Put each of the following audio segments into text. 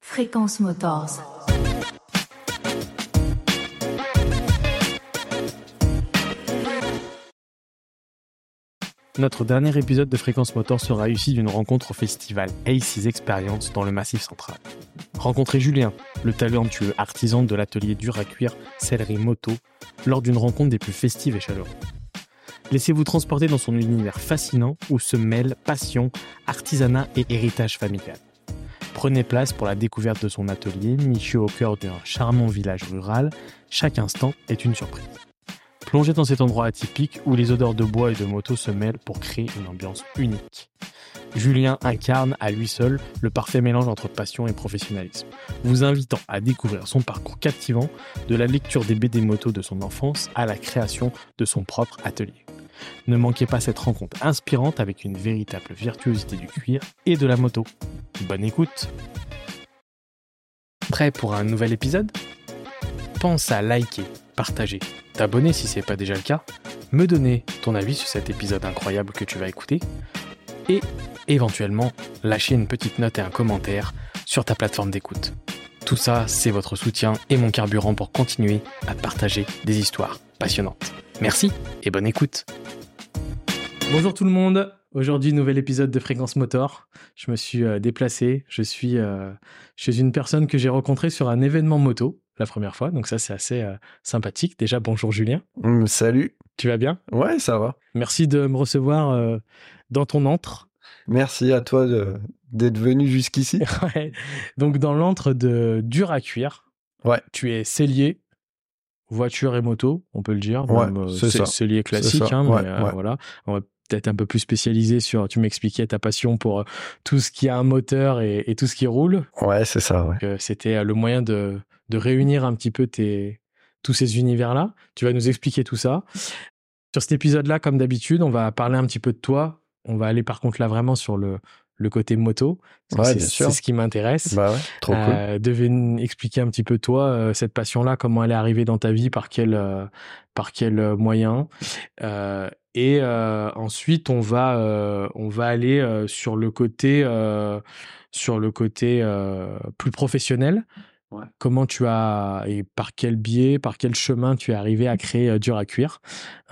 Fréquence Motors. Notre dernier épisode de Fréquence Motor sera issu d'une rencontre au festival Aces Experience dans le Massif Central. Rencontrez Julien, le talentueux artisan de l'atelier dur à cuire Sellerie Moto, lors d'une rencontre des plus festives et chaleureuses. Laissez-vous transporter dans son univers fascinant où se mêlent passion, artisanat et héritage familial. Prenez place pour la découverte de son atelier, niché au cœur d'un charmant village rural. Chaque instant est une surprise. Plongez dans cet endroit atypique où les odeurs de bois et de moto se mêlent pour créer une ambiance unique. Julien incarne à lui seul le parfait mélange entre passion et professionnalisme, vous invitant à découvrir son parcours captivant de la lecture des BD motos de son enfance à la création de son propre atelier. Ne manquez pas cette rencontre inspirante avec une véritable virtuosité du cuir et de la moto. Bonne écoute Prêt pour un nouvel épisode? Pense à liker, partager, t'abonner si ce n'est pas déjà le cas, me donner ton avis sur cet épisode incroyable que tu vas écouter et éventuellement lâcher une petite note et un commentaire sur ta plateforme d'écoute. Tout ça, c'est votre soutien et mon carburant pour continuer à partager des histoires passionnantes. Merci et bonne écoute. Bonjour tout le monde. Aujourd'hui, nouvel épisode de Fréquence Motor. Je me suis euh, déplacé. Je suis euh, chez une personne que j'ai rencontrée sur un événement moto la première fois. Donc ça, c'est assez euh, sympathique. Déjà, bonjour Julien. Mm, salut. Tu vas bien? Ouais, ça va. Merci de me recevoir dans ton antre. Merci à toi d'être venu jusqu'ici. ouais. Donc dans l'antre de dur à cuire. Ouais. Tu es cellier, voiture et moto, on peut le dire. Ouais, c'est ça. Cellier classique, hein, Ouais, mais euh, ouais. voilà. On va peut-être un peu plus spécialisé sur. Tu m'expliquais ta passion pour euh, tout ce qui a un moteur et, et tout ce qui roule. Ouais, c'est ça, euh, C'était euh, le moyen de, de réunir un petit peu tes, tous ces univers-là. Tu vas nous expliquer tout ça. Sur cet épisode-là, comme d'habitude, on va parler un petit peu de toi. On va aller par contre là vraiment sur le, le côté moto. Ouais, c'est- ce qui m'intéresse. Bah ouais, trop cool. Euh, expliquer un petit peu toi euh, cette passion-là, comment elle est arrivée dans ta vie, par quel euh, par quel euh, moyen. Euh, et euh, ensuite on va euh, on va aller euh, sur le côté euh, sur le côté euh, plus professionnel. Ouais. Comment tu as et par quel biais, par quel chemin tu es arrivé à créer euh, Dur à cuire.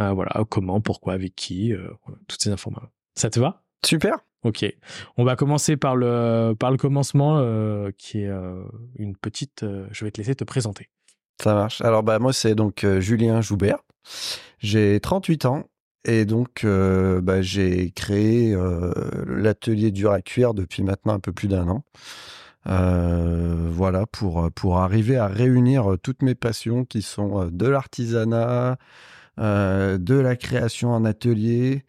Euh, voilà, comment, pourquoi, avec qui, euh, voilà, toutes ces informations. Ça te va? Super. Ok, on va commencer par le, par le commencement, euh, qui est euh, une petite... euh, je vais te laisser te présenter. Ça marche. Alors, bah, moi, c'est donc Julien Joubert. J'ai 38 ans. Et donc, bah, j'ai créé l'atelier dur à cuire depuis maintenant un peu plus d'un an. Voilà, pour, pour arriver à réunir toutes mes passions qui sont de l'artisanat, de la création en atelier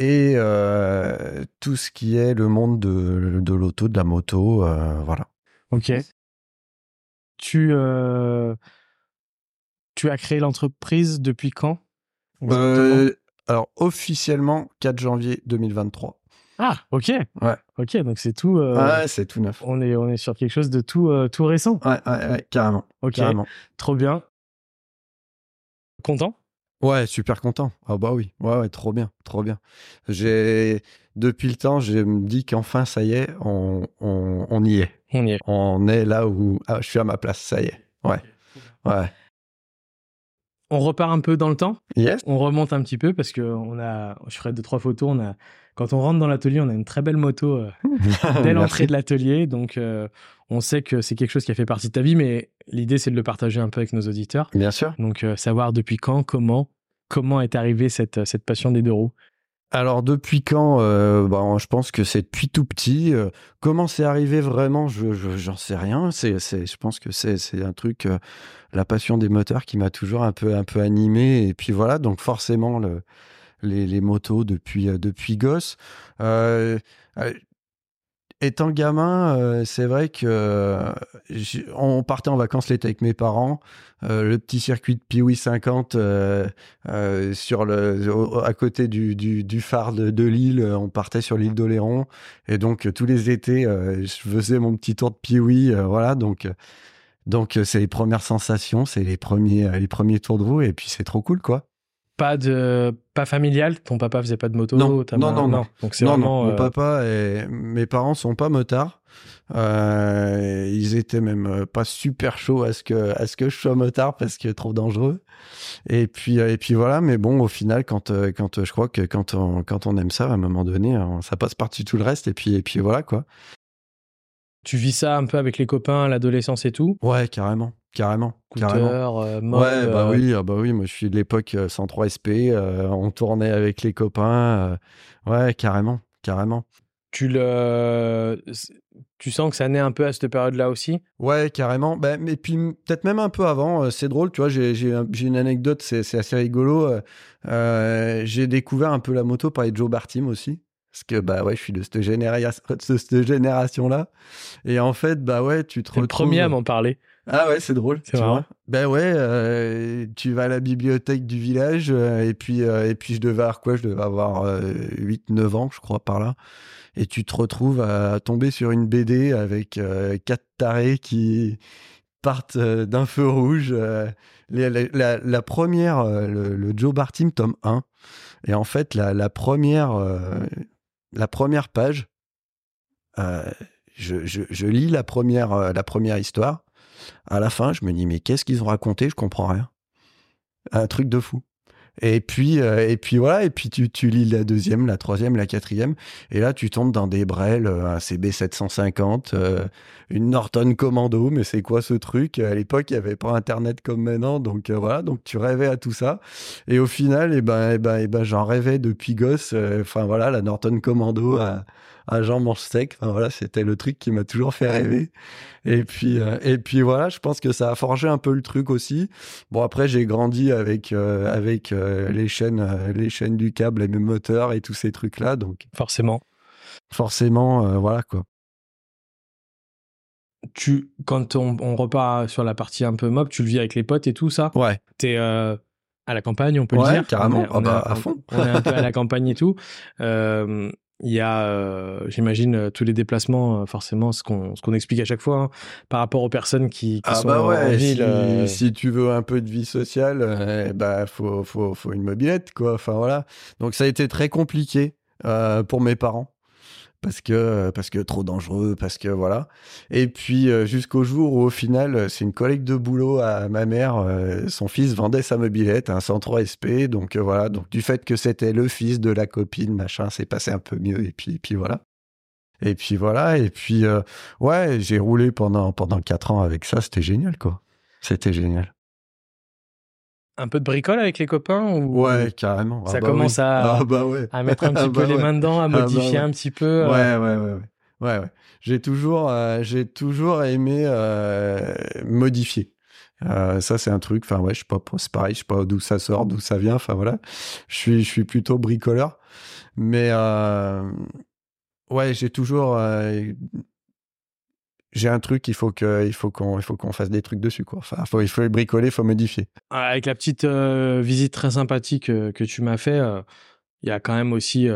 et euh, tout ce qui est le monde de, de l'auto, de la moto. euh, voilà. Ok. Tu, euh, tu as créé l'entreprise depuis quand alors, officiellement, 4 janvier 2023. Ah, ok. Ouais. Ok, donc c'est tout... euh, Ouais, c'est tout neuf. on, est, on est sur quelque chose de tout, euh, tout récent. Ouais, ouais, ouais, carrément. Ok, carrément. trop bien. Content? Ouais, super content. Ah bah oui, ouais, ouais, trop bien, trop bien. J'ai depuis le temps, je me dis qu'enfin, ça y est, on, on, on y est. On y est. On est là où ah, je suis à ma place, ça y est. Ouais, ouais. On repart un peu dans le temps Yes. on remonte un petit peu parce que on a, je ferai deux trois photos. On a, quand on rentre dans l'atelier, on a une très belle moto euh, dès l'entrée de l'atelier. Donc, euh, on sait que c'est quelque chose qui a fait partie de ta vie, mais l'idée c'est de le partager un peu avec nos auditeurs. Bien sûr. Donc, euh, savoir depuis quand, comment, comment est arrivée cette cette passion des deux roues. Alors depuis quand euh, bon, Je pense que c'est depuis tout petit. Euh, comment c'est arrivé vraiment Je je- j'en sais rien. C'est c'est je pense que c'est c'est un truc euh, la passion des moteurs qui m'a toujours un peu un peu animé et puis voilà donc forcément le les, motos depuis euh, depuis gosse. Euh, euh, étant gamin, c'est vrai que on partait en vacances l'été avec mes parents. Le petit circuit de Piwi 50 euh, euh, sur le, à côté du, du, phare de, de l'île, on partait sur l'île d'Oléron. Et donc, tous les étés, je faisais mon petit tour de Piwi. voilà, donc, donc c'est les premières sensations, c'est les premiers, les premiers tours de roue. Et puis, c'est trop cool, quoi. Pas de, pas familial. Ton papa faisait pas de moto. Non, non, non, non. Donc c'est Non, vraiment. non, mon euh, papa et mes parents sont pas motards. ils étaient même pas super chauds à ce que à ce que je sois motard parce que trop dangereux. Et puis et puis voilà. Mais bon, au final, quand quand je crois que quand on quand on aime ça, à un moment donné, ça passe par-dessus tout le reste. Et puis et puis voilà quoi. Tu vis ça un peu avec les copains, l'adolescence et tout Ouais, carrément. Carrément. carrément. Euh, ouais, bah euh, oui, ah bah oui, moi je suis de l'époque 103 SP, on tournait avec les copains. Euh, ouais, carrément, carrément. Tu le tu sens que ça naît un peu à cette période-là aussi? Ouais, carrément. Ben, mais puis peut-être même un peu avant. c'est drôle, tu vois. J'ai une anecdote, c'est assez rigolo. j'ai découvert un peu la moto par les Joe Bartim aussi. Parce que, bah ouais, je suis de cette, cette génération-là. Et en fait, bah ouais, tu te retrouves... le premier à m'en parler. Ah ouais, c'est drôle. C'est vrai. Ben ouais, euh, tu vas à la bibliothèque du village euh, et puis euh, et puis je devais avoir quoi? Je devais avoir 8-9 ans, je crois, par là. Et tu te retrouves à tomber sur une BD avec quatre tarés qui partent d'un feu rouge. La, première, le, Joe Bartim, tome 1. Et en fait, la, première, la première page, je, je, lis la première, la première histoire à la fin, je me dis, mais qu'est-ce qu'ils ont raconté? Je comprends rien. Un truc de fou. Et puis, euh, et puis voilà, et puis tu, tu, lis la deuxième, la troisième, la quatrième, et là tu tombes dans des brels, euh, un CB 750, euh, une Norton Commando, mais c'est quoi ce truc? À l'époque, il n'y avait pas Internet comme maintenant, donc voilà, donc tu rêvais à tout ça. Et au final, et eh ben, eh ben, eh ben, j'en rêvais depuis gosse. Enfin voilà, la Norton Commando Jean Manche Sec. Enfin, voilà, c'était le truc qui m'a toujours fait rêver. Et puis, euh, et puis voilà, je pense que ça a forgé un peu le truc aussi. Bon, après, j'ai grandi avec, euh, avec euh, les, chaînes, les chaînes du câble, les mêmes moteurs et tous ces trucs-là. Donc, forcément. Forcément, voilà quoi. Tu, quand on, on, repart sur la partie un peu mob, tu le vis avec les potes et tout ça? Ouais. T'es à la campagne, on peut le dire? carrément. Ah bah, à fond. on est un peu à la campagne et tout. Euh, il y a, euh, j'imagine, euh, tous les déplacements, euh, forcément, ce qu'on qu'on explique à chaque fois, hein, par rapport aux personnes qui, qui ah sont bah ouais, en ville. Si, si, tu veux un peu de vie sociale, eh bah faut, faut, faut une mobilette, quoi. Enfin voilà. Donc ça a été très compliqué pour mes parents parce que parce que trop dangereux, parce que voilà. Et puis euh, jusqu'au jour où au final, c'est une collègue de boulot à ma mère, euh, son fils vendait sa mobilette, un 103 SP, donc euh, voilà. Donc du fait que c'était le fils de la copine, machin, c'est passé un peu mieux. Et puis puis voilà. Et puis voilà. Et puis ouais, j'ai roulé pendant pendant quatre ans avec ça, c'était génial quoi. C'était génial un peu de bricole avec les copains ou Ouais, carrément. Ça ah bah commence à, ah bah ouais. à mettre un petit ah peu bah les mains dedans, à modifier un petit peu. Euh. Ouais, ouais, ouais, ouais. ouais, J'ai toujours, euh, j'ai toujours aimé euh, modifier. ça c'est un truc. Enfin ouais, je sais pas, c'est pareil, je sais pas d'où ça sort, d'où ça vient. Enfin voilà, je suis, je suis plutôt bricoleur, mais ouais, j'ai toujours j'ai un truc, il faut que, il faut qu'on, il faut qu'on fasse des trucs dessus, quoi. Enfin, faut, il faut bricoler, il faut modifier. Avec la petite euh, visite très sympathique euh, que tu m'as fait, euh, il y a quand même aussi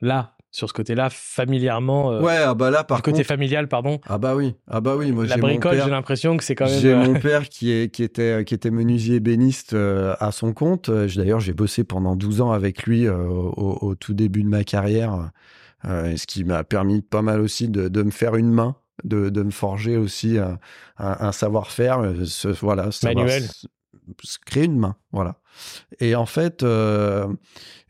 là, sur ce côté-là, familièrement. ouais, ah bah là, par côté familial, pardon. Ah bah oui, ah bah oui. Moi, la bricole, j'ai l'impression que c'est quand même. J'ai mon père qui est, qui était, qui était menuisier ébéniste à son compte. D'ailleurs, j'ai bossé pendant 12 ans avec lui au, au, tout début de ma carrière, ce qui m'a permis pas mal aussi de, de me faire une main de, de me forger aussi un, un, savoir-faire, euh, ce, voilà, manuel, créer une main, voilà. Et en fait, euh,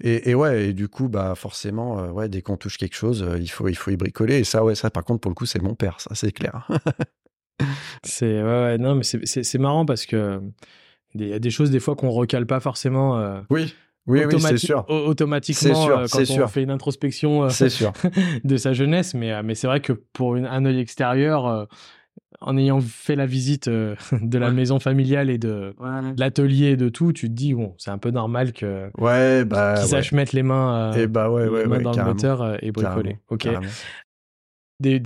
et, et, ouais, et du coup, bah forcément, euh, ouais, dès qu'on touche quelque chose, il faut, il faut y bricoler. Et ça, ouais, ça, par contre, pour le coup, c'est mon père, ça, c'est clair. c'est ouais, ouais, non, mais c'est marrant parce que il y a des choses des fois qu'on recale pas forcément. oui. Oui, oui, c'est sûr. Automatiquement, sûr, euh, quand on sûr. fait une introspection euh, sûr. de sa jeunesse. Mais, euh, mais c'est vrai que pour un œil extérieur, en ayant fait la visite de la maison familiale et de, l'atelier et de tout, tu te dis, bon, c'est un peu normal que ouais, bah, qu'ils sachent mettre les mains, et eh bah, ouais, les mains dans le moteur et bricoler. Ok. Des,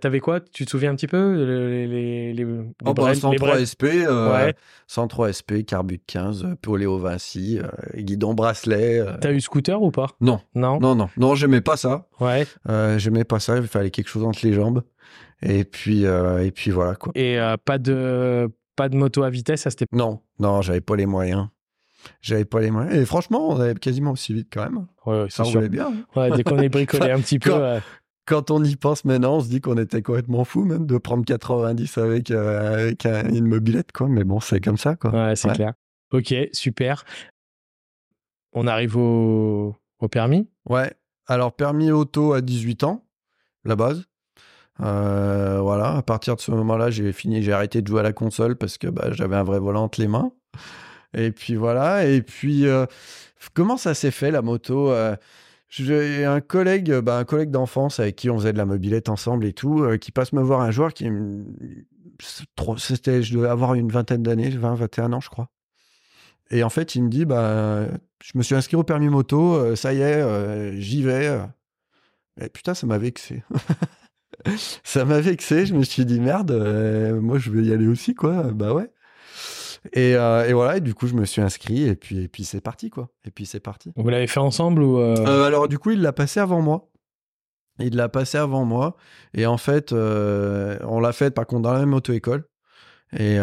T'avais quoi? Tu te souviens un petit peu les, les, les, oh, bah, 103 SP, euh, 103 SP, Carbut 15, Pauleo Vinci, euh, guidon bracelet. Euh. T'as eu scooter ou pas? Non. Non, non, non, non j'aimais pas ça. Ouais. Euh, j'aimais pas ça, il fallait quelque chose entre les jambes. Et puis, et puis voilà quoi. Et pas, de, pas de moto à vitesse à cette époque Non, non, j'avais pas les moyens. J'avais pas les moyens. Et franchement, on allait quasiment aussi vite quand même. Ouais, ça roulait bien. Ouais, dès qu'on est bricolé un petit peu. quand on y pense maintenant, on se dit qu'on était complètement fou même de prendre 90 avec, avec une mobilette, quoi. Mais bon, c'est comme ça, quoi. Ouais, c'est clair. Ok, super. On arrive au, au permis? Ouais. Alors, permis auto à 18 ans, la base. Euh, voilà, à partir de ce moment-là, j'ai fini, j'ai arrêté de jouer à la console parce que bah, j'avais un vrai volant entre les mains. Et puis voilà, et puis euh, comment ça s'est fait la moto? Euh, J'ai un collègue, bah, un collègue d'enfance avec qui on faisait de la mobilette ensemble et tout, qui passe me voir un jour qui c'était, je devais avoir une vingtaine d'années, 20, 21 ans, je crois. Et en fait, il me dit, bah, je me suis inscrit au permis moto, ça y est, j'y vais. Et putain, ça m'a vexé. ça m'a vexé. Je me suis dit merde, euh, moi je vais y aller aussi quoi. Bah ouais. Et, euh, et, voilà, et du coup, je me suis inscrit, et puis, et puis c'est parti, quoi. Et puis c'est parti. Vous l'avez fait ensemble ou euh Alors, du coup, il l'a passé avant moi. Il l'a passé avant moi. Et en fait, on l'a fait, par contre, dans la même auto-école. Et,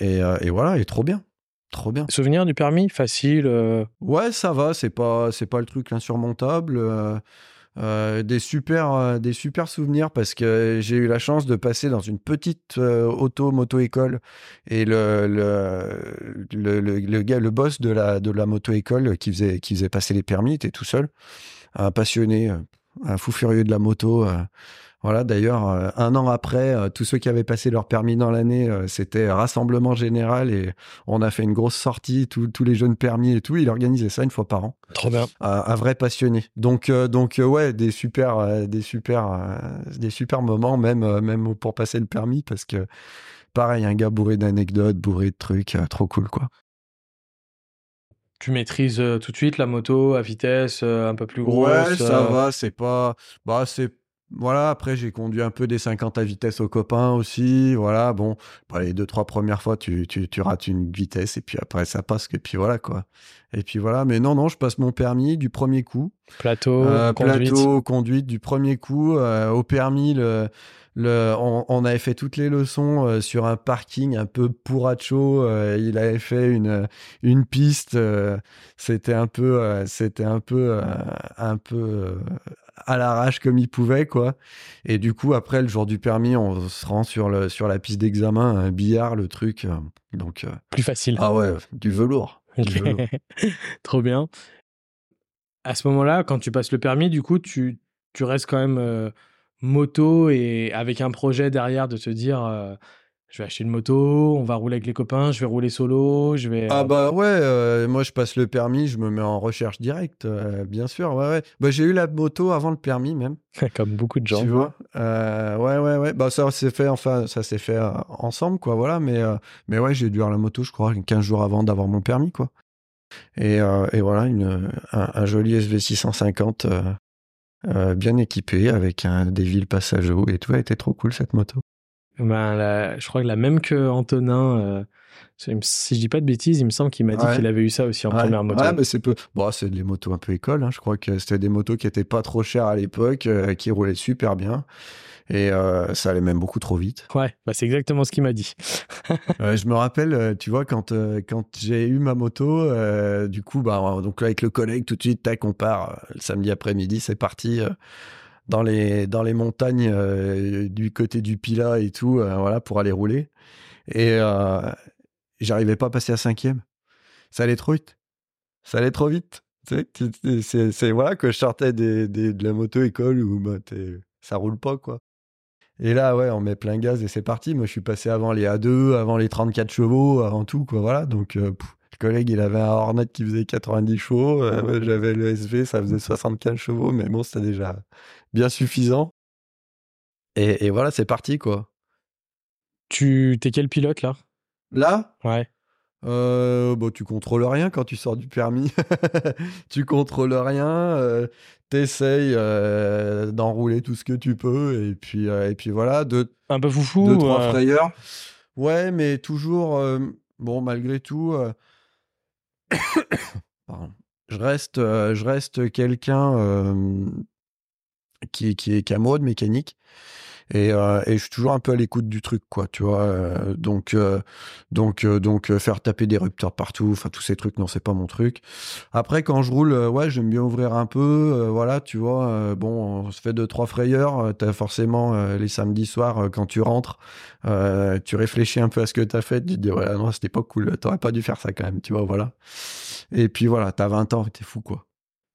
et, et, voilà, et trop bien. Trop bien. Souvenir du permis? Facile Ouais, ça va. C'est pas, c'est pas le truc insurmontable. Euh, des super euh, des super souvenirs parce que j'ai eu la chance de passer dans une petite euh, auto moto école et le le, le le boss de la de la moto école qui faisait qui faisait passer les permis était tout seul un passionné un fou furieux de la moto voilà, d'ailleurs, euh, un an après, euh, tous ceux qui avaient passé leur permis dans l'année, euh, c'était rassemblement général et on a fait une grosse sortie, tous les jeunes permis et tout. Il organisait ça une fois par an. Trop bien. un vrai passionné. Donc, donc ouais, des super, des super, des super moments, même, même pour passer le permis, parce que pareil, un gars bourré d'anecdotes, bourré de trucs, trop cool, quoi. Tu maîtrises tout de suite la moto à vitesse un peu plus grosse. Ouais, ça va. C'est pas, bah c'est voilà, après j'ai conduit un peu des 50 à vitesse aux copains aussi. Voilà, bon, les deux, trois premières fois, tu, tu, tu, rates une vitesse et puis après ça passe, et puis voilà quoi. Et puis voilà, mais non, non, je passe mon permis du premier coup. Plateau, euh, conduite. Plateau, conduite du premier coup. Euh, au permis, le, le, on, avait fait toutes les leçons euh, sur un parking un peu pourracho. il avait fait une, une piste. c'était un peu, c'était un peu, un peu à l'arrache comme il pouvait, quoi. Et du coup, après, le jour du permis, on se rend sur, le, sur la piste d'examen, un billard, le truc. Euh, donc, euh, Plus facile. Ah ouais, du velours. Trop bien. À ce moment-là, quand tu passes le permis, du coup, tu, tu restes quand même euh, moto et avec un projet derrière de te dire je vais acheter une moto, on va rouler avec les copains, je vais rouler solo, je vais. Ah euh, bah ouais, euh, moi je passe le permis, je me mets en recherche directe, euh, bien sûr, ouais ouais. Bah j'ai eu la moto avant le permis même. Comme beaucoup de gens. Tu vois. ouais ouais ouais. Bah ça s'est fait, enfin ça s'est fait ensemble quoi, voilà. Mais mais ouais, j'ai dû avoir la moto, je crois, 15 jours avant d'avoir mon permis quoi. Et, et voilà, une, un, joli SV650 bien équipé avec un, des villes passageaux et tout, a été trop cool cette moto. Ben, je crois que la même que Antonin, euh, si je dis pas de bêtises, il me semble qu'il m'a dit qu'il avait eu ça aussi en première moto. Ouais, mais c'est peu. Bon, c'est des motos un peu école. Hein. Je crois que c'était des motos qui étaient pas trop chères à l'époque, euh, qui roulaient super bien. Et euh, ça allait même beaucoup trop vite. Ouais, bah c'est exactement ce qu'il m'a dit. je me rappelle, tu vois, quand, quand j'ai eu ma moto, du coup, bah, donc avec le collègue, tout de suite, tac, on part. le samedi après-midi, c'est parti dans les, dans les montagnes euh, du côté du Pila et tout, euh, voilà, pour aller rouler. Et euh, j'arrivais pas à passer à cinquième. Ça allait trop vite. Ça allait trop vite. C'est voilà que je sortais des, de la moto-école où bah, ça roule pas, quoi. Et là, ouais, on met plein gaz et c'est parti. Moi, je suis passé avant les A2, avant les 34 chevaux, avant tout, quoi. Voilà. Donc, le collègue, il avait un Hornet qui faisait 90 chevaux. J'avais le SV, ça faisait 75 chevaux. Mais bon, c'était déjà, bien suffisant. Et, voilà, c'est parti, quoi. Tu t'es quel pilote là? Là? Ouais. Euh, bon, tu contrôles rien quand tu sors du permis. tu contrôles rien. Euh, T'essayes euh, d'enrouler tout ce que tu peux. Et puis, euh, et puis voilà. Deux, Un peu foufou. Deux, trois frayeurs. Ouais, mais toujours. bon, malgré tout. je reste, je reste quelqu'un qui, est camo de mécanique. et, euh, et je suis toujours un peu à l'écoute du truc quoi tu vois euh, donc euh, donc donc faire taper des rupteurs partout enfin tous ces trucs non c'est pas mon truc. Après quand je roule ouais j'aime bien ouvrir un peu voilà tu vois bon on se fait deux trois frayeurs t'as forcément les samedis soirs quand tu rentres tu réfléchis un peu à ce que t'as fait tu te dis ouais non c'était pas cool t'aurais pas dû faire ça quand même tu vois voilà. Et puis voilà t'as 20 ans t'es fou quoi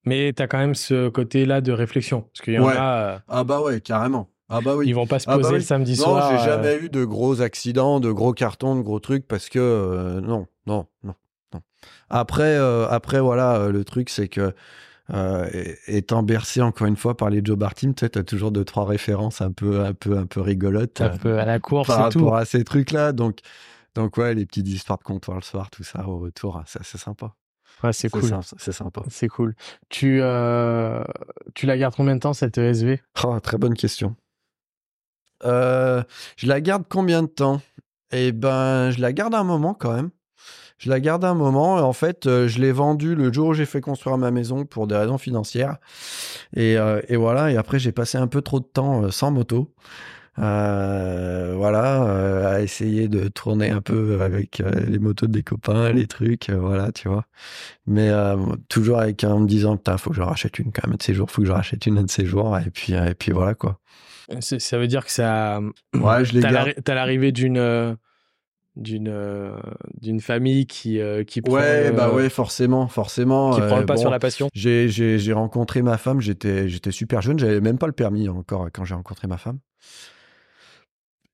mais tu as quand même ce côté-là de réflexion. Parce qu'il y en a. Ah bah ouais, carrément. Ah bah oui. Ils vont pas se ah bah poser le samedi soir. Non, j'ai jamais euh. eu de gros accidents, de gros cartons, de gros trucs parce que euh, non, non, non, non. Après, euh, après voilà, le truc c'est que étant bercé encore une fois par les Joe Bartim, tu as toujours deux trois références un peu, un peu, un peu rigolotes. Un peu à la course par rapport à ces trucs-là. Donc, donc ouais, les petites histoires de comptoir le soir, tout ça au retour, c'est assez sympa. Ouais, c'est cool. C'est sympa. C'est cool. Tu, tu la gardes combien de temps cette ESV oh, Très bonne question. Euh, je la garde combien de temps? Eh ben, je la garde un moment quand même. Je la garde un moment. En fait, euh, je l'ai vendue le jour où j'ai fait construire ma maison pour des raisons financières. Et, euh, et voilà. Et après, j'ai passé un peu trop de temps sans moto. Voilà, à essayer de tourner un peu avec les motos des copains, les trucs, voilà, tu vois. Mais toujours avec en me disant, putain, faut que je rachète une quand même de ces jours, faut que je rachète une de ces jours, et puis, et puis voilà quoi. Ça veut dire que ça. Ouais, je T'as l'arrivée d'une euh, d'une euh, d'une famille qui euh, qui prend, ouais bah ouais forcément forcément qui prend le pas sur la passion j'ai j'ai rencontré ma femme j'étais j'étais super jeune j'avais même pas le permis encore quand j'ai rencontré ma femme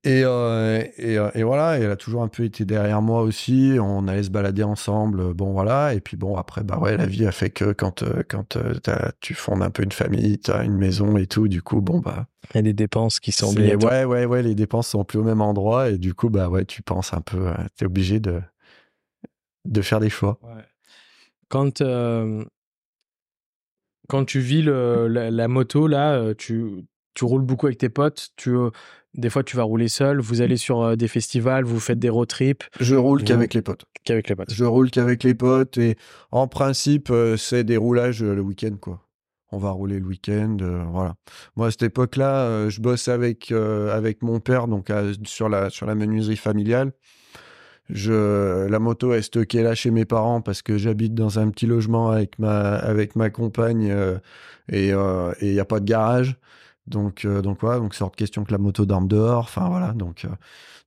et, euh, et, euh, et, voilà, elle a toujours un peu été derrière moi aussi. On allait se balader ensemble. Bon, voilà. Et puis bon, après, bah ouais, la vie a fait que quand, euh, quand tu fondes un peu une famille, tu as une maison et tout, du coup, bon, bah. Il y a des dépenses qui sont obligatoires. Ouais, ouais, ouais, les dépenses sont plus au même endroit. Et du coup, bah ouais, tu penses un peu, tu es obligé de, de faire des choix. Ouais. Quand, quand tu vis le, la, la, moto, là, tu, tu roules beaucoup avec tes potes, tu des fois, tu vas rouler seul, vous allez sur euh, des festivals, vous faites des road trips. Je roule qu'avec les potes. Qu'avec les potes. Je roule qu'avec les potes et en principe, euh, c'est des roulages euh, le week-end, quoi. On va rouler le week-end, voilà. Moi, à cette époque-là, je bosse avec, avec mon père, donc sur, la, sur la menuiserie familiale. Je, la moto est stockée là chez mes parents parce que j'habite dans un petit logement avec ma, avec ma compagne et il n'y a pas de garage. Donc, euh, donc voilà, donc c'est hors de question que la moto dorme dehors. Enfin voilà, donc, euh,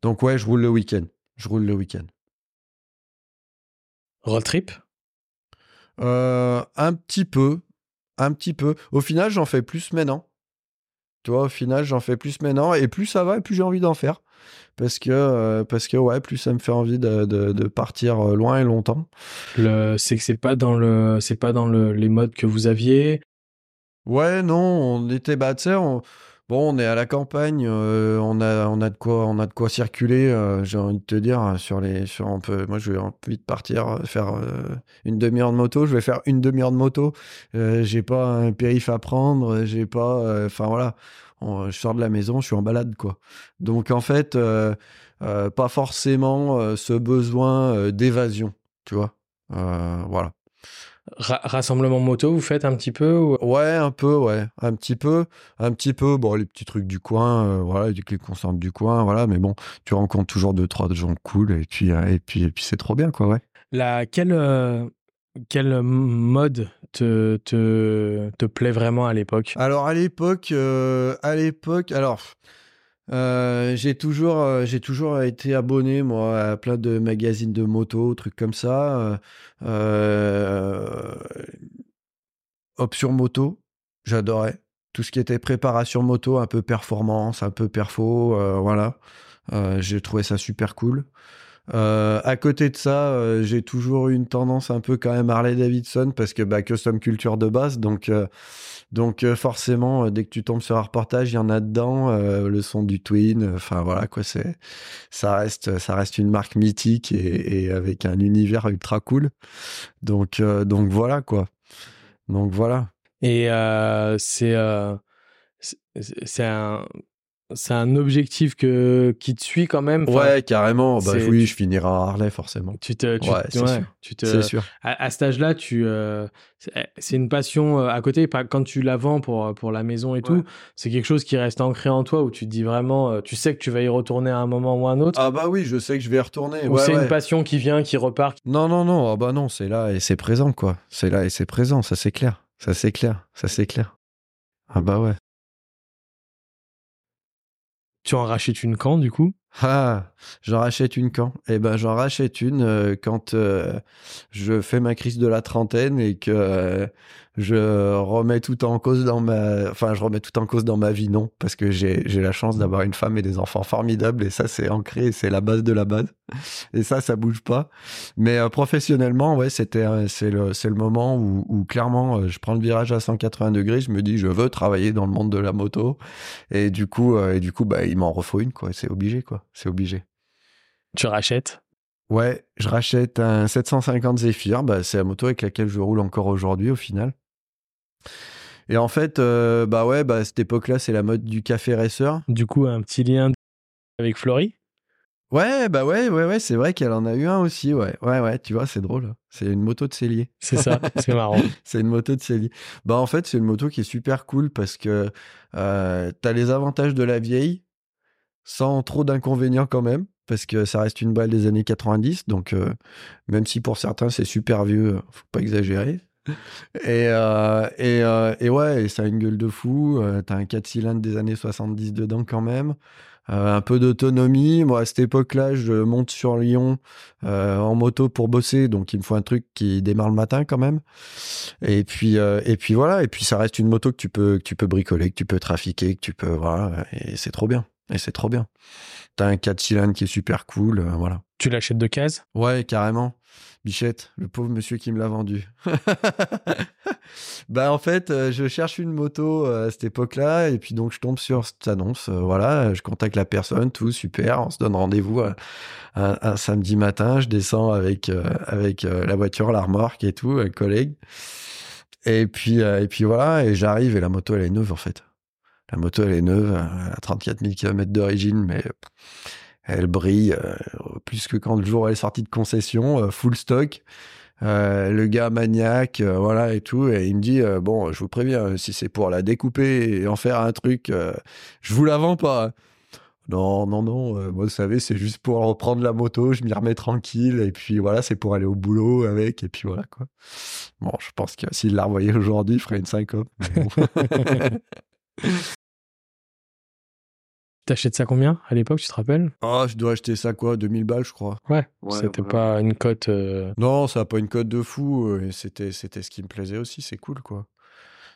donc ouais, je roule le week-end. Je roule le week-end. Road trip? Euh, Un petit peu, un petit peu. Au final, j'en fais plus maintenant. Tu vois, au final, j'en fais plus maintenant et plus ça va, et plus j'ai envie d'en faire. Parce que, parce que ouais, plus ça me fait envie de, de, partir loin et longtemps. C'est que c'est pas dans le, c'est pas dans le, les modes que vous aviez. Ouais, non, on était, bah, bon, on est à la campagne, euh, on a, on de quoi, on circuler. Euh, j'ai envie de te dire sur les, sur un peu. Moi, je vais de partir euh, faire une demi-heure de moto. Je vais faire une demi-heure de moto. j'ai pas un périph à prendre. J'ai pas, enfin voilà. je sors de la maison, je suis en balade, quoi. Donc en fait, pas forcément ce besoin d'évasion, tu vois. voilà rassemblement moto, vous faites un petit peu Ouais, un peu, ouais, un petit peu, un petit peu. Bon, les petits trucs du coin, euh, voilà, les clics constantes du coin, voilà. Mais bon, tu rencontres toujours deux trois gens cool et puis euh, et puis et puis c'est trop bien, quoi, ouais. La quel euh, quel mode te, te, te plaît vraiment à l'époque? Alors à l'époque, à l'époque, alors euh, j'ai toujours, euh, j'ai toujours été abonné moi à plein de magazines de moto, trucs comme ça. Euh, option moto, j'adorais tout ce qui était préparation moto, un peu performance, un peu perfo, voilà. j'ai trouvé ça super cool. Euh, à côté de ça, euh, j'ai toujours eu une tendance un peu quand même Harley Davidson parce que bah, custom culture de base, donc euh, donc forcément dès que tu tombes sur un reportage, il y en a dedans le son du Twin. Enfin voilà quoi, c'est ça reste ça reste une marque mythique et, et avec un univers ultra cool. Donc donc voilà quoi. Donc voilà. Et c'est c'est un c'est un objectif que, qui te suit quand même. Enfin, ouais, carrément. Bah, oui, je finirai à Harley, forcément. Tu te, tu, Ouais, c'est ouais, sûr. tu te, sûr. à, à cet âge-là, tu, euh, c'est c'est une passion euh, à côté. Quand tu la vends pour, pour la maison et tout, c'est quelque chose qui reste ancré en toi où tu te dis vraiment, euh, tu sais que tu vas y retourner à un moment ou à un autre. Ah bah oui, je sais que je vais y retourner. ou c'est une passion qui vient, qui repart. Non, non, non. Ah bah non, c'est là et c'est présent, quoi. C'est là et c'est présent, ça c'est clair. Ça c'est clair. Ça c'est clair. Ah bah ouais. Tu en rachètes une quand, du coup? Ah, j'en rachète une quand? Eh ben, j'en rachète une euh, quand euh, je fais ma crise de la trentaine et que euh, je remets tout en cause dans ma, enfin, je remets tout en cause dans ma vie, non, parce que j'ai j'ai la chance d'avoir une femme et des enfants formidables et ça c'est ancré, c'est la base de la base et ça ça bouge pas. Mais euh, professionnellement, ouais, c'était c'est le c'est le moment où, où clairement euh, je prends le virage à 180 degrés, je me dis je veux travailler dans le monde de la moto et du coup euh, et du coup bah il m'en refaut une quoi, c'est obligé quoi, c'est obligé. Tu rachètes? Ouais, je rachète un 750 Zephyr, bah, c'est la moto avec laquelle je roule encore aujourd'hui au final. Et en fait, euh, bah ouais, bah à cette époque-là, c'est la mode du café racer. Du coup, un petit lien avec Flory? Ouais, bah ouais, ouais, ouais, c'est vrai qu'elle en a eu un aussi, ouais. Ouais, ouais, tu vois, c'est drôle. C'est une moto de cellier. C'est ça, c'est marrant. C'est une moto de cellier. Bah en fait, c'est une moto qui est super cool parce que euh, t'as les avantages de la vieille sans trop d'inconvénients quand même parce que ça reste une balle des années 90 donc euh, même si pour certains c'est super vieux, faut pas exagérer. Et, euh, et, euh, et ouais, et ça a une gueule de fou. euh, T'as un 4 cylindres des années 70 dedans quand même. Un peu d'autonomie. Moi, à cette époque-là, je monte sur Lyon en moto pour bosser, donc il me faut un truc qui démarre le matin quand même. Et puis, et puis voilà. Et puis ça reste une moto que tu peux, que tu peux bricoler, que tu peux trafiquer, que tu peux voilà. Et c'est trop bien. Et c'est trop bien. T'as un 4 cylindres qui est super cool, voilà. Tu l'achètes de case? Ouais, carrément. Bichette, le pauvre monsieur qui me l'a vendu. bah en fait, euh, je cherche une moto euh, à cette époque-là et puis donc je tombe sur cette annonce. euh, voilà, je contacte la personne, tout super. On se donne rendez-vous un, samedi matin. Je descends avec avec la voiture, la remorque et tout, un collègue. Et puis et puis voilà, et j'arrive et la moto elle est neuve en fait. La moto elle est neuve, elle a 34 000 km d'origine, mais elle brille euh, plus que quand le jour elle est sortie de concession, euh, full stock. Euh, le gars maniaque, euh, voilà et tout, et il me dit euh, bon, je vous préviens, si c'est pour la découper et en faire un truc, je vous la vends pas. Non, non, non, moi, vous savez, c'est juste pour reprendre la moto, je m'y remets tranquille, et puis voilà, c'est pour aller au boulot avec, et puis voilà, quoi. Bon, je pense que s'il la revoyait aujourd'hui, il ferait une syncope. bon. T'achètes ça combien à l'époque, tu te rappelles? Oh, je dois acheter ça, quoi, 2000 balles, je crois. Ouais, Ouais, c'était ouais. pas une cote. euh, Non, ça n'a pas une cote de fou, euh, et c'était, c'était ce qui me plaisait aussi, c'est cool, quoi.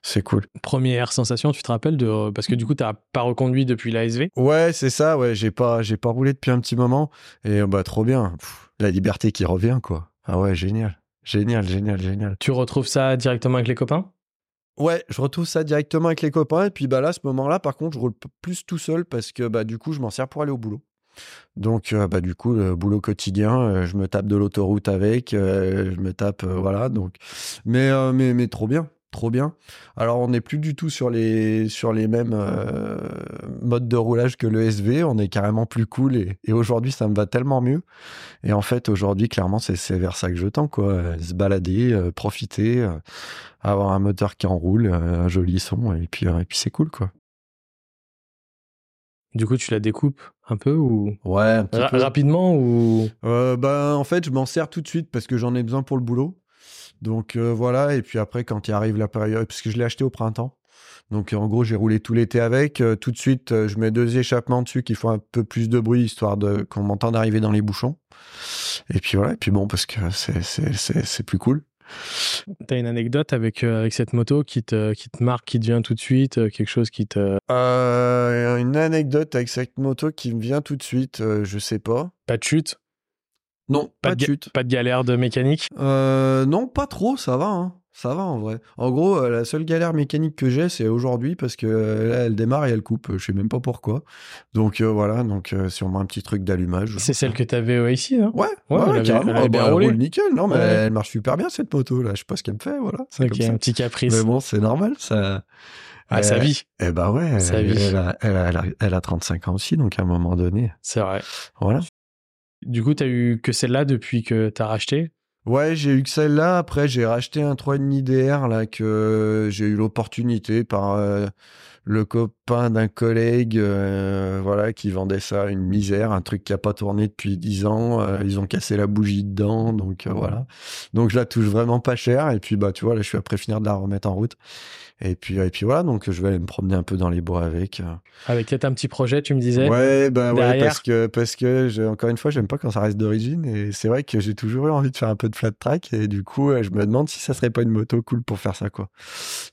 C'est cool. Première sensation, tu te rappelles de parce que du coup t'as pas reconduit depuis l'ASV. Ouais, c'est ça, ouais, j'ai pas, j'ai pas roulé depuis un petit moment, et euh, bah, trop bien. Pff, la liberté qui revient, quoi. Ah ouais, génial. Génial, génial, génial. Tu retrouves ça directement avec les copains? Ouais, je retrouve ça directement avec les copains. Et puis bah là, à ce moment-là, par contre, je roule plus tout seul parce que bah du coup, je m'en sers pour aller au boulot. Donc euh, bah du coup, le boulot quotidien, euh, je me tape de l'autoroute avec, euh, je me tape voilà. Donc, mais mais mais trop bien, trop bien. Alors on n'est plus du tout sur les sur les mêmes euh, modes de roulage que le SV. On est carrément plus cool et, et aujourd'hui, ça me va tellement mieux. Et en fait, aujourd'hui, clairement, c'est c'est vers ça que je tends quoi. Euh, Se balader, euh, profiter. euh, avoir un moteur qui enroule, un joli son, et puis, et puis c'est cool, quoi. Du coup, tu la découpes un peu ou? Ouais, un petit Ra- peu. rapidement ou? Euh, ben, en fait, je m'en sers tout de suite parce que j'en ai besoin pour le boulot. Donc euh, voilà, et puis après, quand il arrive la période, parce que je l'ai acheté au printemps. Donc en gros, j'ai roulé tout l'été avec. Euh, tout de suite, euh, je mets deux échappements dessus qui font un peu plus de bruit, histoire de qu'on m'entende arriver dans les bouchons. Et puis voilà, et puis bon, parce que c'est- c'est c'est- c'est plus cool. t'as une anecdote avec euh, avec cette moto qui te qui te marque, qui te vient tout de suite, euh, quelque chose qui te Euh, une anecdote avec cette moto qui me vient tout de suite, je sais pas. pas de chute, Non, pas, pas de chute. pas de galère de mécanique? Euh, non, pas trop, ça va, hein. Ça va en vrai. En gros, euh, la seule galère mécanique que j'ai, c'est aujourd'hui parce que euh, là, elle démarre et elle coupe. Je sais même pas pourquoi. Donc euh, voilà, donc sûrement un petit truc d'allumage. C'est celle que t'avais euh, ici, non? Ouais, Ouais, ouais, elle carrément. elle Ah bah, elle roule nickel, non, mais Ouais. elle marche super bien cette moto là. Je sais pas ce qu'elle me fait, voilà. C'est un petit caprice. Mais bon, c'est normal, ça. Ah, sa vie. Eh bah ouais, Sa elle, vie. a, a- elle a 35 ans aussi, donc à un moment donné, C'est vrai. voilà. Du coup, t'as eu que celle-là depuis que t'as racheté? Ouais, j'ai eu que celle-là. Après, j'ai racheté un 3,5 DR là que j'ai eu l'opportunité par euh, le copain d'un collègue, euh, voilà, qui vendait ça une misère, un truc qui a pas tourné depuis 10 ans. Euh, ils ont cassé la bougie dedans, donc voilà. Donc je la touche vraiment pas cher. Et puis bah tu vois, là, je suis après finir de la remettre en route. Et puis et puis voilà, donc je vais aller me promener un peu dans les bois avec. euh. Avec peut-être un petit projet, tu me disais Ouais, bah ouais, derrière. parce que, parce que encore une fois, j'aime pas quand ça reste d'origine. Et c'est vrai que j'ai toujours eu envie de faire un peu de flat track. Et du coup, euh, je me demande si ça serait pas une moto cool pour faire ça, quoi.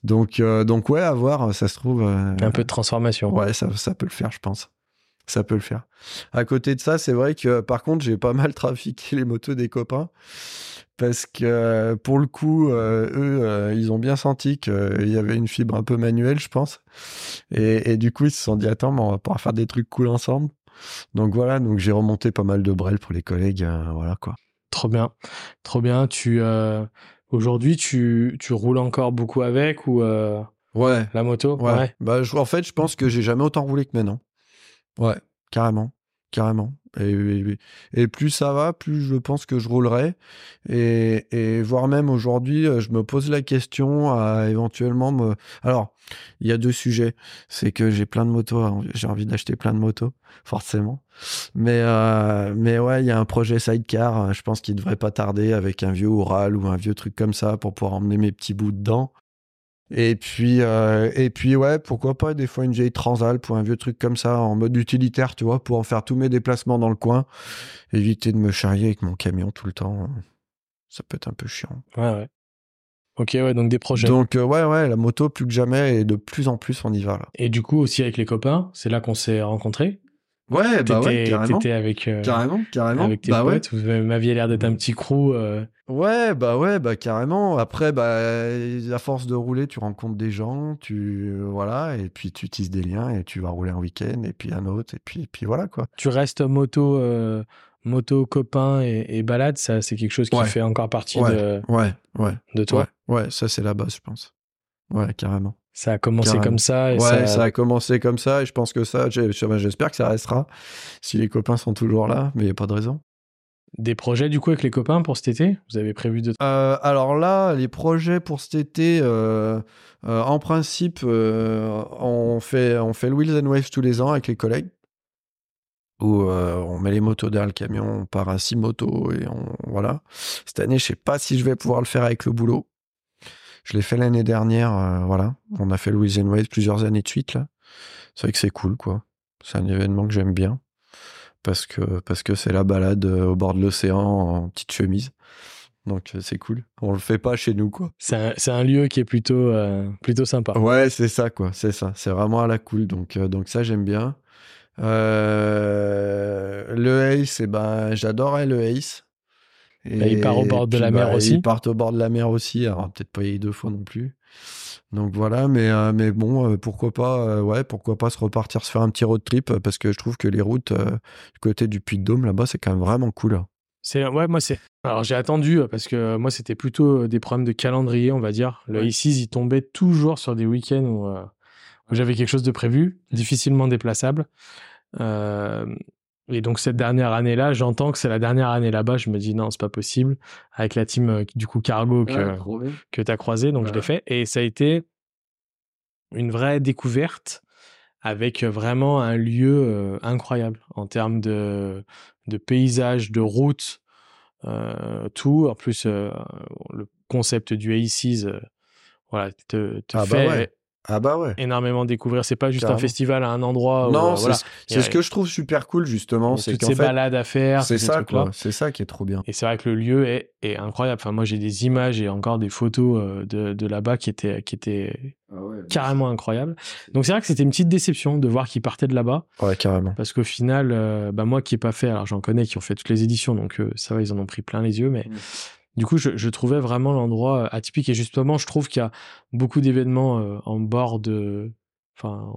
Donc, euh, donc ouais, à voir, ça se trouve. euh, Un peu de transformation. Ouais, ça, ça peut le faire, je pense. Ça peut le faire. À côté de ça, c'est vrai que par contre, j'ai pas mal trafiqué les motos des copains. Parce que pour le coup, euh, eux, euh, ils ont bien senti qu'il y avait une fibre un peu manuelle, je pense. Et, et du coup, ils se sont dit, attends, mais on va pouvoir faire des trucs cool ensemble. Donc voilà, donc j'ai remonté pas mal de brel pour les collègues. euh, voilà quoi. Trop bien. Trop bien. Tu, euh, aujourd'hui, tu, tu roules encore beaucoup avec ou euh, Ouais, la moto? Ouais. Bah, je- en fait, je pense que j'ai jamais autant roulé que maintenant. Ouais, carrément. Carrément. Et, plus ça va, plus je pense que je roulerai. Et, voire même aujourd'hui, euh, je me pose la question à éventuellement me. Alors, il y a deux sujets. C'est que j'ai plein de motos, hein, j'ai envie d'acheter plein de motos, forcément. Mais, euh, mais ouais, il y a un projet sidecar, euh, je pense qu'il devrait pas tarder avec un vieux Oural ou un vieux truc comme ça pour pouvoir emmener mes petits bouts dedans. Et puis, euh, et puis ouais, pourquoi pas des fois une vieille Transalp ou un vieux truc comme ça en mode utilitaire, tu vois, pour en faire tous mes déplacements dans le coin. Éviter de me charrier avec mon camion tout le temps. Ça peut être un peu chiant. Ouais, ouais. Ok, ouais, donc des projets. Donc euh, ouais, ouais, la moto plus que jamais et de plus en plus on y va là. Et du coup, aussi avec les copains, c'est là qu'on s'est rencontrés. Ouais, bah ouais, carrément. t'étais avec, euh, Carrément, carrément. avec tes bah ouais. Vous m'aviez l'air d'être un petit crew. euh, Ouais, bah ouais, bah carrément. Après, bah, à force de rouler, tu rencontres des gens, tu euh, voilà, et puis tu tisses des liens et tu vas rouler un week-end et puis un autre et puis et puis voilà quoi. tu restes moto, euh, moto copain et, et balade. Ça, c'est quelque chose qui Ouais. fait encore partie Ouais. de, Ouais, ouais, de toi? ouais, ouais, ça c'est la base, je pense. Ouais, carrément. Ça a commencé Carrément. comme ça. Et ouais, ça, ça... a commencé comme ça et je pense que ça, j'ai- j'espère que ça restera si les copains sont toujours là, mais il y a pas de raison. Des projets du coup avec les copains pour cet été? Vous avez prévu de. Euh, alors là, les projets pour cet été, euh, euh, en principe, on, fait, on fait le Wheels and Waves tous les ans avec les collègues. Où on met les motos derrière le camion, on part à six motos et on. Voilà. Cette année, je sais pas si je vais pouvoir le faire avec le boulot. Je l'ai fait l'année dernière, euh, voilà. On a fait le Wheels and Waves plusieurs années de suite, là. C'est vrai que c'est cool, quoi. C'est un événement que j'aime bien. Parce que parce que c'est la balade euh, au bord de l'océan en petite chemise. Donc euh, c'est cool. On le fait pas chez nous, quoi. C'est un, un lieu qui est plutôt, euh, plutôt sympa. Ouais, c'est ça, quoi. C'est ça. C'est vraiment à la cool. Donc, euh, donc ça, j'aime bien. Euh, le Ace, eh ben, j'adorais le Ace. Et, Bah, il part au bord de la mer bah, aussi. Ils partent au bord de la mer aussi. Alors, peut-être pas y aller deux fois non plus. Donc voilà, mais, euh, mais bon, euh, pourquoi pas, euh, ouais, pourquoi pas se repartir, se faire un petit road trip, parce que je trouve que les routes euh, du côté du Puy de Dôme, là-bas, c'est quand même vraiment cool. C'est ouais, moi c'est. Alors j'ai attendu parce que moi c'était plutôt des problèmes de calendrier, on va dire. Le Ouais. ICIS, il tombait toujours sur des week-ends où, euh, où j'avais quelque chose de prévu, difficilement déplaçable. Euh, et donc cette dernière année-là, j'entends que c'est la dernière année là-bas. Je me dis non, c'est pas possible. Avec la team euh, du coup cargo que que tu as croisé, donc je l'ai fait. Et ça a été une vraie découverte avec vraiment un lieu euh, incroyable en termes de, de paysage, de route, euh, tout. En plus, euh, le concept du ACES, euh, voilà, te, te Ah bah fait ouais. Ah bah ouais. énormément découvrir. C'est pas juste un festival à un endroit. où, Non, euh, c'est voilà, ce- a- que je trouve super cool, justement. C'est toutes ces fait, balades à faire. c'est ça, quoi. C'est ça qui est trop bien. Et c'est vrai que le lieu est, est incroyable. Enfin, moi, j'ai des images et encore des photos euh, de, de là-bas qui étaient, qui étaient carrément incroyables. Donc, c'est vrai que c'était une petite déception de voir qu'ils partaient de là-bas. Ouais, carrément. Parce qu'au final, euh, bah, moi qui n'ai pas fait, alors j'en connais qui ont fait toutes les éditions, donc euh, ça va, ils en ont pris plein les yeux. Mais Mm. Du coup, je, je trouvais vraiment l'endroit euh, atypique. Et justement, je trouve qu'il y a beaucoup d'événements euh, en bord de. Enfin.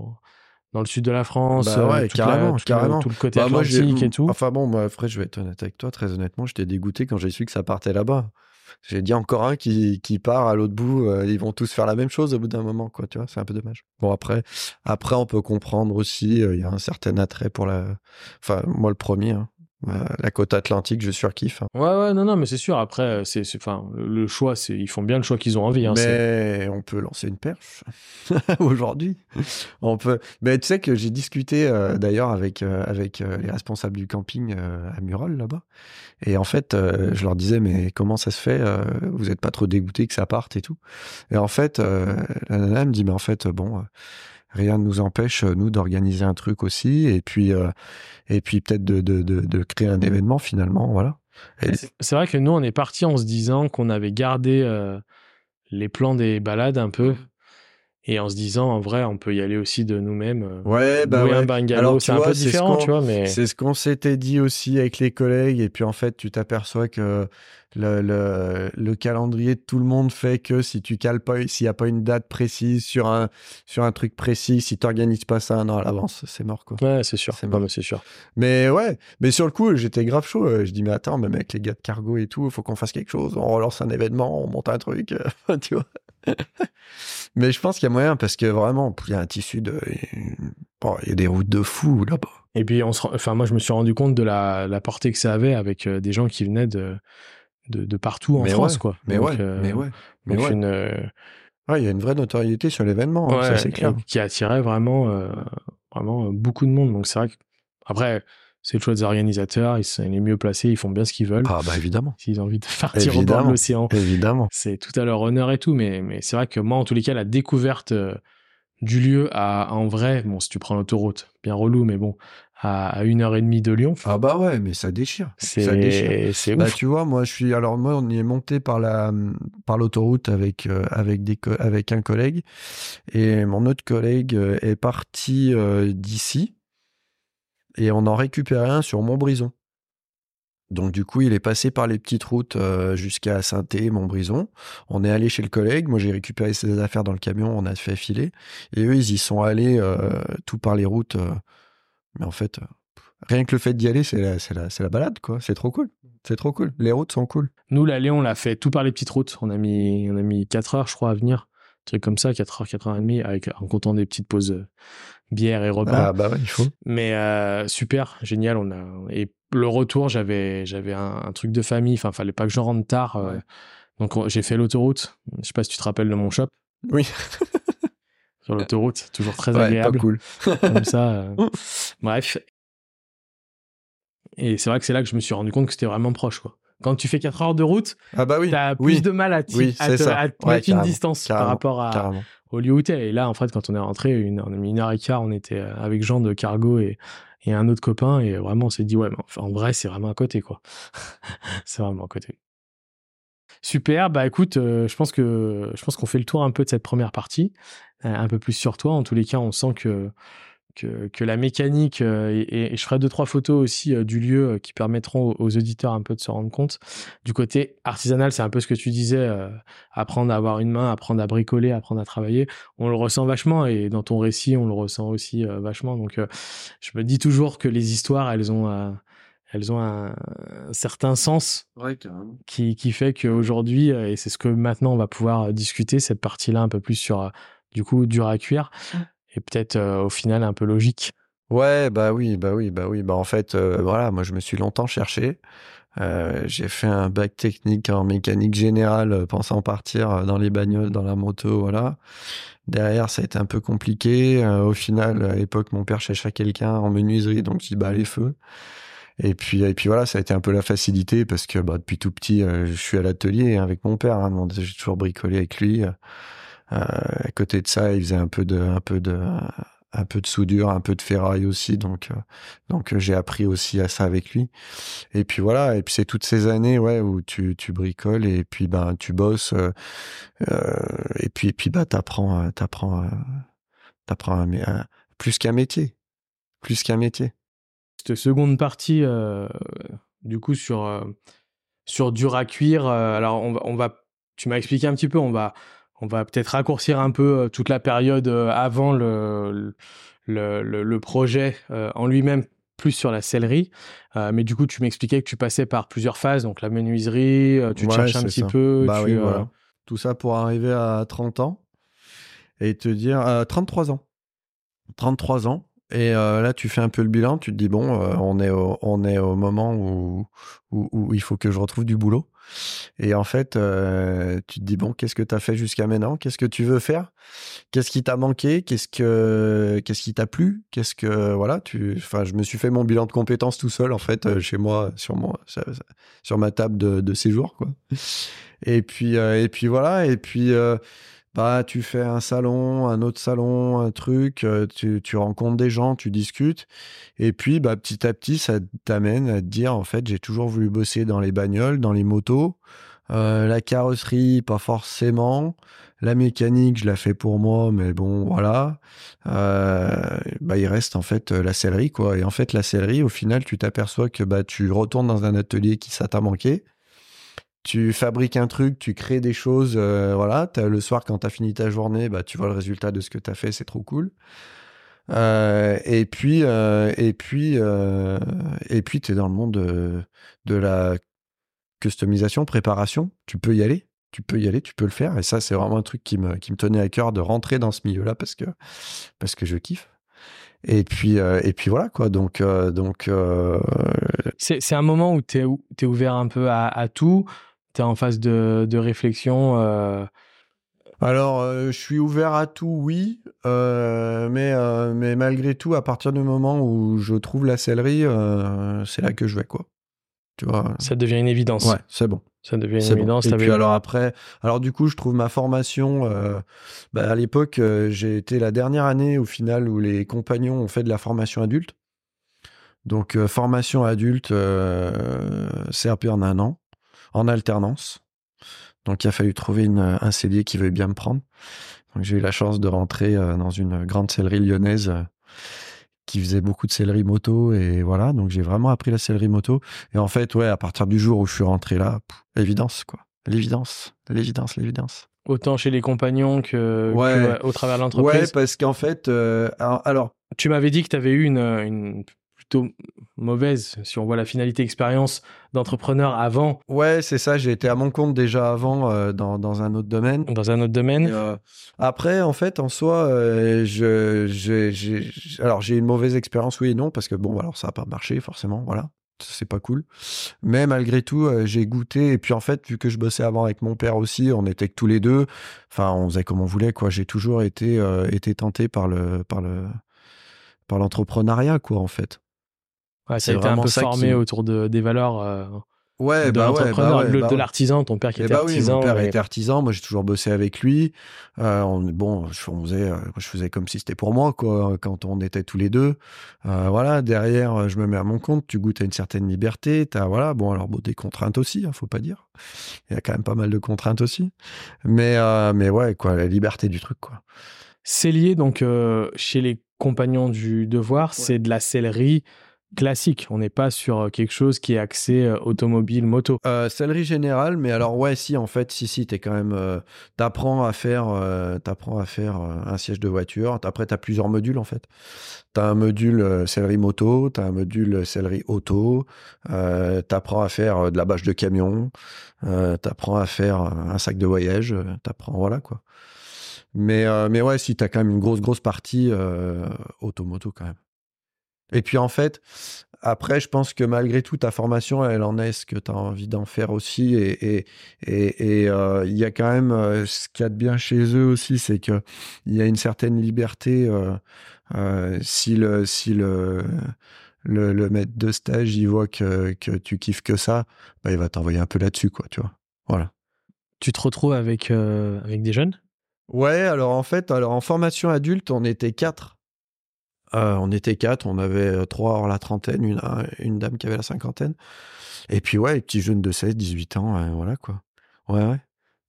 dans le sud de la France, Bah ouais, euh, la- carrément, tout le- carrément. tout le côté Bah, moi, et tout. Enfin bon, moi, après, je vais être honnête avec toi. Très honnêtement, j'étais dégoûté quand j'ai su que ça partait là-bas. j'ai dit encore un qui, qui part à l'autre bout, euh, ils vont tous faire la même chose au bout d'un moment, quoi, tu vois, c'est un peu dommage. Bon, après, après, on peut comprendre aussi, euh, il y a un certain attrait pour la, enfin, moi le premier, hein, euh, la côte atlantique, je surkiffe. hein. Ouais, ouais, non, non, mais c'est sûr. Après, euh, c'est, enfin, le choix, c'est, ils font bien le choix qu'ils ont envie. Hein, Mais on peut lancer une perche aujourd'hui. On peut. Mais tu sais que j'ai discuté euh, d'ailleurs avec euh, avec les responsables du camping à Murol là-bas. Et en fait, je leur disais mais comment ça se fait Vous êtes pas trop dégoûtés que ça parte et tout? Et en fait, la nana me dit mais en fait bon. Rien ne nous empêche, euh, nous, d'organiser un truc aussi, et puis, euh, et puis peut-être de, de, de, de créer un événement finalement, voilà. Et- C'est- C'est vrai que nous, on est parti en se disant qu'on avait gardé euh, les plans des balades un peu. Et en se disant, en vrai, on peut y aller aussi de nous-mêmes. euh, Ouais, bah ouais. un bungalow, c'est un peu ce différent, tu vois, mais C'est ce qu'on s'était dit aussi avec les collègues, et puis en fait, tu t'aperçois que le, le, le calendrier de tout le monde fait que si tu cales pas, s'il n'y a pas une date précise sur un, sur un truc précis, si tu n'organises pas ça un an à l'avance, c'est mort, quoi. ouais, c'est sûr. C'est mais c'est sûr. Mais ouais, mais sur le coup, j'étais grave chaud. euh, Je dis, mais attends, même avec les gars de cargo et tout, il faut qu'on fasse quelque chose. On relance un événement, on monte un truc, tu vois. mais je pense qu'il y a moyen parce que vraiment, il y a un tissu de. Bon, il y a des routes de fous là-bas. Et puis, on se... enfin, moi, je me suis rendu compte de la, la portée que ça avait avec euh, des gens qui venaient de, de, de partout en Mais France, ouais, quoi. Mais Donc, ouais, euh, mais ouais. Mais donc ouais. une, euh, Ouais, il y a une vraie notoriété sur l'événement, hein, ça ouais, c'est clair. et qui attirait vraiment, euh, vraiment beaucoup de monde. Donc, c'est vrai que, après, c'est le choix des organisateurs, ils sont les mieux placés, ils font bien ce qu'ils veulent. Ah bah évidemment, S'ils ont envie de partir au bord de Évidemment. l'océan, évidemment. c'est tout à leur honneur et tout. Mais, mais c'est vrai que moi, en tous les cas, la découverte euh, du lieu à, en vrai, bon, si tu prends l'autoroute, bien relou, mais bon, à, une heure et demie de Lyon, Ah bah ouais, mais ça déchire. Ça déchire. c'est c'est Bah tu vois, moi je suis alors moi on y est monté par la par l'autoroute avec euh, avec des avec un collègue et mon autre collègue euh, est parti euh, d'ici et on en récupérait un sur Montbrison. Donc du coup, il est passé par les petites routes euh, jusqu'à Sainté, Montbrison. On est allé chez le collègue. Moi, j'ai récupéré ses affaires dans le camion. On a fait filer. Et eux, ils y sont allés euh, tout par les routes. euh. Mais en fait, rien que le fait d'y aller, c'est la, la, la balade, quoi. C'est trop cool. C'est trop cool. Les routes sont cool. Nous, l'aller, on l'a fait tout par les petites routes. On a mis, on a mis 4 heures, je crois, à venir. Un truc comme ça, 4 heures, 4 heures et demie, avec, en comptant des petites pauses bière et repas. Ah bah ouais, il faut. Mais euh, super, génial. On a et le retour, j'avais j'avais un, un truc de famille. Enfin, fallait pas que je rentre tard. euh, Ouais. donc on- j'ai fait l'autoroute. Je sais pas si tu te rappelles de mon shop Oui. sur l'autoroute, toujours très Ouais, pas agréable. cool. Comme ça. euh, Bref. Et c'est vrai que c'est là que je me suis rendu compte que c'était vraiment proche, quoi. Quand tu fais 4 heures de route, Ah bah oui. t'as plus de mal à, Oui, à te, à te Ouais, mettre une distance par rapport à, Carrément. T'es. Et là, en fait, quand on est rentré, une, on a mis une heure et quart, on était euh, avec Jean de Cargo et, et un autre copain, et vraiment, on s'est dit, ouais, en vrai, c'est vraiment à côté, quoi. c'est vraiment à côté. Super, bah écoute, euh, je pense que je pense qu'on fait le tour un peu de cette première partie, euh, un peu plus sur toi. En tous les cas, on sent que que, que la mécanique euh, et, et je ferai deux trois photos aussi euh, du lieu euh, qui permettront aux, aux auditeurs un peu de se rendre compte. Du côté artisanal, c'est un peu ce que tu disais, euh, apprendre à avoir une main, apprendre à bricoler, apprendre à travailler. On le ressent vachement et dans ton récit, on le ressent aussi euh, vachement. Donc, euh, je me dis toujours que les histoires, elles ont euh, elles ont un, un certain sens Ouais, qui, qui fait qu'aujourd'hui, et c'est ce que maintenant on va pouvoir discuter, cette partie-là un peu plus sur, euh, du coup, dur à cuire, et peut-être euh, au final un peu logique. Ouais, bah oui, bah oui, bah oui. Bah en fait, euh, voilà, moi je me suis longtemps cherché. Euh, j'ai fait un bac technique en mécanique générale, pensant partir dans les bagnoles, dans la moto, voilà. Derrière, ça a été un peu compliqué. Au final, à l'époque, mon père cherchait quelqu'un en menuiserie, donc je dis bah les feux. Et puis, et puis voilà, ça a été un peu la facilité parce que bah, depuis tout petit, je suis à l'atelier avec mon père. Hein, j'ai toujours bricolé avec lui. Euh, à côté de ça, il faisait un peu de, un peu de, un peu de soudure, un peu de ferraille aussi. Donc, euh, donc euh, j'ai appris aussi à ça avec lui. Et puis voilà. Et puis c'est toutes ces années, ouais, où tu, tu bricoles et puis ben tu bosses. et puis, et puis bah t'apprends, t'apprends, t'apprends plus qu'un métier, plus qu'un métier. Cette seconde partie, du coup, sur, sur dur à cuire, alors on va, on va, tu m'as expliqué un petit peu, on va, on va peut-être raccourcir un peu euh, toute la période euh, avant le, le, le, le projet euh, en lui-même plus sur la sellerie. mais du coup, tu m'expliquais que tu passais par plusieurs phases, donc la menuiserie, tu te cherches un petit peu. Bah Tout ça pour arriver à 30 ans et te dire 33 ans. 33 ans. Et là, tu fais un peu le bilan, tu te dis, bon, on, est au, on est au moment où, où, il faut que je retrouve du boulot. Et en fait, tu te dis, bon, qu'est-ce que tu as fait jusqu'à maintenant? Qu'est-ce que tu veux faire? Qu'est-ce qui t'a manqué? Qu'est-ce que qu'est-ce qui t'a plu? Qu'est-ce que voilà, tu enfin je me suis fait mon bilan de compétences tout seul en fait chez moi sur sur ma table de, séjour quoi. Et puis et puis voilà et puis bah, tu fais un salon, un autre salon, un truc, euh, tu, tu rencontres des gens, tu discutes. Et puis, bah, petit à petit, ça t'amène à te dire, en fait, j'ai toujours voulu bosser dans les bagnoles, dans les motos. Euh, la carrosserie, pas forcément. La mécanique, je la fais pour moi, mais bon, voilà. Euh, bah, il reste en fait la sellerie, quoi. Et en fait, la sellerie, au final, tu t'aperçois que bah, tu retournes dans un atelier qui ça t'a manqué tu fabriques un truc, tu crées des choses, euh, voilà. le soir, quand tu as fini ta journée, bah, tu vois le résultat de ce que tu as fait, c'est trop cool. Euh, et puis, euh, et puis, et puis, tu es dans le monde de, la customisation, préparation. Tu peux y aller, tu peux y aller, tu peux le faire. Et ça, c'est vraiment un truc qui me, qui me tenait à cœur de rentrer dans ce milieu-là parce que, parce que je kiffe. Et puis, et puis voilà quoi. Donc, donc. C'est un moment où tu es, ouvert un peu à tout tu es en phase de, de réflexion euh... Alors, euh, je suis ouvert à tout, oui, euh, mais, mais malgré tout, à partir du moment où je trouve la sellerie, c'est là que je vais, quoi. Tu vois? Ça devient une évidence. Ouais, c'est bon. Ça devient une évidence. Et puis alors après, alors du coup, je trouve ma formation. Bah, à l'époque, j'ai été la dernière année au final où les compagnons ont fait de la formation adulte. Donc formation adulte, CRP en un an en alternance. Donc il a fallu trouver un cellier qui veuille bien me prendre. Donc j'ai eu la chance de rentrer euh, dans une grande sellerie lyonnaise euh, qui faisait beaucoup de sellerie moto et voilà. Donc j'ai vraiment appris la sellerie moto. Et en fait, ouais, à partir du jour où je suis rentré là, évidence quoi, l'évidence, l'évidence, l'évidence. Autant chez les compagnons que, au travers de l'entreprise. Ouais, parce qu'en fait, euh, alors, Tu m'avais dit que tu avais eu une, une mauvaise si on voit la finalité expérience d'entrepreneur avant. Ouais, c'est ça. J'ai été à mon compte déjà avant euh, dans, dans, un autre domaine. Dans un autre domaine. Euh, après, en fait, en soi, euh, je, j'ai, alors j'ai une mauvaise expérience, oui et non, parce que bon, alors ça n'a pas marché forcément, voilà. C'est pas cool. Mais malgré tout, j'ai goûté. Et puis en fait, vu que je bossais avant avec mon père aussi, on était que tous les deux. Enfin, on faisait comme on voulait, quoi. J'ai toujours été, été tenté par le, par le, par l'entrepreneuriat, quoi, en fait. Ouais, ça a été un peu formé autour de, des valeurs. Euh, ouais, de bah l'entrepreneur, bah de l'artisan, ton père qui eh était bah artisan. Oui, mon père était artisan, moi j'ai toujours bossé avec lui. Euh, on, bon, je faisais, euh, je faisais comme si c'était pour moi, quoi, quand on était tous les deux. Euh, voilà, derrière, je me mets à mon compte, tu goûtes à une certaine liberté, t'as, voilà, bon, alors bon, des contraintes aussi, hein, faut pas dire. Il y a quand même pas mal de contraintes aussi. Mais, euh, mais ouais, quoi, la liberté du truc, quoi. C'est lié, donc, chez les compagnons du devoir, c'est de la sellerie classique. On n'est pas sur euh, quelque chose qui est axé euh, automobile, moto. Euh, générale, mais alors ouais, si en fait, si si, t'es quand même, euh, t'apprends à faire, t'apprends à faire un siège de voiture. Après, t'as plusieurs modules en fait. T'as un module sellerie moto, t'as un module sellerie auto. t'apprends à faire de la bâche de camion. t'apprends à faire un sac de voyage. t'apprends voilà quoi. Mais mais ouais, si t'as quand même une grosse grosse partie automoto quand même. Et puis en fait, après, je pense que malgré tout, ta formation, elle en est ce que tu as envie d'en faire aussi. Et il et, et, euh, y a quand même euh, ce qu'il y a de bien chez eux aussi, c'est qu'il y a une certaine liberté. Euh, euh, si le, si le, le, le, maître de stage, il voit que, que tu kiffes que ça, bah, il va t'envoyer un peu là-dessus, quoi, tu vois. Voilà. Tu te retrouves avec, avec des jeunes? Ouais, alors en fait, alors en formation adulte, on était quatre euh, on était quatre, on avait euh, trois hors la trentaine, une, une dame qui avait la cinquantaine. Et puis ouais, les petits jeunes de 16, 18 ans, euh, voilà quoi. Ouais, ouais.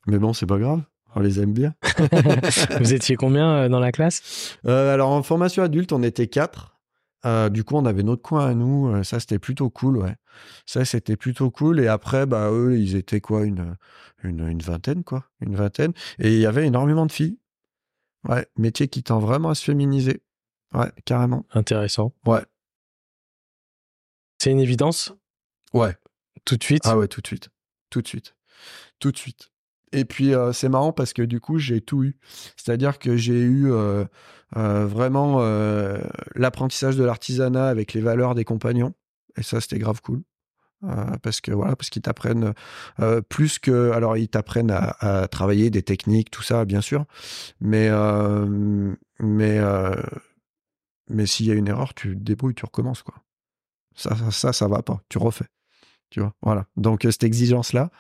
Mais bon, c'est pas grave, on les aime bien. Vous étiez combien dans la classe? Alors en formation adulte, on était quatre. du coup, on avait notre coin à nous. Ça, c'était plutôt cool, ouais. Ça, c'était plutôt cool. Et après, bah, eux, ils étaient quoi une, une, une vingtaine, quoi. Une vingtaine. Et il y avait énormément de filles. Ouais, métier qui tend vraiment à se féminiser. Ouais, carrément. Intéressant. Ouais. C'est une évidence? Ouais. Tout de suite? Ah ouais, tout de suite. Tout de suite. Tout de suite. Et puis euh, c'est marrant parce que du coup j'ai tout eu. C'est-à-dire que j'ai eu euh, euh, vraiment l'apprentissage de l'artisanat avec les valeurs des compagnons. Et ça c'était grave cool. parce que voilà, parce qu'ils t'apprennent plus que, alors ils t'apprennent à, à, travailler des techniques, tout ça, bien sûr, mais mais mais s'il y a une erreur, tu débrouilles, tu recommences quoi. Ça, ça, ça, va pas, tu refais, tu vois. Voilà. Donc cette exigence là,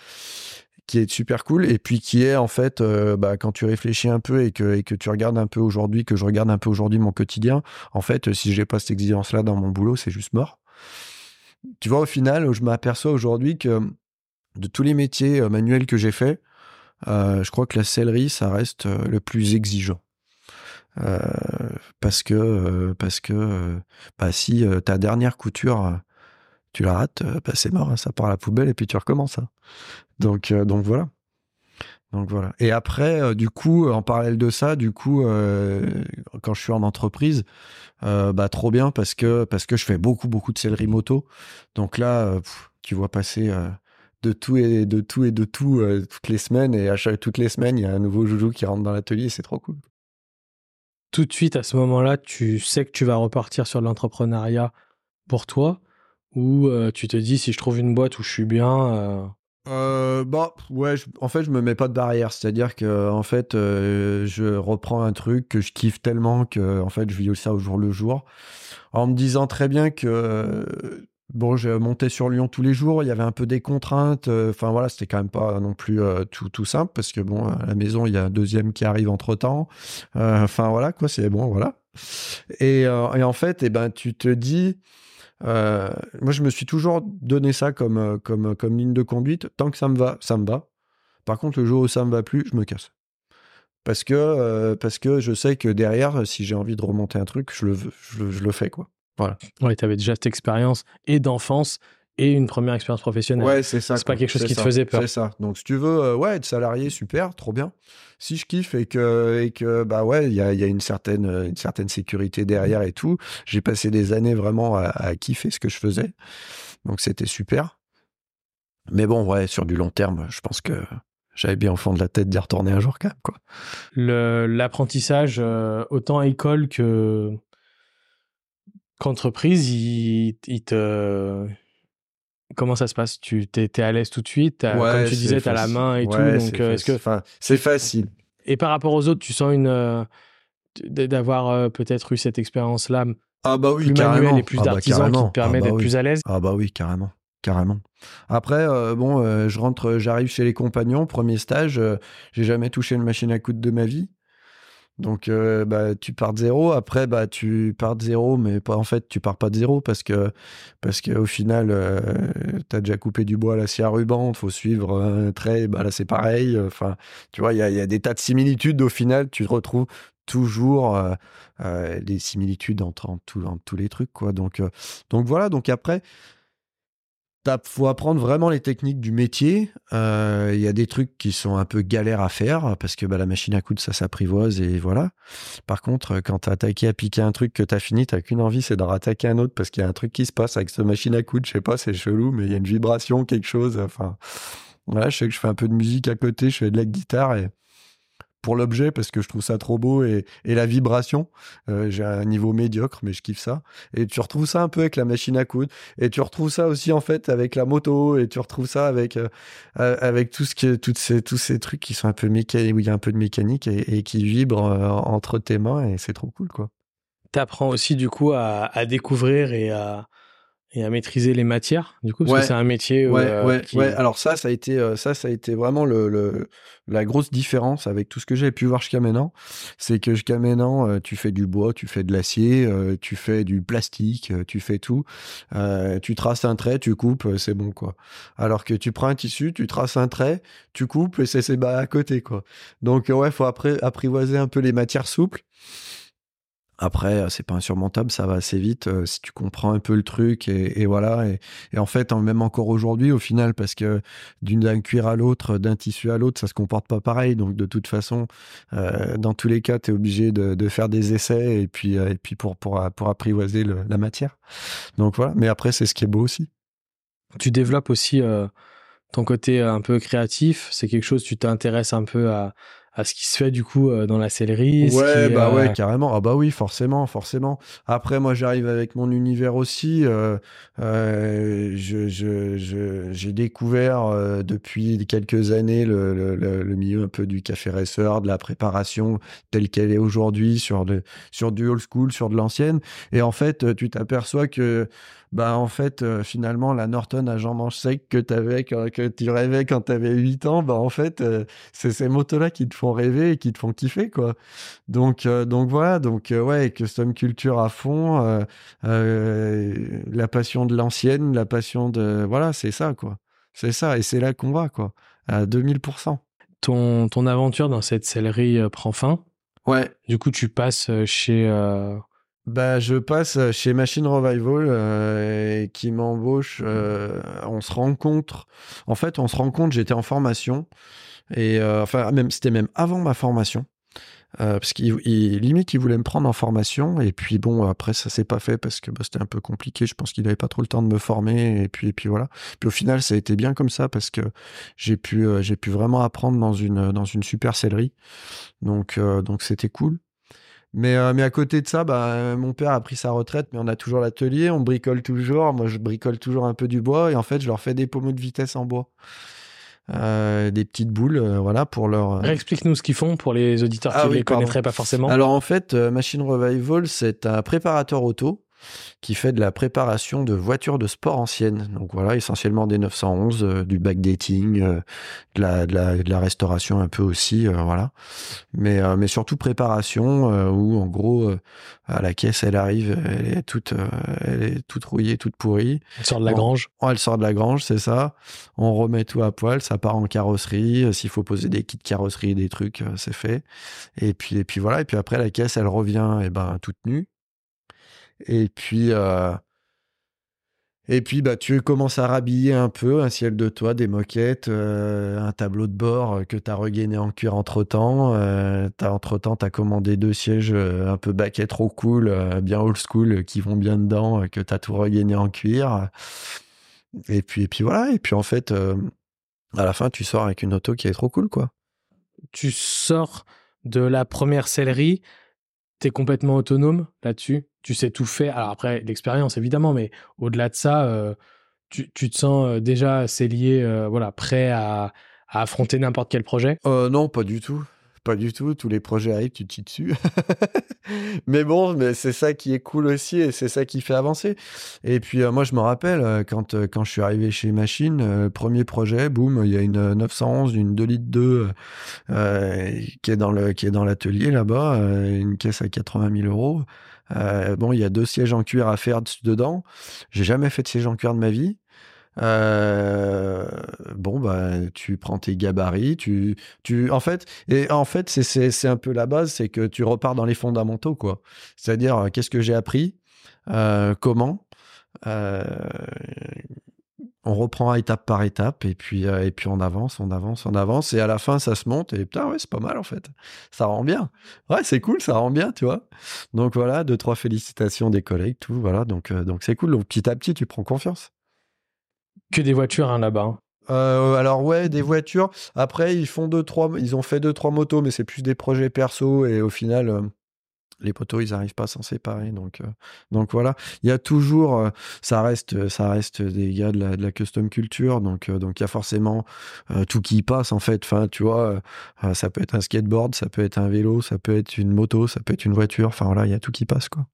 qui est super cool et puis qui est en fait euh, bah, quand tu réfléchis un peu et que, tu regardes un peu aujourd'hui que je regarde un peu aujourd'hui mon quotidien en fait si j'ai pas cette exigence là dans mon boulot c'est juste mort tu vois au final je m'aperçois aujourd'hui que de tous les métiers euh, manuels que j'ai fait euh, je crois que la sellerie ça reste le plus exigeant parce que parce que bah, si ta dernière couture tu la rates, bah, c'est mort, hein, ça part à la poubelle et puis tu recommences. Hein. Donc, euh, donc voilà. Donc voilà. Et après, euh, du coup, en parallèle de ça, du coup, euh, quand je suis en entreprise, bah trop bien parce que parce que je fais beaucoup beaucoup de sellerie moto. Donc là, tu vois passer de tout et de tout et de tout toutes les semaines et à chaque toutes les semaines, il y a un nouveau joujou qui rentre dans l'atelier, c'est trop cool. Tout de suite à ce moment-là, tu sais que tu vas repartir sur l'entrepreneuriat pour toi ou tu te dis si je trouve une boîte où je suis bien euh, bah ouais, en fait, je me mets pas de barrière. C'est-à-dire que en fait, euh, je reprends un truc que je kiffe tellement que en fait, je vis ça au jour le jour, en me disant très bien que bon, j'ai monté sur Lyon tous les jours. Il y avait un peu des contraintes. Euh, enfin voilà, c'était quand même pas non plus euh, tout tout simple parce que bon, à la maison, il y a un deuxième qui arrive entre temps. Enfin voilà quoi, c'est bon voilà. Et, et en fait, eh ben, tu te dis euh, moi, je me suis toujours donné ça comme, euh, comme, comme ligne de conduite. Tant que ça me va, ça me va. Par contre, le jour où ça me va plus, je me casse. Parce que, euh, que je sais que derrière, si j'ai envie de remonter un truc, je je, je le fais. quoi. Voilà. Ouais, tu avais déjà cette expérience et d'enfance et une première expérience professionnelle. Ouais, c'est ça. C'est pas quelque chose qui te faisait peur. C'est ça. Donc, si tu veux, euh, ouais, être salarié, super, trop bien. Si je kiffe et que, et que bah ouais, il y a, y a, une, certaine, une certaine sécurité derrière et tout, j'ai passé des années vraiment à, kiffer ce que je faisais. Donc, c'était super. Mais bon, ouais, sur du long terme, je pense que j'avais bien au fond de la tête d'y retourner un jour quand même. Quoi. L'apprentissage, euh, autant à école que qu'entreprise, il, il, te, Comment ça se passe? Tu t'es, à l'aise tout de suite? Comme tu disais, tu as la main et tout. Donc, euh, est-ce que c'est facile. Et par rapport aux autres, tu sens une euh, d'avoir euh, peut-être eu cette expérience-là ah bah oui, plus carrément. et plus ah bah d'artisan qui te permet ah bah d'être plus à l'aise? Ah bah oui, carrément. Carrément. Après, bon, je rentre, j'arrive chez les compagnons, premier stage, j'ai jamais touché une machine à coudre de ma vie. Donc, euh, bah, tu pars de zéro. Après, bah, tu pars de zéro, mais pas, en fait, tu pars pas de zéro parce que, parce qu'au final, euh, tu as déjà coupé du bois à la scie à ruban, faut suivre un trait, bah, là, c'est pareil. Enfin, tu vois, il y a, y a, des tas de similitudes. Au final, tu retrouves toujours euh, des similitudes entre, entre, tous les trucs, quoi. Donc, donc voilà. Donc après, il faut apprendre vraiment les techniques du métier. Euh, il y a des trucs qui sont un peu galères à faire parce que bah, la machine à coudre, ça s'apprivoise et voilà. Par contre, quand tu as attaqué à piquer un truc que tu as fini, tu qu'une envie, c'est d'en rattaquer un autre parce qu'il y a un truc qui se passe avec cette machine à coudre. Je sais pas, c'est chelou, mais il y a une vibration, quelque chose. Enfin, voilà, je sais que je fais un peu de musique à côté, je fais de la guitare et pour l'objet parce que je trouve ça trop beau et, et la vibration. Euh, j'ai un niveau médiocre, mais je kiffe ça. Et tu retrouves ça un peu avec la machine à coudre. Et tu retrouves ça aussi en fait avec la moto. Et tu retrouves ça avec euh, avec tout ce qui, toutes ces tous ces trucs qui sont un peu mécaniques où il y a un peu de mécanique et, qui vibrent euh, entre tes mains et c'est trop cool quoi. T'apprends aussi du coup à découvrir et à et à maîtriser les matières du coup parce que c'est un métier ouais, euh, ouais, ouais, alors ça ça a été euh, ça ça a été vraiment le, le, la grosse différence avec tout ce que j'ai pu voir jusqu'à maintenant. C'est que jusqu'à maintenant euh, tu fais du bois tu fais de l'acier tu fais du plastique tu fais tout. Tu traces un trait tu coupes c'est bon quoi. Alors que tu prends un tissu tu traces un trait tu coupes et c'est c'est à côté quoi. Donc ouais faut apprivoiser un peu les matières souples Après, euh, c'est pas insurmontable, ça va assez vite euh, si tu comprends un peu le truc et, voilà. Et, en fait, même encore aujourd'hui, au final, parce que d'un cuir à l'autre, d'un tissu à l'autre, ça se comporte pas pareil. Donc, de toute façon, euh, dans tous les cas, tu es obligé de, faire des essais et puis, et puis pour, pour, pour apprivoiser la matière. Donc voilà. Mais après, c'est ce qui est beau aussi. Tu développes aussi ton côté un peu créatif. C'est quelque chose, tu t'intéresses un peu à à ce qui se fait du coup euh, dans la sellerie. Ouais, bah ouais, carrément. Ah bah oui, forcément, forcément. Après, moi, j'arrive avec mon univers aussi. Euh, euh, je, je, j'ai découvert euh, depuis quelques années le, le, le, milieu un peu du café racer, de la préparation telle qu'elle est aujourd'hui sur, de, sur du old school, sur de l'ancienne. Et en fait, tu t'aperçois que bah en fait euh, finalement la Norton à Jean Manche sec que avais, que, tu rêvais quand tu avais 8 ans bah en fait euh, c'est ces motos là qui te font rêver et qui te font kiffer quoi. Donc euh, donc voilà donc ouais custom culture à fond la passion de l'ancienne la passion de voilà c'est ça quoi. C'est ça et c'est là qu'on va quoi à 2000% ton ton aventure dans cette sellerie prend fin. Ouais. Du coup tu passes chez bah, je passe chez Machine Revival euh, qui m'embauche. Euh, on se rencontre. En fait, on se rencontre. J'étais en formation et euh, enfin même c'était même avant ma formation. parce qu'il limite il voulait me prendre en formation et puis bon après ça s'est pas fait parce que bah, c'était un peu compliqué je pense qu'il avait pas trop le temps de me former et puis et puis voilà puis au final ça a été bien comme ça parce que j'ai pu j'ai pu vraiment apprendre dans une dans une super sellerie donc donc c'était cool mais, euh, mais à côté de ça, bah, mon père a pris sa retraite, mais on a toujours l'atelier, on bricole toujours. Moi, je bricole toujours un peu du bois et en fait, je leur fais des pommeaux de vitesse en bois. Euh, des petites boules, euh, voilà, pour leur. Explique-nous ce qu'ils font pour les auditeurs ah qui ne les connaîtraient pas forcément. Alors en fait, Machine Revival, c'est un préparateur auto qui fait de la préparation de voitures de sport anciennes. Donc voilà, essentiellement des 911, euh, du backdating, euh, de, la, de, la, de, la, restauration un peu aussi, euh, voilà. Mais, mais surtout préparation, où en gros, à la caisse, elle arrive, elle est toute, elle est toute rouillée, toute pourrie. Elle sort de la grange. elle sort de la grange, c'est ça. On remet tout à poil, ça part en carrosserie. S'il faut poser des kits de carrosserie, des trucs, c'est fait. Et puis, et puis voilà. Et puis après, la caisse, elle revient, et eh ben, toute nue. Et puis, euh, et puis bah, tu commences à rhabiller un peu un ciel de toit, des moquettes, euh, un tableau de bord que tu as regainé en cuir entre-temps. Euh, entre-temps, tu as commandé deux sièges un peu baquets trop cool, bien old school, qui vont bien dedans, que tu as tout regainé en cuir. Et puis, puis voilà. Et puis en fait, à la fin, tu sors avec une auto qui est trop cool, quoi. Tu sors de la première sellerie tu es complètement autonome là-dessus, tu sais tout faire. Alors après, l'expérience évidemment, mais au-delà de ça, euh, tu, te sens euh, déjà c'est lié, euh, voilà, prêt à, à affronter n'importe quel projet? Non, pas du tout. Pas du tout, tous les projets arrivent, tu te dessus. mais bon, mais c'est ça qui est cool aussi et c'est ça qui fait avancer. Et puis euh, moi, je me rappelle euh, quand, euh, quand je suis arrivé chez Machine, premier projet, boum, il y a une 911, une 2 litres 2 qui est dans qui est dans l'atelier là-bas, une caisse à 80 000 euros. bon, il y a deux sièges en cuir à faire dedans. J'ai jamais fait de siège en cuir de ma vie. Euh, bon bah tu prends tes gabarits, tu tu en fait et en fait c'est un peu la base, c'est que tu repars dans les fondamentaux quoi. C'est-à-dire euh, qu'est-ce que j'ai appris, euh, comment? on reprend étape par étape et puis et puis on avance, on avance, on avance et à la fin ça se monte et putain ouais c'est pas mal en fait, ça rend bien. Ouais c'est cool, ça rend bien tu vois. Donc voilà deux trois félicitations des collègues tout voilà donc donc c'est cool donc petit à petit tu prends confiance. Que des voitures hein, là-bas. Hein. Euh, alors ouais, des voitures. Après, ils font deux trois, ils ont fait deux trois motos, mais c'est plus des projets perso et au final. Euh, les poteaux, ils n'arrivent pas à s'en séparer, donc euh, donc voilà. Il y a toujours, ça reste ça reste des gars de la, custom culture, donc donc il y a forcément tout qui passe en fait. Enfin, tu vois, ça peut être un skateboard, ça peut être un vélo, ça peut être une moto, ça peut être une voiture. Enfin voilà, il y a tout qui passe quoi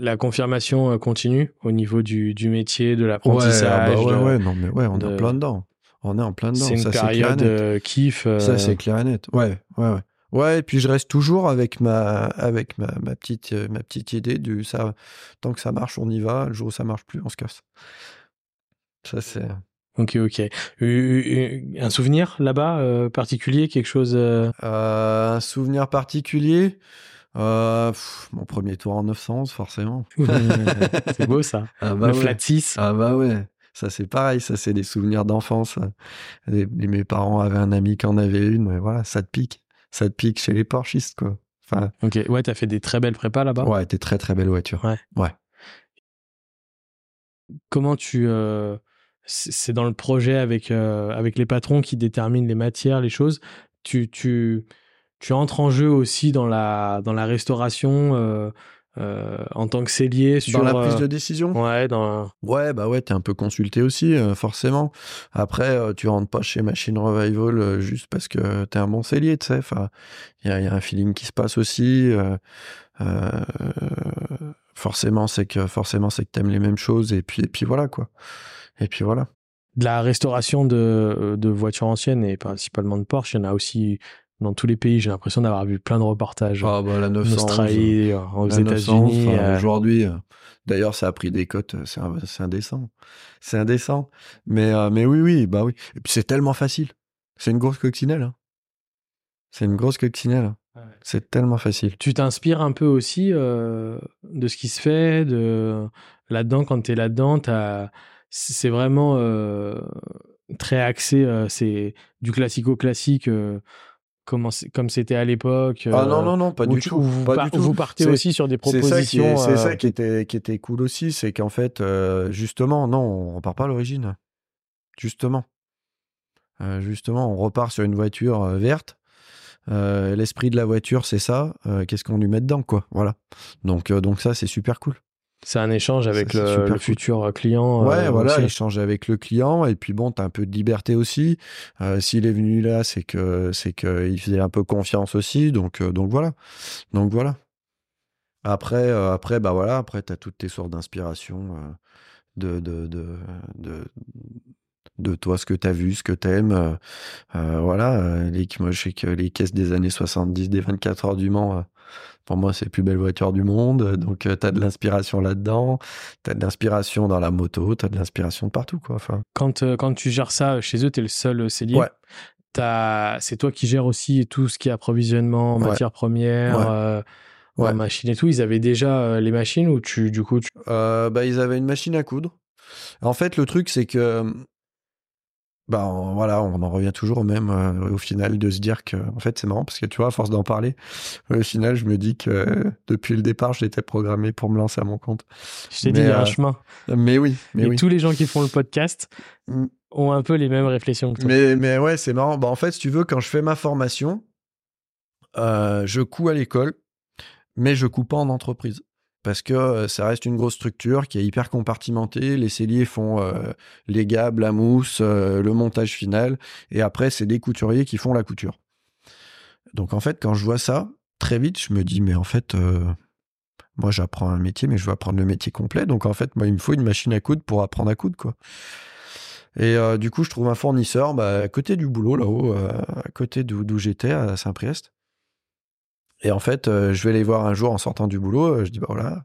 la confirmation euh, continue au niveau du, du métier, de l'apprentissage. Ouais, bah ouais, non, mais ouais, on est en plein dedans. On est en plein dedans. C'est une période euh, kiff. Euh, Ça, c'est clair et net. Ouais, ouais, ouais. Ouais, et puis je reste toujours avec ma, avec ma, ma petite, ma petite idée du ça, tant que ça marche, on y va. Le jour où ça marche plus, on se casse. Ça, c'est. Ok, ok. Un souvenir là-bas particulier, quelque chose Un souvenir particulier? Euh, pff, mon premier tour en 911, forcément. c'est beau ça. Ah bah le ouais. flat 6. Ah bah ouais. Ça c'est pareil, ça c'est des souvenirs d'enfance. Les- les- Mes parents avaient un ami qui en avait une, mais voilà, ça te pique. Ça te pique chez les Porschistes, quoi. Enfin, Ok, ouais, t'as fait des très belles prépas là-bas? ouais, t'es très très belle voiture. Comment tu. euh, c'est c'est dans le projet avec, euh, avec les patrons qui déterminent les matières, les choses. Tu, tu, tu entres en jeu aussi dans la, dans la restauration euh, euh, en tant que cellier sur. Dans la prise euh, de décision? Ouais, dans. Ouais, bah ouais, t'es un peu consulté aussi, euh, forcément. Après, tu rentres pas chez Machine Revival juste parce que t'es un bon cellier, tu sais. Enfin, il y a, y a un feeling qui se passe aussi. forcément, c'est que forcément, c'est que t'aimes les mêmes choses et puis et puis voilà quoi. Et puis voilà. De la restauration de, de voitures anciennes et principalement de Porsche, il y en a aussi dans tous les pays. J'ai l'impression d'avoir vu plein de reportages. Ah bah la en 911, Australie, aux la 911, États-Unis. enfin, euh, Aujourd'hui, euh, d'ailleurs, ça a pris des cotes. euh, C'est indécent. C'est indécent. Mais euh, mais oui oui bah oui. Et puis c'est tellement facile. C'est une grosse coccinelle. hein. C'est une grosse coccinelle. hein. Ouais. C'est tellement facile. Tu t'inspires un peu aussi euh, de ce qui se fait, de là-dedans quand tu es là-dedans, c'est vraiment euh, très axé, euh, c'est du classico-classique euh, comment comme c'était à l'époque. Ah euh, non non non pas du tout. vous, pas par- du tout. vous partez aussi sur des C'est ça, qui propositions. est, c'est euh, ça qui était, qui était cool aussi, c'est qu'en fait, euh, justement, non, on repart pas à l'origine. Justement. Justement, on repart sur une voiture verte. L'esprit de la voiture, c'est ça. Qu'est-ce qu'on lui met dedans, quoi? Voilà. Donc, donc ça, c'est super cool. C'est un échange avec Ça, le, super le cool. futur client. Ouais, euh, voilà, aussi. échanger avec le client et puis bon, t'as un peu de liberté aussi. Euh, S'il est venu là, c'est que c'est que il faisait un peu confiance aussi, donc euh, donc voilà, donc voilà. Après, euh, après, bah voilà, après t'as toutes tes sources d'inspiration euh, de, de de de de toi, ce que t'as vu, ce que t'aimes. euh, euh, voilà, euh, les, moi je sais que les caisses des années 70, des 24 heures du Mans. Euh, pour moi, c'est les plus belles voitures du monde. Donc, tu as de l'inspiration là-dedans. Tu as de l'inspiration dans la moto. Tu as de l'inspiration de partout, quoi. Enfin, Quand, euh, quand tu gères ça chez eux, tu es le seul euh, cellier. Ouais. T'as- C'est toi qui gères aussi tout ce qui est approvisionnement, Ouais. matières premières, Ouais. euh, Ouais. machines et tout. Ils avaient déjà euh, les machines ou tu, du coup, tu... Euh, bah, ils avaient une machine à coudre. En fait, le truc, c'est que. Bah, on- voilà, on en revient toujours au même, euh, au final, de se dire que. En fait, c'est marrant parce que tu vois, à force d'en parler, au final, je me dis que euh, depuis le départ, j'étais programmé pour me lancer à mon compte. je t'ai dit, il y a un euh, chemin. Mais oui, mais et oui. tous les gens qui font le podcast Mm. ont un peu les mêmes réflexions que toi. Mais, mais ouais, c'est marrant. Bah, en fait, si tu veux, quand je fais ma formation, euh, je couds à l'école, mais je couds pas en entreprise. Parce que euh, ça reste une grosse structure qui est hyper compartimentée. Les celliers font euh, les gables, la mousse, euh, le montage final. Et après, c'est des couturiers qui font la couture. Donc en fait, quand je vois ça, très vite, je me dis, mais en fait, moi j'apprends un métier, mais je veux apprendre le métier complet. Donc en fait, moi, il me faut une machine à coudre pour apprendre à coudre, quoi. Et du coup, je trouve un fournisseur bah, à côté du boulot, là-haut, à côté d'où j'étais, à Saint-Priest. Et en fait, euh, je vais les voir un jour en sortant du boulot. euh, je dis, bah voilà,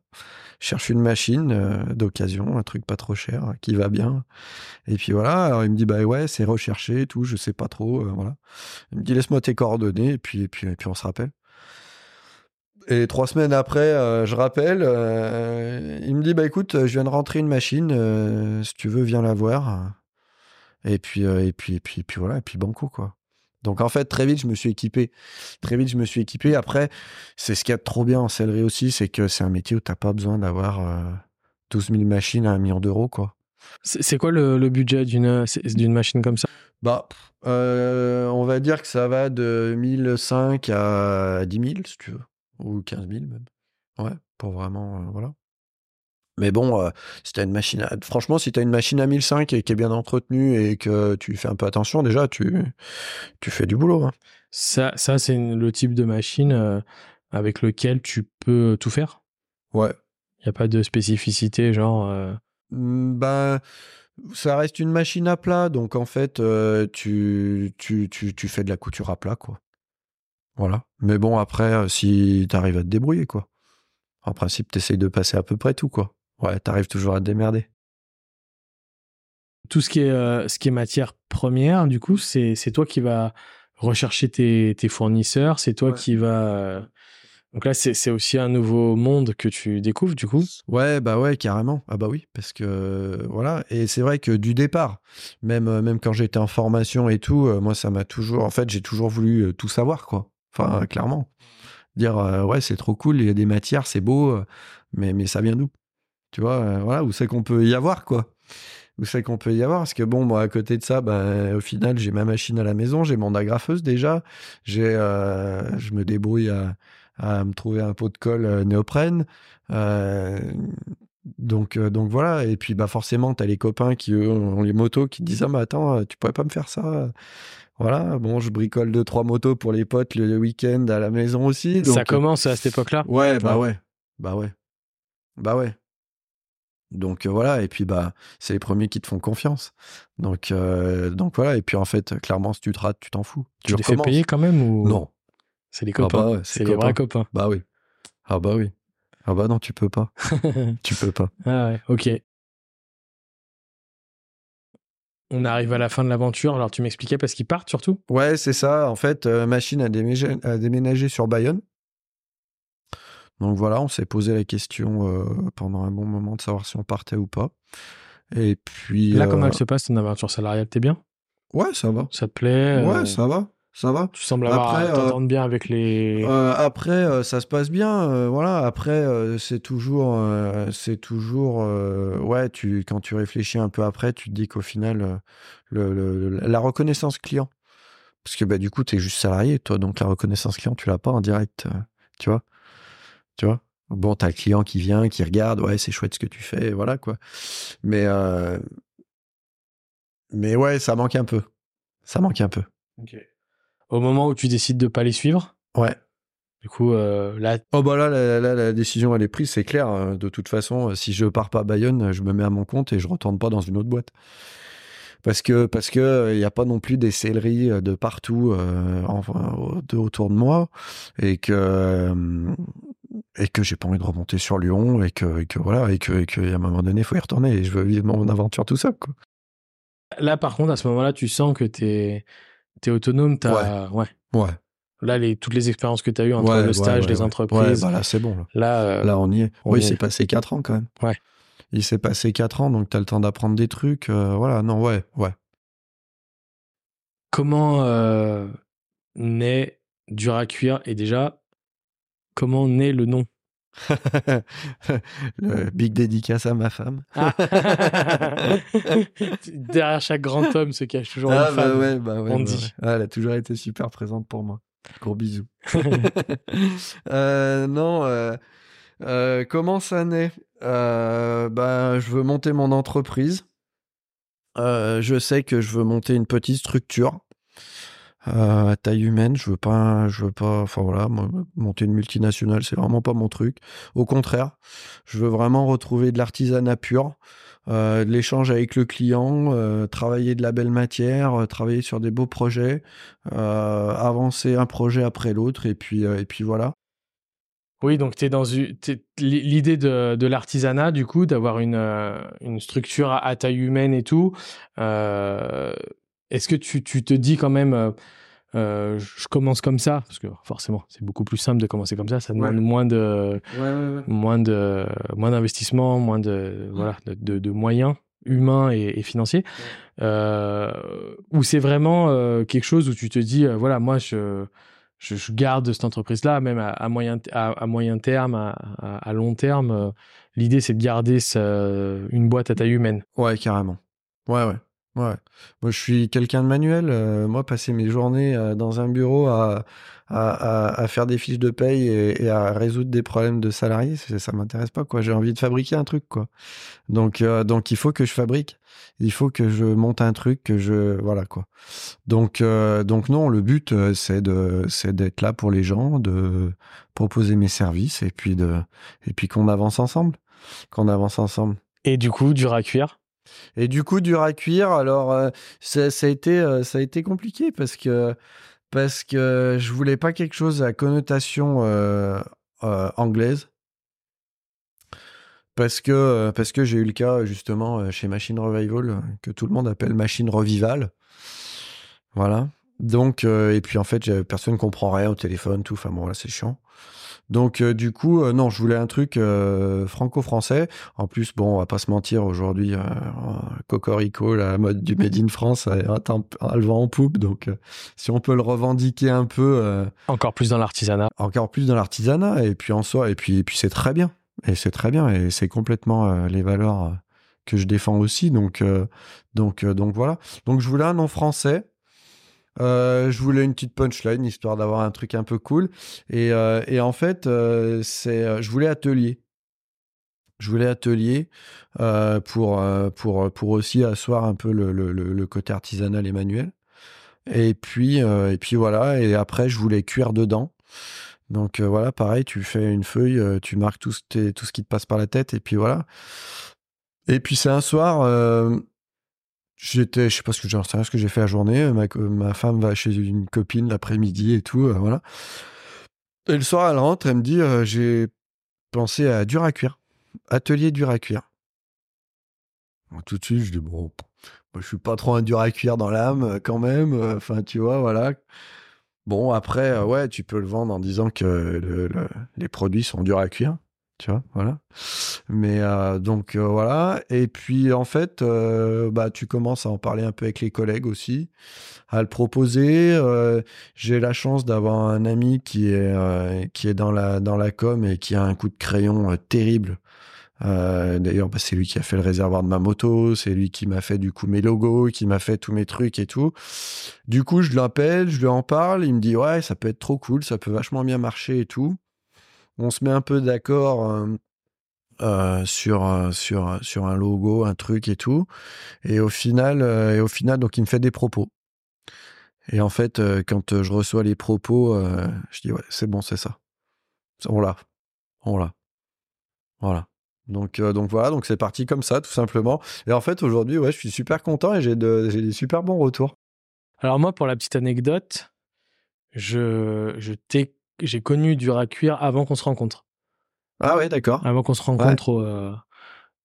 cherche une machine euh, d'occasion, un truc pas trop cher, qui va bien. Et puis voilà, alors il me dit, bah ouais, c'est recherché et tout, je sais pas trop. voilà. Il me dit, laisse-moi tes coordonnées, et puis, et puis, et puis on se rappelle. Et trois semaines après, je rappelle, il me dit, bah écoute, je viens de rentrer une machine, si tu veux, viens la voir. Et puis, et puis, et puis, et puis voilà, et puis banco, quoi. Donc en fait, très vite, je me suis équipé. Très vite, je me suis équipé. Après, c'est ce qu'il y a de trop bien en sellerie aussi, c'est que c'est un métier où t'as pas besoin d'avoir euh, 12 000 machines à un million d'euros, quoi. C'est quoi le, le budget d'une machine comme ça? Bah, euh, on va dire que ça va de 1005 à 10 000, si tu veux. Ou 15 000 même. Ouais, pour vraiment, euh, voilà. Mais bon, euh, si t'as une machine à... Franchement, si t'as une machine à 1005 et qui est bien entretenue et que tu fais un peu attention, déjà, tu, tu fais du boulot. hein. Ça, ça c'est le type de machine euh, avec lequel tu peux tout faire? Ouais. Il n'y a pas de spécificité, genre. euh, Ben, ça reste une machine à plat, donc en fait, euh, tu, tu, tu, tu fais de la couture à plat, quoi. Voilà. Mais bon, après, si t'arrives à te débrouiller, quoi. En principe, t'essayes de passer à peu près tout, quoi. Ouais, t'arrives toujours à te démerder. tout ce qui est, euh, ce qui est matière première, du coup, c'est c'est toi qui vas rechercher tes, tes fournisseurs, c'est toi Ouais. qui vas euh, Donc là, c'est aussi un nouveau monde que tu découvres, du coup Ouais, bah ouais, carrément. Ah bah oui, parce que voilà. Et c'est vrai que du départ, même, euh, même quand j'étais en formation et tout, moi, ça m'a toujours. En fait, j'ai toujours voulu tout savoir, quoi. Enfin, clairement. Dire, ouais, c'est trop cool, il y a des matières, c'est beau, mais, mais ça vient d'où? Tu vois, voilà, où c'est qu'on peut y avoir, quoi Où c'est qu'on peut y avoir Parce que bon, moi, à côté de ça, bah, au final, j'ai ma machine à la maison, j'ai mon agrafeuse déjà, j'ai, je me débrouille à à me trouver un pot de colle euh, néoprène. Euh, donc, euh, donc voilà. Et puis, bah, forcément, tu as les copains qui ont les motos qui te disent Ah, mais attends, tu pourrais pas me faire ça voilà, bon, je bricole deux, trois motos pour les potes le week-end à la maison aussi. ça commence à cette époque-là? Ouais, bah ouais. Bah ouais. Bah ouais. Donc voilà, et puis bah c'est les premiers qui te font confiance. Donc donc voilà, et puis en fait, clairement, si tu te rates, tu t'en fous. Tu, tu les fais payer quand même ou Non, c'est les ah copains. Bah c'est les vrais copains. Bah oui. Ah bah oui. Ah bah non, tu peux pas. tu peux pas. Ah ouais, ok. On arrive à la fin de l'aventure. Alors tu m'expliquais parce qu'ils partent surtout? Ouais, c'est ça. En fait, euh, Machine a déménagé, sur Bayonne. Donc voilà, on s'est posé la question euh, pendant un bon moment de savoir si on partait ou pas. Et puis. Là, comment euh, elle se passe ton aventure salariale? T'es bien? Ouais, ça va. Ça te plaît Ouais, ça va ça va. Tu sembles avoir euh, bien avec les. Euh, après, euh, ça se passe bien. voilà. Après, c'est toujours, c'est toujours, ouais. Tu, quand tu réfléchis un peu après, tu te dis qu'au final, le, la reconnaissance client, parce que bah, du coup, tu es juste salarié, toi, donc la reconnaissance client, tu l'as pas en direct, tu vois, tu vois. Bon, t'as le client qui vient, qui regarde, ouais, c'est chouette ce que tu fais, voilà quoi. Mais, mais ouais, ça manque un peu. Ça manque un peu. Au moment où tu décides de pas les suivre? Ouais. Du coup, euh, là. Oh, bah là, la, décision, elle est prise, c'est clair. Hein. De toute façon, euh, si je pars pas à Bayonne, je me mets à mon compte et je retourne pas dans une autre boîte. Parce que, parce que, il n'y a pas non plus des céleries euh, de partout autour de moi et que, et que j'ai pas envie de remonter sur Lyon et que, et que voilà, et que, et un moment donné, il faut y retourner et je veux vivre mon aventure tout seul, quoi. Là, par contre, à ce moment-là, tu sens que tu es T'es autonome, t'as. Ouais. ouais. Là, les, toutes les expériences que tu as eues entre le stage, les entreprises. Bah là, c'est bon. Là, là, euh, là on y est. oui, il s'est passé 4 ans quand même. Ouais. Il s'est passé 4 ans, donc tu as le temps d'apprendre des trucs. Euh, voilà, non, ouais, ouais. Comment euh, naît dur à cuire Et déjà, comment naît le nom? Le big dédicace à ma femme. Ah. Derrière chaque grand homme se cache toujours ah, une bah femme. Ouais, bah ouais, on bah dit. elle a toujours été super présente pour moi. Gros bisous. euh, non, euh, euh, comment ça naît? Bah, Je veux monter mon entreprise. je sais que je veux monter une petite structure euh, à taille humaine. Je veux pas, je veux pas, enfin voilà, monter une multinationale, c'est vraiment pas mon truc. Au contraire, je veux vraiment retrouver de l'artisanat pur, euh, de l'échange avec le client, euh, travailler de la belle matière, travailler sur des beaux projets, avancer un projet après l'autre, et puis, voilà. Oui, donc es dans l'idée de, l'artisanat, du coup, d'avoir une structure à, taille humaine et tout. Est-ce que tu, tu, te dis quand même, euh, je commence comme ça? Parce que forcément c'est beaucoup plus simple de commencer comme ça. Ça demande moins de moins de moins d'investissement moins de voilà de, de, moyens humains et, financiers. Euh, ou c'est vraiment euh, quelque chose où tu te dis euh, voilà moi je, je, garde cette entreprise là même à, moyen à, moyen terme à, à long terme l'idée c'est de garder une boîte à taille humaine. Ouais carrément. Ouais ouais Ouais. Moi, je suis quelqu'un de manuel. Euh, moi, passer mes journées euh, dans un bureau à, à, à, faire des fiches de paye et, à résoudre des problèmes de salariés, ça m'intéresse pas, quoi. J'ai envie de fabriquer un truc, quoi. Donc, euh, donc, il faut que je fabrique. Il faut que je monte un truc, que je, voilà, quoi. Donc, donc non, le but, c'est de, c'est d'être là pour les gens, de proposer mes services et puis de, et puis qu'on avance ensemble, qu'on avance ensemble. Et du coup, dur à cuire? Et du coup, dur à cuire. Alors, euh, ça, a été, euh, ça a été compliqué parce que, parce que je voulais pas quelque chose à connotation euh, anglaise. Parce que, parce que j'ai eu le cas justement chez Machine Revival, que tout le monde appelle Machine Revival. Voilà. Donc, et puis en fait, personne comprend rien au téléphone, tout. Enfin bon, là, c'est chiant. Donc, euh, du coup, euh, non, je voulais un truc euh, franco-français. En plus, bon, on va pas se mentir, aujourd'hui, Cocorico, la mode du Made in France, temps- a le vent en poupe. Donc, si on peut le revendiquer un peu, Encore plus dans l'artisanat. encore plus dans l'artisanat, et puis en soi, et puis, et puis c'est très bien. Et c'est très bien, et c'est complètement les valeurs que je défends aussi. Donc, donc, donc voilà. Donc, je voulais un nom français. Euh, je voulais une petite punchline histoire d'avoir un truc un peu cool. Et, euh, en fait, euh, je voulais atelier. Je voulais atelier pour, aussi asseoir un peu le, côté artisanal et manuel. Et puis, voilà. Et après, je voulais cuire dedans. Donc voilà, pareil, tu fais une feuille, tu marques tout ce, qui te passe par la tête, et puis voilà. Et puis c'est un soir, j'étais, je sais pas ce que j'en sais ce que j'ai fait la journée. Ma, co- ma femme va chez une copine l'après-midi et tout, euh, voilà. Et le soir, elle rentre, elle me dit, euh, j'ai pensé à dur à cuire, atelier dur à cuire. Tout de suite, je dis bon, je suis pas trop un dur à cuire dans l'âme, euh, quand même. euh, Enfin, tu vois, voilà. Bon, après, euh, ouais, tu peux le vendre en disant que le- le- les produits sont durs à cuire, tu vois, voilà. Mais euh, donc euh, voilà. Et puis en fait, euh, bah tu commences à en parler un peu avec les collègues aussi, à le proposer. J'ai la chance d'avoir un ami qui est qui est dans la dans la com et qui a un coup de crayon terrible. D'ailleurs, bah, c'est lui qui a fait le réservoir de ma moto, c'est lui qui m'a fait du coup mes logos, qui m'a fait tous mes trucs et tout. Du coup, je l'appelle, je lui en parle, il me dit ouais, ça peut être trop cool, ça peut vachement bien marcher et tout. On se met un peu d'accord euh, euh, sur euh, sur sur un logo, un truc et tout. Et au final, et au final, donc il me fait des propos. Et en fait, quand je reçois les propos, je dis ouais, c'est bon, c'est ça. On l'a, on l'a, voilà. Donc donc voilà, donc c'est parti comme ça, tout simplement. Et en fait, aujourd'hui, ouais, je suis super content et j'ai de des super bons retours. Alors moi, pour la petite anecdote, je, je t'ai- j'ai connu dur à cuire avant qu'on se rencontre. Ah ouais, d'accord. Avant qu'on se rencontre au, euh,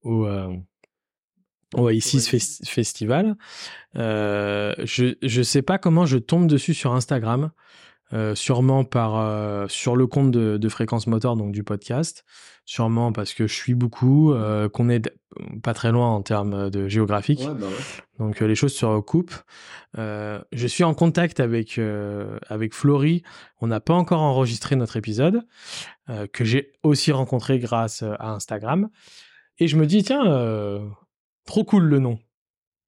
au, euh, Isis Fes- Festival. Euh, je je sais pas comment je tombe dessus sur Instagram. Euh, sûrement par euh, sur le compte de, de Fréquence Motor, donc du podcast. Sûrement parce que je suis beaucoup, euh, qu'on est pas très loin en termes de géographique. bah Donc les choses se recoupent. Je suis en contact avec avec Florie. On n'a pas encore enregistré notre épisode que j'ai aussi rencontré grâce à Instagram. Et je me dis tiens, trop cool le nom.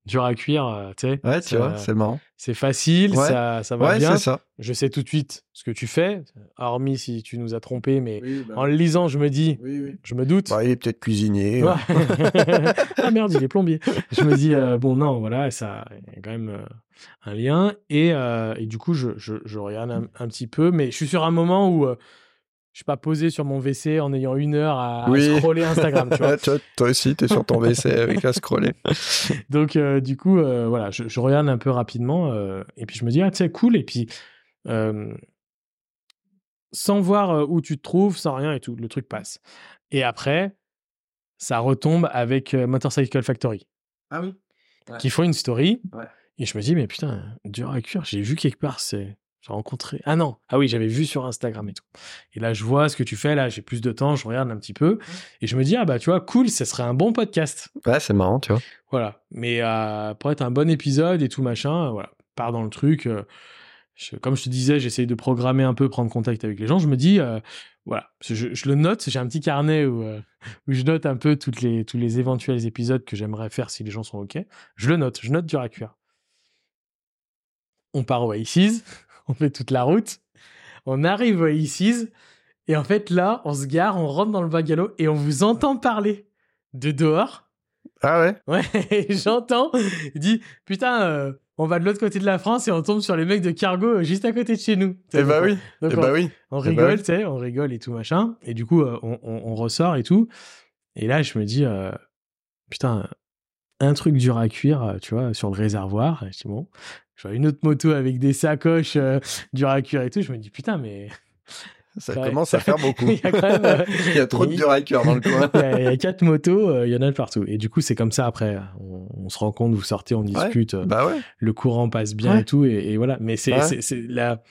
Dur à cuire, euh, tu sais. Ouais, tu vois, c'est marrant. c'est facile, Ouais. ça ça va Ouais, bien. c'est ça. Je sais tout de suite ce que tu fais, hormis si tu nous as trompé, mais Oui, bah en le lisant, je me dis, oui, oui. je me doute. Bah, il est peut-être cuisinier. Ouais. ah merde, il est plombier. Je me dis, euh, bon, non, voilà, ça il y a quand même euh, un lien. Et, euh, et du coup, je, je, je regarde un, un petit peu, mais je suis sur un moment où euh, je suis pas posé sur mon WC en ayant une heure à, à Oui. scroller Instagram, tu vois. Toi, toi aussi, t'es sur ton WC avec la scroller. Donc, euh, du coup, euh, voilà, je, je regarde un peu rapidement euh, et puis je me dis, ah, tu sais, cool. Et puis, euh, sans voir où tu te trouves, sans rien et tout, le truc passe. Et après, ça retombe avec euh, Motorcycle Factory. Ah oui. qui font une story. Ouais. Et je me dis, mais putain, dur à cuire, j'ai vu quelque part, c'est. J'ai rencontré. Ah non, ah oui, j'avais vu sur Instagram et tout. Et là, je vois ce que tu fais, là, j'ai plus de temps, je regarde un petit peu. Et je me dis, ah bah, tu vois, cool, ça serait un bon podcast. Ouais, c'est marrant, tu vois. Voilà. Mais euh, pour être un bon épisode et tout machin, euh, voilà, pars dans le truc. euh, je- comme je te disais, j'essaye de programmer un peu, prendre contact avec les gens. Je me dis, euh, voilà, je, je le note. J'ai un petit carnet où, euh, où je note un peu toutes les, tous les éventuels épisodes que j'aimerais faire si les gens sont OK. Je le note, je note dur à cuire. On part au Aces, on fait toute la route. On arrive au Aces. Et en fait, là, on se gare, on rentre dans le bungalow et on vous entend parler de dehors. Ah ouais? Ouais, j'entends, il dit putain, euh, on va de l'autre côté de la France et on tombe sur les mecs de Cargo euh, juste à côté de chez nous. Eh bah oui. Donc Eh on, bah oui. on eh bah rigole, tu sais, on rigole et tout machin. Et du coup, euh, on, on- on ressort et tout. Et là, je me dis euh, putain, un truc dur à cuire, euh, tu vois, sur le réservoir. Je dis bon, je vois une autre moto avec des sacoches euh, dur à cuire et tout. Je me dis putain, mais Ça commence à faire beaucoup. il y a quand même, euh, Il y a trop de il- duraqueurs dans le coin. il y, a, il y a quatre motos, euh, il y en a de partout. Et du coup, c'est comme ça après. On, on se rend compte, vous sortez, on discute, Bah ouais. le courant passe bien Ouais. et tout. Et, et voilà. Mais c'est la,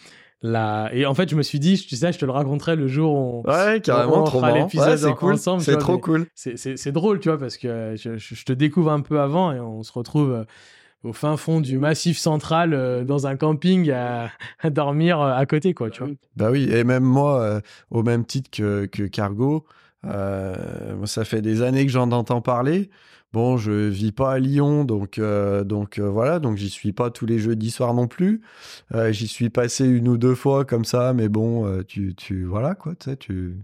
la. Et en fait, je me suis dit, tu sais, je te le raconterai le jour où on. Ouais, carrément, on trop fera l'épisode Ouais, c'est en- cool. ensemble, C'est trop cool. C'est- drôle, tu vois, parce que je, je- te découvre un peu avant et on se retrouve euh, au fin fond du massif central euh, dans un camping à, à dormir euh, à côté, quoi, tu vois. Bah oui, et même moi, euh, au même titre que, que Cargo, ça fait des années que j'en entends parler. Bon, je vis pas à Lyon, donc euh, donc euh, voilà, donc j'y suis pas tous les jeudis soirs non plus. Euh, j'y suis passé une ou deux fois comme ça, mais bon, euh, tu tu voilà quoi, tu sais, tu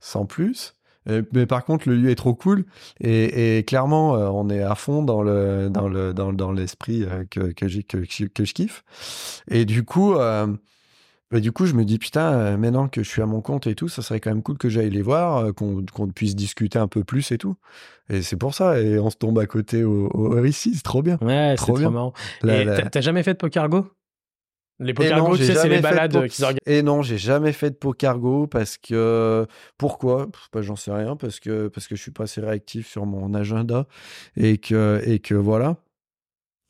sans plus. Euh, mais par contre, le lieu est trop cool et, et clairement, on est à fond dans le dans le dans, dans l'esprit que que, que, que je kiffe. Et du coup. Bah, du coup, je me dis, putain, euh, maintenant que je suis à mon compte et tout, ça serait quand même cool que j'aille les voir, euh, qu'on puisse discuter un peu plus et tout. Et c'est pour ça, et on se tombe à côté au, au RICI, c'est trop bien. Ouais, c'est Trop marrant. Et la- t'as- jamais fait de Pokergo? Les Pokergo, tu sais, c'est les balades po- qu'ils organisent. Et non, j'ai jamais fait de pokergo parce que pourquoi? Bah, J'en sais rien parce que parce que je suis pas assez réactif sur mon agenda et que et que voilà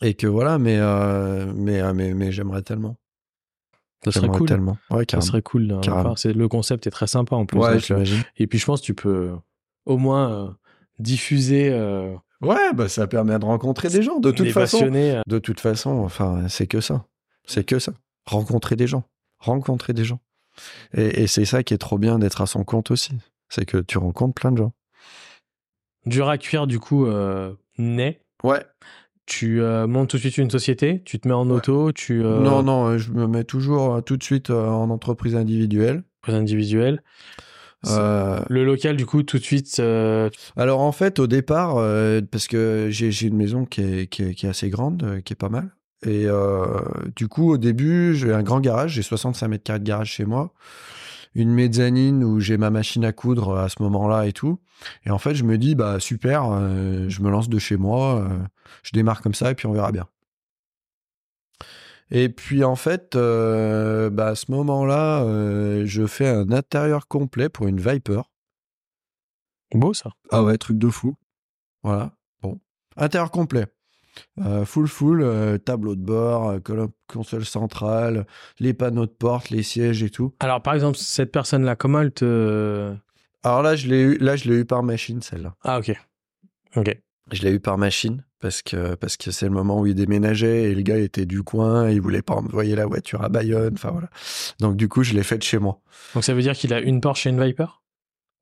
et que voilà. Mais euh, mais euh, mais, mais j'aimerais tellement. Ça serait cool. tellement. Ouais, Ça serait cool. C'est- Le concept est très sympa en plus. Ouais, j'imagine. et puis je pense que tu peux euh, au moins euh, diffuser euh, Ouais, bah ça permet de rencontrer des gens. De toute façon, passionnés. de toute façon, enfin, c'est que ça. C'est que ça. Rencontrer des gens. Rencontrer des gens. Et, et c'est ça qui est trop bien d'être à son compte aussi. C'est que tu rencontres plein de gens. Dur à cuire, du coup, euh, naît. Ouais. Tu euh, montes tout de suite une société, tu te mets en Ouais. auto, tu euh, Non, non, euh, je me mets toujours tout de suite en entreprise individuelle. entreprise individuelle. Euh, Le local, du coup, tout de suite. alors en fait, au départ, parce que j'ai une maison qui est, qui est, qui est assez grande, qui est pas mal. Et du coup, au début, j'ai un grand garage, j'ai 65 mètres carrés de garage chez moi. Une mezzanine où j'ai ma machine à coudre à ce moment-là et tout. Et en fait, je me dis, bah super, euh, je me lance de chez moi, euh, je démarre comme ça et puis on verra bien. Et puis en fait, euh, bah, à ce moment-là, euh, je fais un intérieur complet pour une Viper. Beau, ça. Ah ouais, truc de fou. Voilà. Bon. Intérieur complet. Euh, full full, euh, tableau de bord, euh, console centrale, les panneaux de porte, les sièges et tout. Alors, par exemple, cette personne-là, comment elle te. Alors là, je l'ai eu, là, je l'ai eu par machine, celle-là. Ah, ok. Ok. Je l'ai eu par machine parce que parce que c'est le moment où il déménageait et le gars était du coin et il voulait pas envoyer la voiture à Bayonne. Enfin voilà. Donc du coup, je l'ai fait de chez moi. Donc, ça veut dire qu'il a une Porsche et une Viper?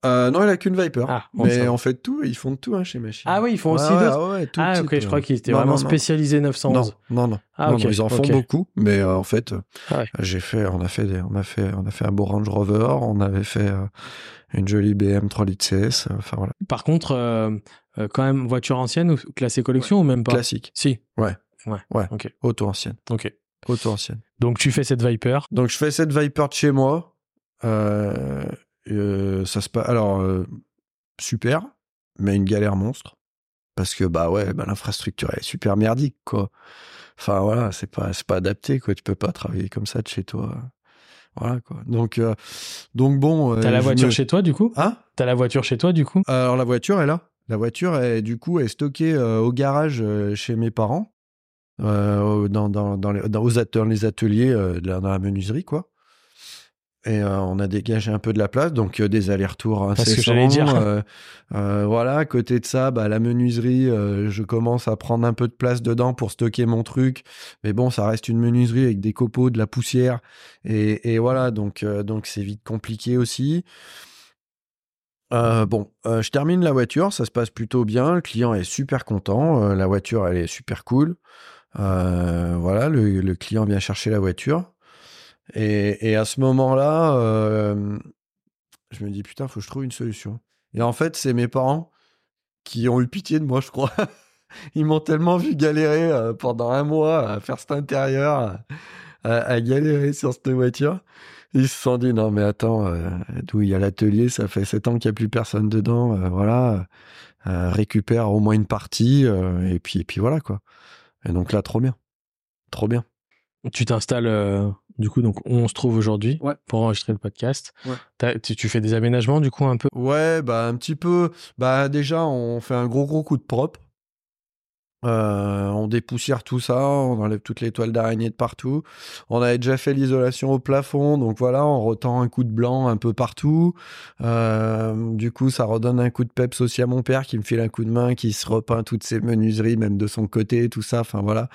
Euh, non, il a qu'une Viper. Ah, bon, mais on fait tout. Ils font de tout hein, chez Machine. Ah oui, ils font aussi ouais, d'autres. ouais, ouais, tout Ah, type, ok, je crois qu'il était Non, vraiment non, non. spécialisé 911. Non, non, non. Ah, ils en font beaucoup, mais euh, en fait, Ah ouais. j'ai fait, on a fait, des- on a fait, on a fait un beau Range Rover, on avait fait euh, une jolie BM 3 litres CS, enfin voilà, Par contre, quand même, voiture ancienne ou classée collection ou même pas? Classique, Si. Ouais. Ouais. Ouais. Ok. auto ancienne, Ok. auto ancienne. Donc, tu fais cette Viper? Donc je fais cette Viper de chez moi, euh, euh, ça se passe, alors euh, super, mais une galère monstre, parce que bah ouais, bah, l'infrastructure est super merdique quoi. Enfin voilà, c'est pas, pas adapté quoi, tu peux pas travailler comme ça de chez toi. Voilà quoi. Donc, euh, donc bon. T'as euh, la voiture me- chez toi, du coup? Hein? T'as la voiture chez toi, du coup? Alors la voiture est là. La voiture est du coup est stockée au garage chez mes parents, dans, dans, dans, les, dans, aux at- dans les ateliers dans la menuiserie quoi. Et euh, on a dégagé un peu de la place, donc euh, des allers-retours Parce que incessants. j'allais dire. euh, voilà, à côté de ça, bah, la menuiserie, je commence à prendre un peu de place dedans pour stocker mon truc. Mais bon, ça reste une menuiserie avec des copeaux, de la poussière. Et, et voilà, donc donc c'est vite compliqué aussi. Euh, bon, euh, je termine la voiture, ça se passe plutôt bien. Le client est super content. euh, la voiture, elle est super cool. Voilà, le, le client vient chercher la voiture. Et, à ce moment-là, euh, je me dis putain, faut que je trouve une solution. Et en fait, c'est mes parents qui ont eu pitié de moi, je crois. Ils m'ont tellement vu galérer euh, pendant un mois à faire cet intérieur, à, galérer sur cette voiture. Ils se sont dit non mais attends, euh, d'où il y a l'atelier, ça fait sept ans qu'il n'y a plus personne dedans, voilà, récupère au moins une partie et puis et puis voilà quoi. Et donc là trop bien, trop bien. Tu t'installes du coup, donc on se trouve aujourd'hui Ouais. pour enregistrer le podcast. Ouais. Tu fais des aménagements du coup un peu? Ouais, bah un petit peu. Bah déjà, on fait un gros gros coup de propre. Euh, on dépoussière tout ça, on enlève toutes les toiles d'araignée de partout. On avait déjà fait l'isolation au plafond, donc voilà, on retend un coup de blanc un peu partout. Euh, du coup, ça redonne un coup de peps aussi à mon père qui me file un coup de main, qui se repeint toutes ses menuiseries, même de son côté, tout ça. Enfin voilà,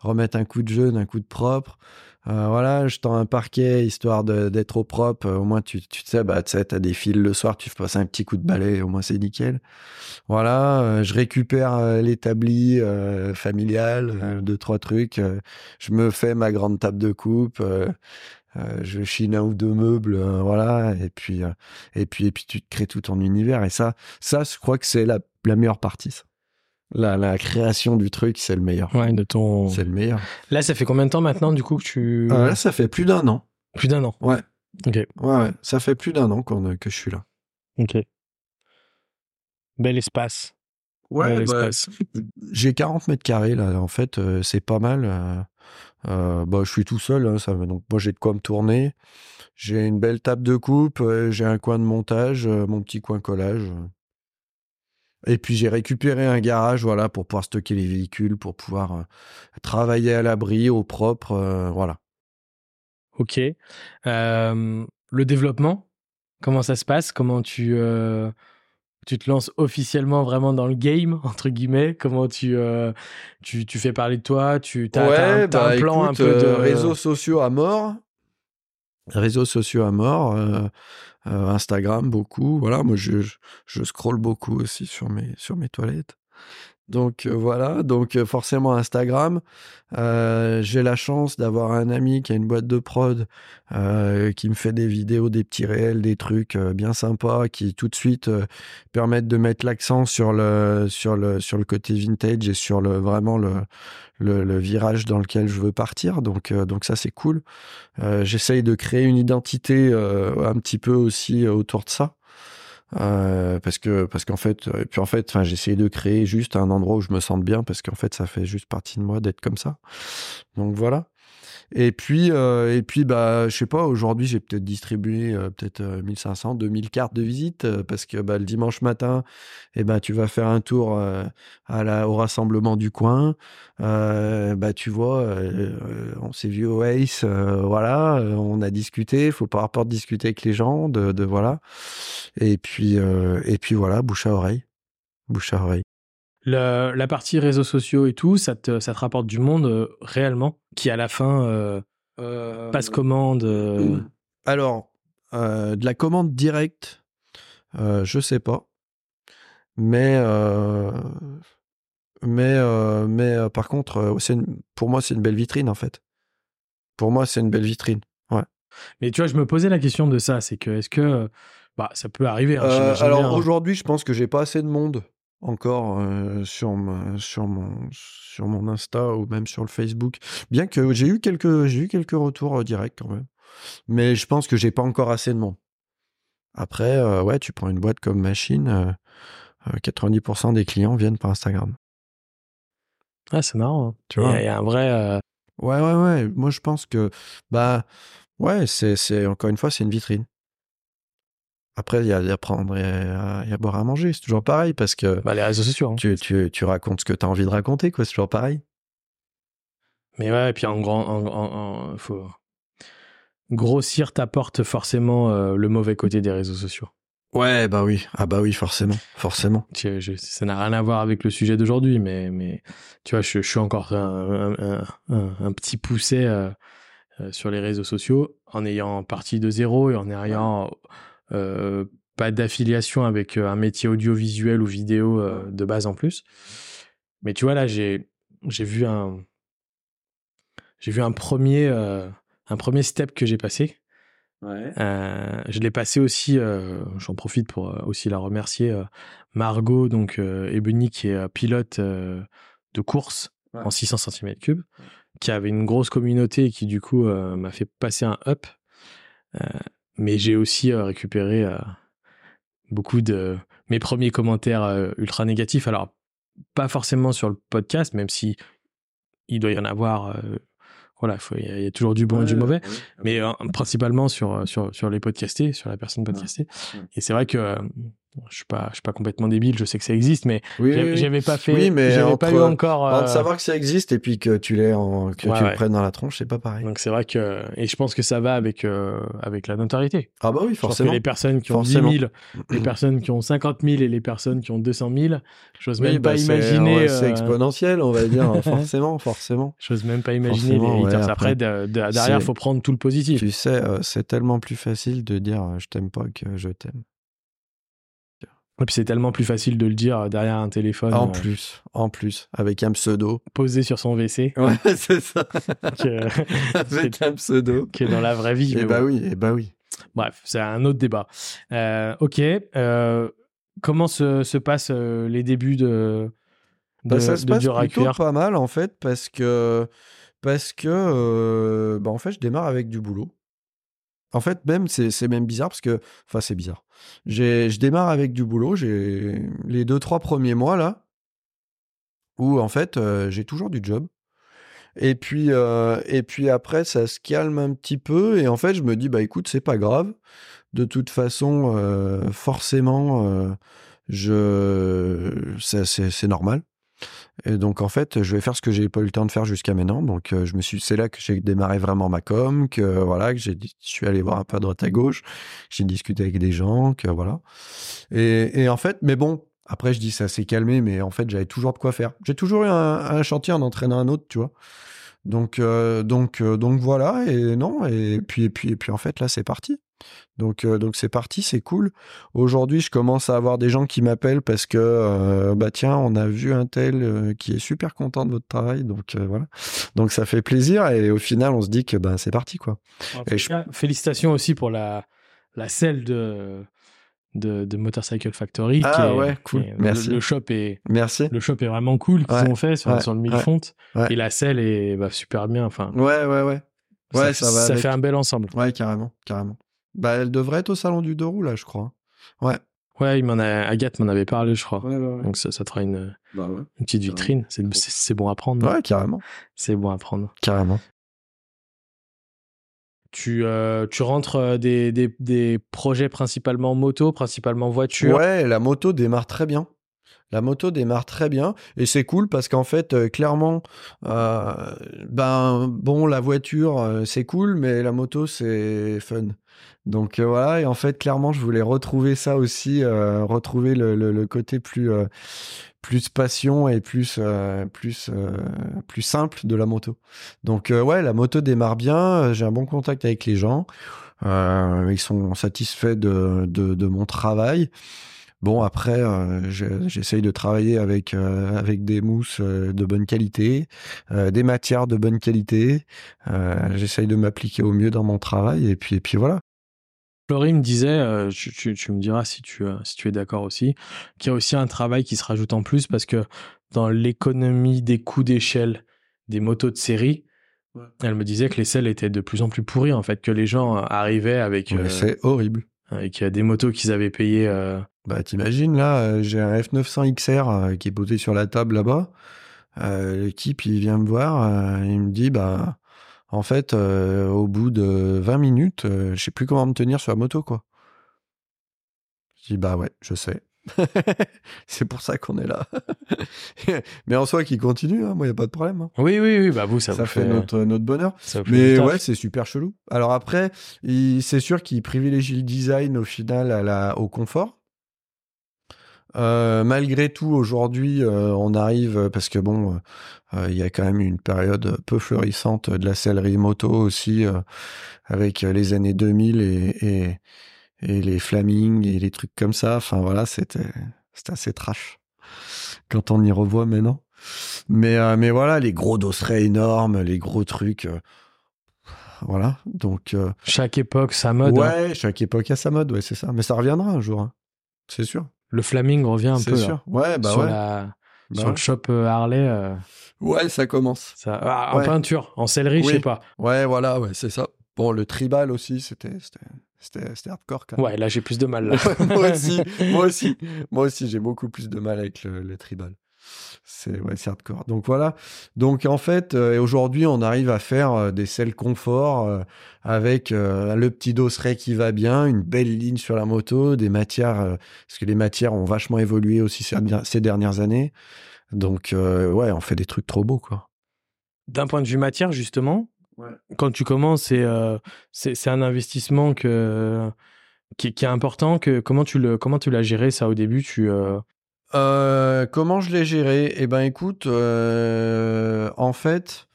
remettre un coup de jeune, un coup de propre. Euh, voilà, je tends un parquet histoire d'être au propre. Au moins, tu, tu sais, bah, tu sais, t'as des fils le soir, tu passes un petit coup de balai, au moins c'est nickel. Voilà, euh, je récupère euh, l'établi familial, deux trois trucs. je me fais ma grande table de coupe. je chine un ou deux meubles, voilà, et puis et puis et puis tu te crées tout ton univers. Et ça, ça, je crois que c'est la, la meilleure partie. ça. La, la création du truc, c'est le meilleur. ouais, de ton. C'est le meilleur. Là, ça fait combien de temps maintenant du coup que tu. Euh, là, ça fait plus d'un an. Plus d'un an. Ouais. Ok. Ouais, ouais, ça fait plus d'un an qu'on, que je suis là. Ok. Bel espace. Bel bah, espace. j'ai 40 mètres carrés là. En fait, euh, c'est pas mal. euh, euh, bah, je suis tout seul, hein, ça, donc moi j'ai de quoi me tourner. J'ai une belle table de coupe, euh, j'ai un coin de montage, euh, mon petit coin collage. Et puis j'ai récupéré un garage, voilà, pour pouvoir stocker les véhicules, pour pouvoir euh, travailler à l'abri, au propre, euh, voilà. Ok. Euh, le développement, comment ça se passe? Comment tu, euh, tu te lances officiellement vraiment dans le game, entre guillemets? Comment tu, tu, tu fais parler de toi? Tu as, un, t'as un plan un peu de. réseaux sociaux à mort. Réseaux sociaux à mort. Euh, Instagram beaucoup. Voilà, moi je, je, beaucoup aussi sur mes, sur mes toilettes. Donc euh, voilà, donc euh, forcément Instagram. Euh, J'ai la chance d'avoir un ami qui a une boîte de prod qui me fait des vidéos, des petits réels, des trucs bien sympas qui tout de suite permettent de mettre l'accent sur le, côté vintage et sur le, vraiment le, virage dans lequel je veux partir. Donc, donc ça c'est cool. J'essaye de créer une identité un petit peu aussi autour de ça. Euh, parce que parce qu'en fait et puis en fait enfin j'essaie de créer juste un endroit où je me sente bien parce qu'en fait ça fait juste partie de moi d'être comme ça. Donc voilà et puis euh, et puis bah je sais pas aujourd'hui j'ai peut-être distribué euh, peut-être euh, 1500 2000 cartes de visite euh, parce que bah, le dimanche matin et ben tu vas faire un tour euh, à la au rassemblement du coin. Euh, bah tu vois euh, euh, on s'est vu au Ace euh, voilà euh, on a discuté. Faut pas rapport de discuter avec les gens de, de voilà. Et puis euh, et puis voilà bouche à oreille. Bouche à oreille Le- la partie réseaux sociaux et tout, ça te, ça te rapporte du monde euh, réellement qui à la fin euh, passe commande. euh, Alors, euh, de la commande directe, euh, je sais pas. Mais, euh, mais, euh, mais euh, par contre, euh, une- pour moi, c'est une belle vitrine, en fait. Pour moi, c'est une belle vitrine. Mais tu vois, je me posais la question de ça, c'est que est-ce que euh, bah ça peut arriver. hein, Euh, alors aujourd'hui, je pense que j'ai pas assez de monde encore euh, sur, ma- sur, mon, sur mon Insta ou même sur le Facebook. Bien que j'ai eu quelques, j'ai eu quelques retours euh, directs quand même. Mais je pense que j'ai pas encore assez de monde. Après, euh, ouais, tu prends une boîte comme Machine, euh, euh, 90% des clients viennent par Instagram. Ah, c'est marrant. hein. Tu Il y vois a- il y, a un vrai. Ouais, ouais, ouais. Moi, je pense que, bah, ouais, c'est, c'est encore une fois, c'est une vitrine. Après, il y a, y a prendre et à, et à boire à manger. C'est toujours pareil parce que bah, les réseaux sociaux. hein. tu, tu, tu racontes ce que tu as envie de raconter, quoi. C'est toujours pareil. Mais ouais, et puis en grand, en, en- en- faut grossir t'apporte forcément euh, le mauvais côté des réseaux sociaux. Ouais, bah oui. Ah, bah oui, forcément. Forcément. Je- je- ça n'a rien à voir avec le sujet d'aujourd'hui, mais, mais tu vois, je, je suis encore un, un- un- un petit poussé euh, euh, sur les réseaux sociaux en ayant parti de zéro et en ayant euh, pas d'affiliation avec euh, un métier audiovisuel ou vidéo euh, de base en plus. Mais tu vois, là, j'ai j'ai vu un j'ai vu un premier euh, un premier step que j'ai passé. Ouais. Euh, je l'ai passé aussi, euh, j'en profite pour euh, aussi la remercier, euh, Margot, donc euh, Ebony, qui est euh, pilote euh, de course Ouais. en 600 cm3, qui avait une grosse communauté et qui du coup euh, m'a fait passer un up. Mais j'ai aussi euh, récupéré euh, beaucoup de mes premiers commentaires euh, ultra négatifs. Alors, pas forcément sur le podcast, même si il doit y en avoir voilà, il y, a- il y a toujours du bon et du mauvais. ouais. Mais principalement sur, sur, sur les podcastés, sur la personne podcastée. Et c'est vrai que je suis pas, je suis pas complètement débile, je sais que ça existe, mais Oui, j'avais oui, pas fait, Oui, mais j'avais pas eu encore. Euh, de savoir que ça existe et puis que tu l'aies en... que Ouais, tu ouais. le prennes dans la tronche, c'est pas pareil. Donc c'est vrai que, et je pense que ça va avec, euh, avec la notoriété. Ah bah oui, Je pense que forcément. les personnes qui ont Forcément. 10 000, les personnes qui ont 50 000 et les personnes qui ont 200 000, j'ose Oui, même bah, pas imaginer. ouais, C'est euh, exponentiel, on va dire, forcément, forcément. J'ose même pas imaginer Forcément, les haters. après, Après, de- de- derrière, faut prendre tout le positif. Tu sais, euh, c'est tellement plus facile de dire je t'aime pas que je t'aime. Et puis c'est tellement plus facile de le dire derrière un téléphone En euh, plus, en plus, avec un pseudo. posé sur son WC Ouais, c'est ça. que, avec un pseudo. que dans la vraie vie. Et mais bah bon. oui, et bah oui. Bref, c'est un autre débat. Euh, ok. euh, comment se, se passent les débuts de, de, Bah, ça se de passe Dur à plutôt pas mal en fait parce que parce que bah, en fait je démarre avec du boulot. En fait même c'est même bizarre parce que enfin c'est bizarre. Je démarre avec du boulot. J'ai les deux trois premiers mois là où en fait euh, j'ai toujours du job. Et puis euh, et puis après ça se calme un petit peu et en fait je me dis bah écoute c'est pas grave. De toute façon euh, forcément je c'est normal. Et donc en fait, je vais faire ce que j'ai pas eu le temps de faire jusqu'à maintenant. Donc euh, je me suis, c'est là que j'ai démarré vraiment ma com, que voilà, que j'ai, je suis allé voir un peu à droite à gauche, j'ai discuté avec des gens, que voilà. Et, et en fait, mais bon, après je dis ça s'est calmé, mais en fait j'avais toujours de quoi faire. J'ai toujours eu un, un chantier en entraînant un autre, tu vois. Donc euh, donc euh, donc voilà et non et puis et puis et puis en fait là c'est parti. Donc euh, donc c'est parti, c'est cool. Aujourd'hui, je commence à avoir des gens qui m'appellent parce que euh, bah tiens, on a vu un tel euh, qui est super content de votre travail, donc voilà. Donc ça fait plaisir et au final, on se dit que ben c'est parti quoi. En Et tout je- cas, Félicitations aussi pour la, la selle de, de, de Motorcycle Factory. Ah qui est- ouais, cool. est- Merci. Le, le shop est, Merci. le shop est vraiment cool qu'ils Ouais, ont fait sur, ouais, sur le ouais, mille-fonte. ouais. Et la selle est bah, super bien. Enfin, Ouais ouais ouais. Ouais, ça, va. avec. fait un bel ensemble. Ouais, carrément, carrément. Bah elle devrait être au salon du deux roues là, je crois. Ouais. Ouais, il m'en a, Agathe m'en avait parlé, je crois. Ouais ouais. Donc ça, ça te fera une, Bah ouais. une petite vitrine. C'est c'est- c'est bon à prendre. Ouais, carrément, C'est bon à prendre. carrément. Tu, euh, tu rentres euh, des, des, des projets principalement moto, principalement voiture? Ouais, la moto démarre très bien. La moto démarre très bien et c'est cool parce qu'en fait, euh, clairement, euh, ben bon, la voiture euh, c'est cool, mais la moto c'est fun. Donc voilà, et en fait, clairement, je voulais retrouver ça aussi, retrouver le, côté plus plus passion et plus plus simple de la moto. Donc ouais, la moto démarre bien. J'ai un bon contact avec les gens. Ils sont satisfaits de mon travail. Bon, après, euh, je- j'essaye de travailler avec, euh, avec des mousses euh, de bonne qualité, euh, des matières de bonne qualité. Euh, j'essaye de m'appliquer au mieux dans mon travail. Et puis, et puis voilà. Florie me disait, euh, tu, tu- tu me diras si tu, euh, si tu es d'accord aussi, qu'il y a aussi un travail qui se rajoute en plus parce que dans l'économie des coûts d'échelle des motos de série, Ouais. elle me disait que les selles étaient de plus en plus pourries, en fait, que les gens arrivaient avec, euh, C'est horrible. Avec euh, des motos qu'ils avaient payées. euh, Bah, t'imagines, là, euh, j'ai un F900 XR qui est posé sur la table là-bas. L'équipe, il vient me voir, il me dit, bah, en fait, au bout de 20 minutes, je sais plus comment me tenir sur la moto, quoi. Je dis, bah ouais, je sais. c'est pour ça qu'on est là. Mais en soi, qu'il continue, hein, moi, il n'y a pas de problème. hein. Oui, oui, oui, bah vous, ça, Ça, vous fait notre, notre bonheur. Mais ouais, c'est super chelou. Alors après, c'est sûr qu'il privilégie le design au final à la, au confort. Euh, malgré tout, aujourd'hui, euh, on arrive parce que bon, euh, il y a quand même une période peu florissante de la sellerie moto aussi, euh, avec les années 2000 et, et, et les Flaming et les trucs comme ça. Enfin voilà, c'était assez trash quand on y revoit maintenant. Mais euh, mais voilà, les gros dosseraient énormes, les gros trucs. euh, voilà, donc euh, Chaque époque, sa mode. hein. ouais, chaque époque a sa mode, ouais, c'est ça. Mais ça reviendra un jour, hein. c'est sûr. Le Flaming revient un C'est peu là, sûr. Ouais, bah sur, ouais. la, Bah sur ouais. le shop Harley. Ouais, ça commence. ça... ah, en Ouais. peinture, en sellerie, je Oui. sais pas. Ouais, voilà, ouais, c'est ça. Bon, le tribal aussi, c'était c'était hardcore quand même. Ouais, là, j'ai plus de mal. Là. moi aussi, moi aussi, moi aussi, j'ai beaucoup plus de mal avec le, le tribal. C'est ouais, hardcore. Donc voilà. Donc en fait, euh, aujourd'hui, on arrive à faire euh, des selles confort euh, avec le petit dosseret qui va bien, une belle ligne sur la moto, des matières, parce que les matières ont vachement évolué aussi ces, dernières années. Donc ouais, on fait des trucs trop beaux quoi. D'un point de vue matière, justement, quand tu commences, c'est c'est un investissement que qui, est important. Que comment tu le comment tu l'as géré ça au début Tu euh, comment je l'ai géré? Eh ben, écoute, euh, en fait,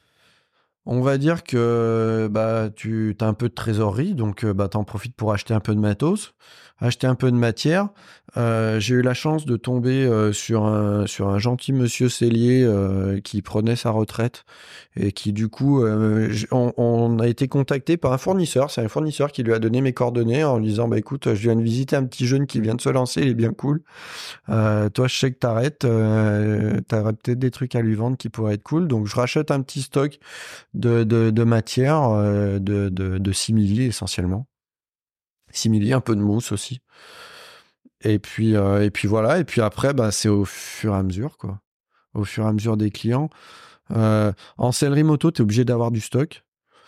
on va dire que bah, tu as un peu de trésorerie, donc euh, bah, tu en profites pour acheter un peu de matos acheter un peu de matière. Euh, j'ai eu la chance de tomber euh, sur, un, sur un gentil monsieur cellier euh, qui prenait sa retraite et qui du coup, on, a été contacté par un fournisseur. C'est un fournisseur qui lui a donné mes coordonnées en lui disant, bah écoute, je viens de visiter un petit jeune qui vient de se lancer, il est bien cool. toi, je sais que t'arrêtes, t'aurais peut-être des trucs à lui vendre qui pourraient être cool. Donc je rachète un petit stock de, de, matière, de, de, de simili essentiellement simili, un peu de mousse aussi. Et puis, euh, et puis voilà. Et puis après, bah, c'est au fur et à mesure, quoi. Au fur et à mesure des clients. Euh, en sellerie moto, tu es obligé d'avoir du stock.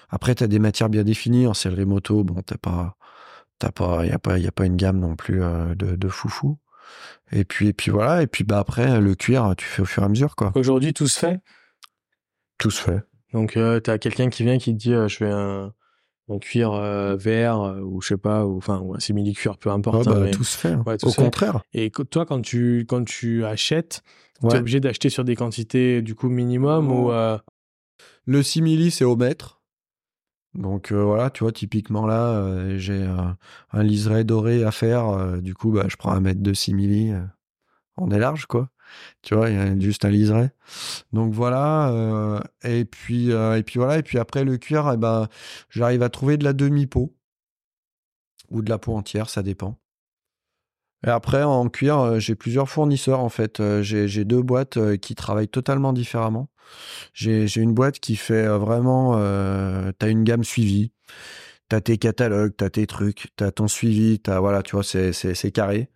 Après, tu as des matières bien définies. En sellerie moto, bon, t'as pas, t'as pas, y a pas, y a pas une gamme non plus euh, de, de foufou. Et puis, et puis voilà. Et puis, bah, après, le cuir, tu fais au fur et à mesure, quoi. Aujourd'hui, tout se fait? Tout se fait. Donc, tu as quelqu'un qui vient qui te dit, je fais un, en cuir euh, vert euh, ou je sais pas ou enfin ou un simili cuir peu importe ah bah, tout se fait hein. au contraire. Et toi quand tu quand tu achètes tu es obligé d'acheter sur des quantités du coup minimum ou euh, le simili c'est au mètre. Donc voilà tu vois typiquement là j'ai un liseré doré à faire du coup bah je prends un mètre de simili on est large quoi tu vois, il y a juste un liseré. Donc voilà. Euh, et puis euh, et puis voilà. Et puis après le cuir, eh ben, j'arrive à trouver de la demi-peau ou de la peau entière, ça dépend. Et après en cuir, euh, j'ai plusieurs fournisseurs en fait. J'ai deux boîtes qui travaillent totalement différemment. J'ai une boîte qui fait vraiment. T'as une gamme suivie t'as tes catalogues, t'as tes trucs, t'as ton suivi, t'as voilà, tu vois, c'est c'est carré.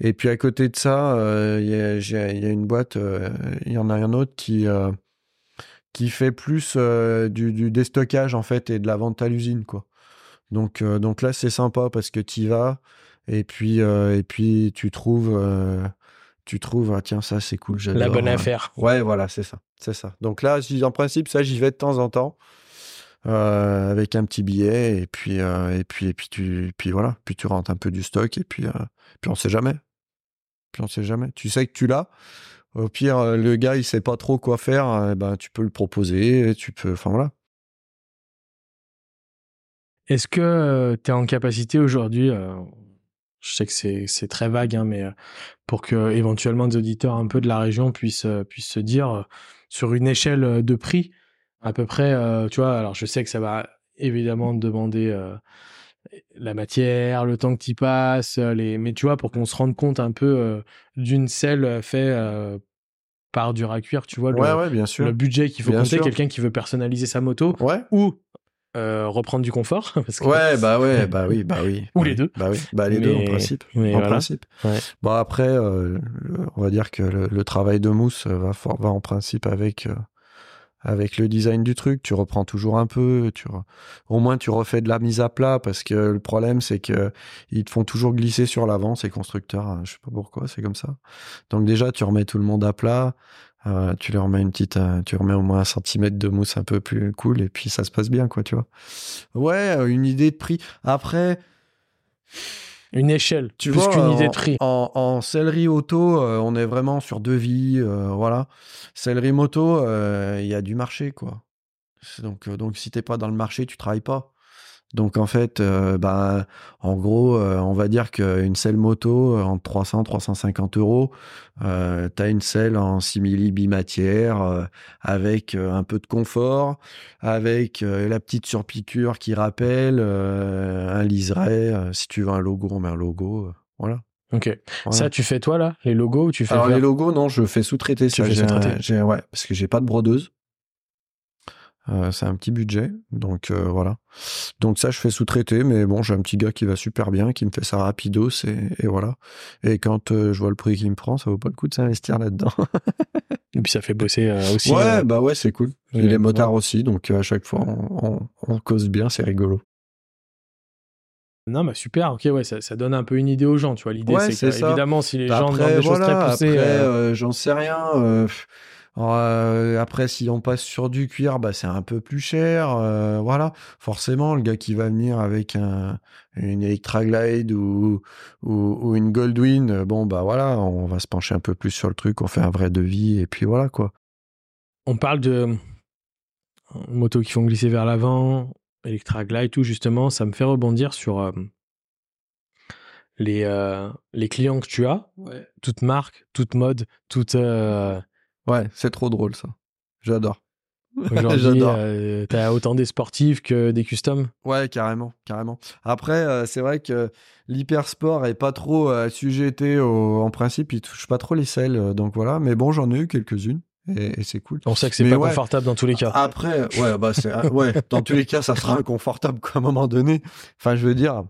Et puis à côté de ça, euh, il y, a, y, a, une boîte, euh, il y en a un autre qui euh, qui fait plus du, du, déstockage en fait et de la vente à l'usine quoi. Donc donc là c'est sympa parce que tu vas et puis et puis tu trouves tu trouves ah, tiens ça c'est cool la bonne affaire. Ouais voilà c'est ça c'est ça. Donc là en principe ça j'y vais de temps en temps. Euh, avec un petit billet et puis euh, et puis et puis tu puis voilà. Puis tu rentres un peu du stock et puis euh, puis on sait jamais. Puis on sait jamais. Tu sais que tu l'as. Au pire le gars il sait pas trop quoi faire ben tu peux le proposer tu peux enfin voilà. Est-ce que tu es en capacité aujourd'hui je sais que c'est c'est très vague hein, mais pour que éventuellement des auditeurs un peu de la région puissent puissent se dire sur une échelle de prix à peu près, euh, tu vois, alors je sais que ça va évidemment demander euh, la matière, le temps que tu passes, euh, les... mais tu vois, pour qu'on se rende compte un peu d'une selle faite par dur à cuire, tu vois, le, bien sûr. le budget qu'il faut compter, quelqu'un qui veut personnaliser sa moto, ouais. ou reprendre du confort. Parce que... Ouais, bah ouais, bah oui, bah oui. Ou les deux. Bah oui, bah les deux en principe. en principe. Bon après, on va dire que le, travail de mousse va, va en principe avec avec le design du truc, tu reprends toujours un peu, tu au moins tu refais de la mise à plat parce que le problème c'est que ils te font toujours glisser sur l'avant ces constructeurs, hein, je sais pas pourquoi, c'est comme ça. Donc déjà tu remets tout le monde à plat, euh, tu leur remets une petite, euh, tu remets au moins un centimètre de mousse un peu plus cool et puis ça se passe bien quoi, tu vois. Ouais, une idée de prix. Après. Une échelle, tu plus qu'une idée de prix. En, en sellerie auto, euh, on est vraiment sur devis, euh, voilà. Sellerie moto, euh, il y a du marché, quoi. Donc, donc si t'es pas dans le marché, tu travailles pas. Donc en fait, euh, bah, en gros, euh, on va dire qu'une selle moto euh, en 300, 350 euros, euh, tu as une selle en simili bimatière avec un peu de confort, avec la petite surpiqûre qui rappelle, un liseré, si tu veux un logo, on met un logo, voilà. Ok. Ça, tu fais toi là, les logos ou tu fais Alors les logos, non, je fais sous-traiter. Fais sous-traiter. Ouais, parce que j'ai pas de brodeuse. Euh, c'est un petit budget, donc euh, voilà. Donc ça, je fais sous-traiter, mais bon, j'ai un petit gars qui va super bien, qui me fait ça rapidos, et, et voilà. Et quand euh, je vois le prix qu'il me prend, ça vaut pas le coup de s'investir là-dedans. Et puis ça fait bosser aussi. ouais, bah ouais, c'est cool. Et les motards aussi, donc à chaque fois, on, on, cause bien, c'est rigolo. Non, bah super, ok, ouais, ça, ça, donne un peu une idée aux gens, tu vois. L'idée, c'est que, évidemment, si les gens demandent des choses très poussées. j'en sais rien. Euh, après, si on passe sur du cuir, bah, c'est un peu plus cher. Euh, voilà, forcément, le gars qui va venir avec un, une Electra Glide ou, ou, une Goldwyn, bon, bah voilà, on va se pencher un peu plus sur le truc, on fait un vrai devis, et puis voilà, quoi. On parle de motos qui font glisser vers l'avant, Electra Glide, tout, justement, ça me fait rebondir sur euh, les, les clients que tu as, toute marque, toute mode, toute Ouais, c'est trop drôle ça. J'adore. Aujourd'hui, euh, t'as autant des sportifs que des customs? Ouais, carrément, carrément. Après, euh, c'est vrai que l'hypersport est pas trop euh, assujetté au... en principe, il touche pas trop les selles, donc voilà. Mais bon, j'en ai eu quelques-unes. Et, c'est cool. On sait que c'est pas confortable dans tous les cas. Après, ouais, bah c'est, ouais, dans tous les cas, ça sera inconfortable à un moment donné. Enfin, je veux dire,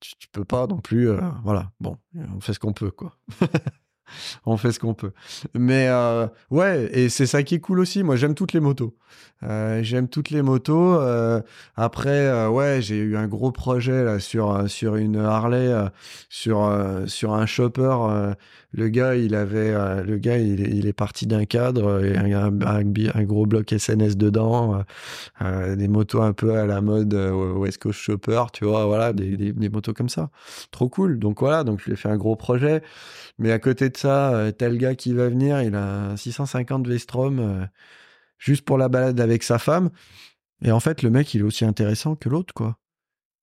tu, tu peux pas non plus, voilà. Bon, on fait ce qu'on peut, quoi. on fait ce qu'on peut. Mais euh, ouais, et c'est ça qui est cool aussi. Moi, j'aime toutes les motos. Euh, j'aime toutes les motos. Euh, après, ouais, j'ai eu un gros projet sur une Harley, sur sur un chopper. Le gars, il avait, le gars, il, est parti d'un cadre, et un, gros bloc SNS dedans, des motos un peu à la mode West Coast Chopper, tu vois, voilà, des, motos comme ça. Trop cool. Donc voilà, donc je lui ai fait un gros projet. Mais à côté de ça, euh, tel gars qui va venir, il a un 650 Vestrom euh, juste pour la balade avec sa femme. Et en fait, le mec, il est aussi intéressant que l'autre, quoi.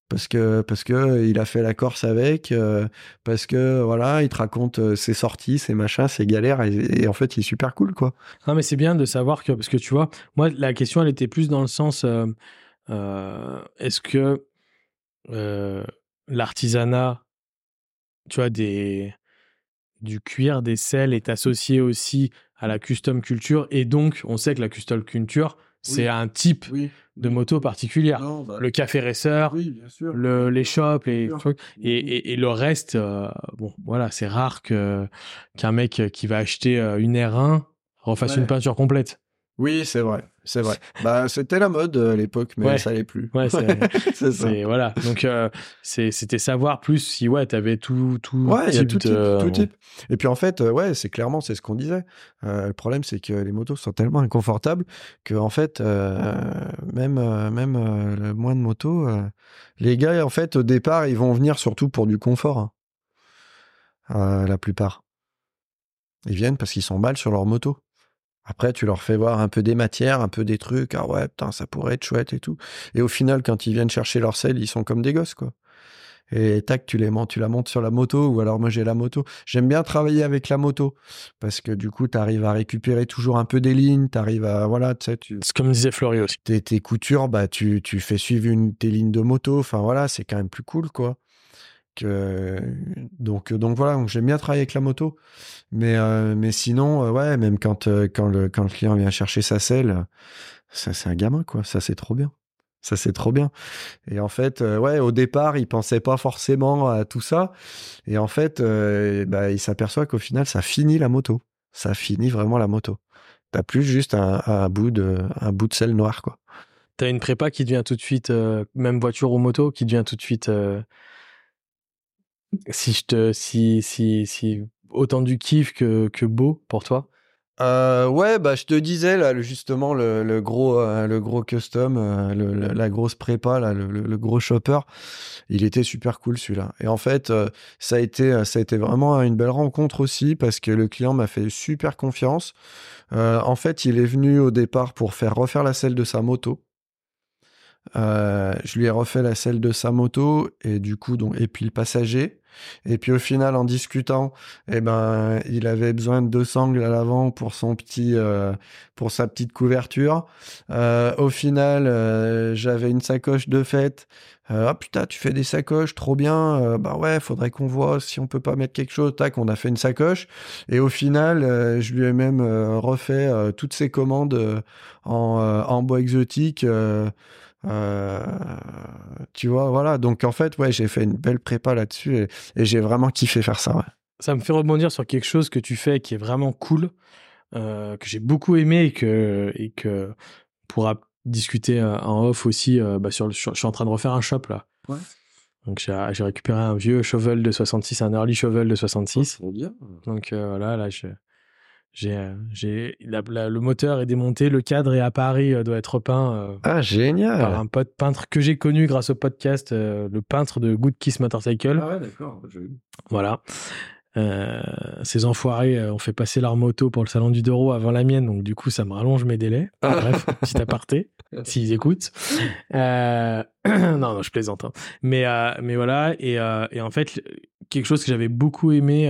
Parce que, parce que il a fait la Corse avec, euh, parce que voilà, il te raconte ses sorties, ses machins, ses galères, et, en fait, il est super cool, quoi. Non, mais c'est bien de savoir que, parce que tu vois, moi, la question, elle était plus dans le sens, est-ce que l'artisanat, tu vois, des, du cuir, des selles est associé aussi à la custom culture. Et donc, on sait que la custom culture, c'est un type de moto particulière. Bah le café racer, le, les shops, les trucs. Et, le reste, euh, bon, voilà, c'est rare que, qu'un mec qui va acheter euh, une R1 refasse une peinture complète. Oui, c'est vrai. C'est vrai. bah, c'était la mode euh, à l'époque, mais ça l'est plus. Ouais, c'est ça. Voilà. Donc, euh, c'était savoir plus si ouais, tu avais tout, tout, ouais, type, tout, type, tout type. Et puis en fait, euh, ouais, c'est clairement, c'est ce qu'on disait. le problème, c'est que les motos sont tellement inconfortables que en fait, même, même le moins de motos, les gars, en fait, au départ, ils vont venir surtout pour du confort. Hein. la plupart. Ils viennent parce qu'ils sont mal sur leur moto. Après, tu leur fais voir un peu des matières, un peu des trucs. Ah ouais, putain, ça pourrait être chouette et tout. Et au final, quand ils viennent chercher leur sel, ils sont comme des gosses, quoi. Et tac, tu les montes, tu la montes sur la moto, ou alors moi j'ai la moto. J'aime bien travailler avec la moto parce que du coup, tu arrives à récupérer toujours un peu des lignes, tu arrives à voilà, tu sais, tu... C'est comme disait Fleury aussi. Tes, tes coutures, bah tu, tu fais suivre une tes lignes de moto. Enfin voilà, c'est quand même plus cool, quoi donc, donc voilà, j'aime bien travailler avec la moto. Mais, euh, sinon, euh, ouais, même quand, euh, le, client vient chercher sa selle, ça c'est un gamin. Ça c'est trop bien. Ça c'est trop bien. Et en fait, au départ, il pensait pas forcément à tout ça. Et en fait, bah, il s'aperçoit qu'au final, ça finit la moto. Ça finit vraiment la moto. T'as plus juste un, un, bout de, un bout de selle noire, quoi. T'as une prépa qui devient tout de suite, même voiture ou moto, qui devient tout de suite si je te, si, si, si autant du kiff que, que beau pour toi? Euh, ouais, bah je te disais là justement le, le gros euh, le gros custom, euh, le, la grosse prépa là, le, gros shopper, il était super cool celui-là. Et en fait, ça a été ça a été vraiment une belle rencontre aussi parce que le client m'a fait super confiance. en fait, il est venu au départ pour faire refaire la selle de sa moto. Euh, je lui ai refait la selle de sa moto et du coup donc et puis le passager. Et puis au final, en discutant, eh ben, il avait besoin de deux sangles à l'avant pour son petit, euh, pour sa petite couverture. Euh, au final, j'avais une sacoche de fête. ah putain, tu fais des sacoches, trop bien. bah ouais, faudrait qu'on voit si on peut pas mettre quelque chose. Tac, on a fait une sacoche. Et au final, je lui ai même refait toutes ses commandes en, en bois exotique. Euh, tu vois, voilà. Donc en fait, ouais, j'ai fait une belle prépa là-dessus et, j'ai vraiment kiffé faire ça. Ouais. Ça me fait rebondir sur quelque chose que tu fais qui est vraiment cool, euh, que j'ai beaucoup aimé et que et que pourra discuter euh, en off aussi. bah sur, je suis en train de refaire un shop là. Ouais. Donc j'ai récupéré un vieux shovel de 66, un early shovel de 66. bien. Donc voilà, là je j'ai, euh, j'ai le moteur est démonté, le cadre est à Paris, euh, doit être peint. Euh, ah génial. Par un pote peintre que j'ai connu grâce au podcast, le peintre de Good Kiss Motorcycle. Ah ouais, d'accord. Voilà. ces enfoirés ont fait passer leur moto pour le salon du Doro avant la mienne, donc du coup ça me rallonge mes délais. Bref, petit aparté, s'ils écoutent. non, non, je plaisante. Hein. Mais, mais voilà, et, et, en fait, quelque chose que j'avais beaucoup aimé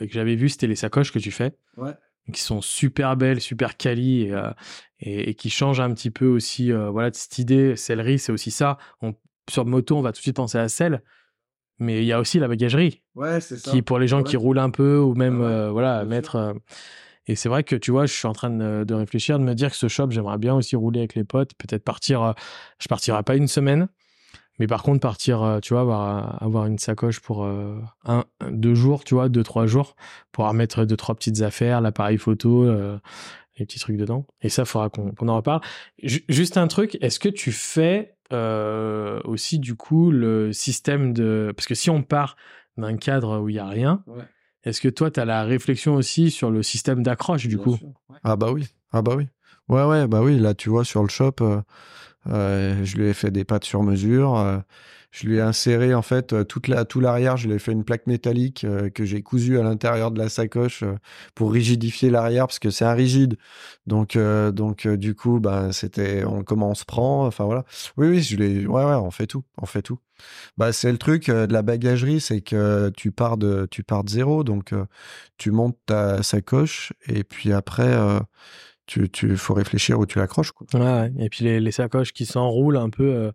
et que j'avais vu, c'était les sacoches que tu fais. Ouais qui sont super belles, super quali et, euh, et, qui changent un petit peu aussi euh, voilà de cette idée. Céleri, c'est aussi ça. On, sur moto, on va tout de suite penser à selle, mais il y a aussi la bagagerie. Ouais, c'est ça. Qui pour les gens qui roulent un peu ou même euh, voilà mettre. et c'est vrai que tu vois, je suis en train de, de, réfléchir, de me dire que ce shop, j'aimerais bien aussi rouler avec les potes, peut-être partir. je partirai pas une semaine, mais par contre, partir, euh, tu vois, avoir, avoir une sacoche pour euh, un, deux jours, tu vois, deux, trois jours, pour mettre deux, trois petites affaires, l'appareil photo, euh, les petits trucs dedans. Et ça, il faudra qu'on en reparle. juste un truc, est-ce que tu fais aussi, du coup, le système de. Parce que si on part d'un cadre où il n'y a rien, est-ce que toi, tu as la réflexion aussi sur le système d'accroche, du coup? Ah, bah oui. Ah, bah oui. Ouais, ouais, bah oui. Là, tu vois, sur le shop. Euh, je lui ai fait des pattes sur mesure. Euh, je lui ai inséré en fait euh, tout l'arrière. Je lui ai fait une plaque métallique que j'ai cousue à l'intérieur de la sacoche pour rigidifier l'arrière parce que c'est un rigide. Donc donc du coup bah c'était comment on se prend. Enfin voilà. Oui oui je l'ai ouais ouais on fait tout on fait tout. Bah c'est le truc de la bagagerie c'est que tu pars de tu pars de zéro donc tu montes ta sacoche et puis après tu, tu faut réfléchir où tu l'accroches. Ouais, et puis les, les sacoches qui s'enroulent un peu euh,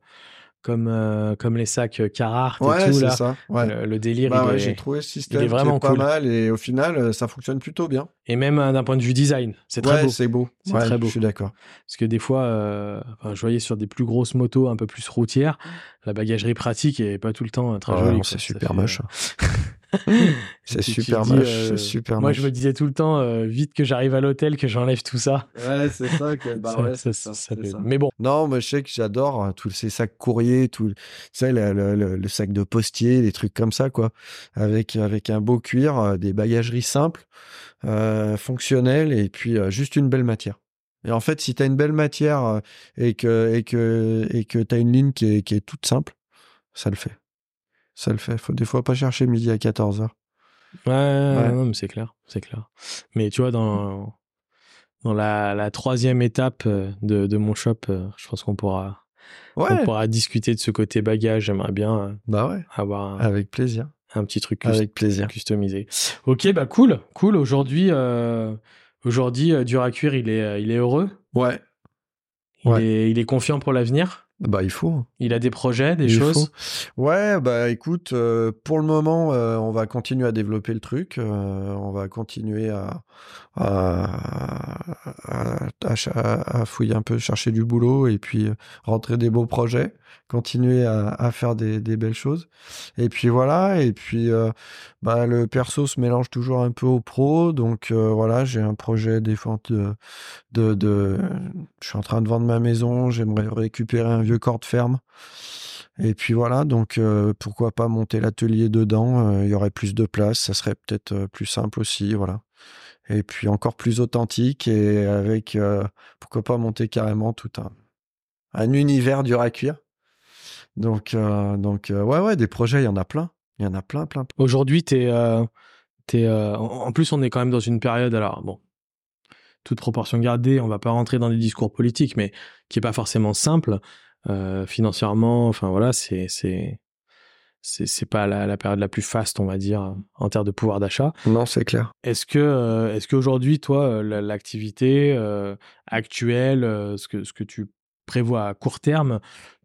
comme, euh, comme les sacs euh, Carhartt ouais, et tout. Là. Ça, ouais. Le, délire, bah j'ai trouvé ce système vraiment pas mal et au final, ça fonctionne plutôt bien. Et même d'un point de vue design, c'est très beau. c'est beau. C'est très beau. Je suis d'accord. Parce que des fois, enfin, je voyais sur des plus grosses motos un peu plus routières, la bagagerie pratique est pas tout le temps très jolie. C'est super moche. c'est super moche, euh, super Moi, je me disais tout le temps, euh, vite que j'arrive à l'hôtel, que j'enlève tout ça. Ouais, c'est ça. Que, bah ouais, ça, ça, Mais bon. Non, moi, je sais que j'adore hein, tous ces sacs courriers, tout, tu sais, le, le, le, sac de postier, des trucs comme ça, quoi. Avec, avec un beau cuir, euh, des bagageries simples, euh, fonctionnelles, et puis juste une belle matière. Et en fait, si tu as une belle matière et que et que et que tu as une ligne qui est, qui est toute simple, ça le fait ça le fait. Faut des fois pas chercher midi à 14h. Ouais, Non, mais c'est clair, c'est clair. Mais tu vois, dans, dans la, la troisième étape euh, de, de mon shop, euh, je pense qu'on pourra, on pourra discuter de ce côté bagage. J'aimerais bien euh, bah ouais. avoir un, avec plaisir. un petit truc avec plaisir. customisé. Ok, bah cool, cool. Aujourd'hui, aujourd'hui, dur à cuire, il est, il est heureux. Ouais. Il, Est, il est confiant pour l'avenir. Bah, il faut. Il a des projets, des choses? Ouais, bah écoute, euh, pour le moment, euh, on va continuer à développer le truc. Euh, on va continuer à, à, à, fouiller un peu, chercher du boulot et puis rentrer des beaux projets, continuer à, faire des, belles choses. Et puis voilà, et puis bah, le perso se mélange toujours un peu au pro. Donc voilà, j'ai un projet des de, de, de, Je suis en train de vendre ma maison, j'aimerais récupérer un vieux corps de ferme. Et puis voilà, donc pourquoi pas monter l'atelier dedans Il y aurait plus de place, ça serait peut-être plus simple aussi, voilà et puis encore plus authentique et avec euh, pourquoi pas monter carrément tout un, un univers dur à cuire. Donc euh, donc euh, ouais ouais des projets il y en a plein, il y en a plein plein. Aujourd'hui tu es, en plus on est quand même dans une période alors bon toute proportion gardée, on va pas rentrer dans des discours politiques mais qui est pas forcément simple. financièrement. Enfin voilà, c'est c'est c'est pas la, la, période la plus faste, on va dire, en termes de pouvoir d'achat. Non, c'est clair. Est-ce que est-ce qu'aujourd'hui, toi, l'activité actuelle, ce que ce que tu prévois à court terme,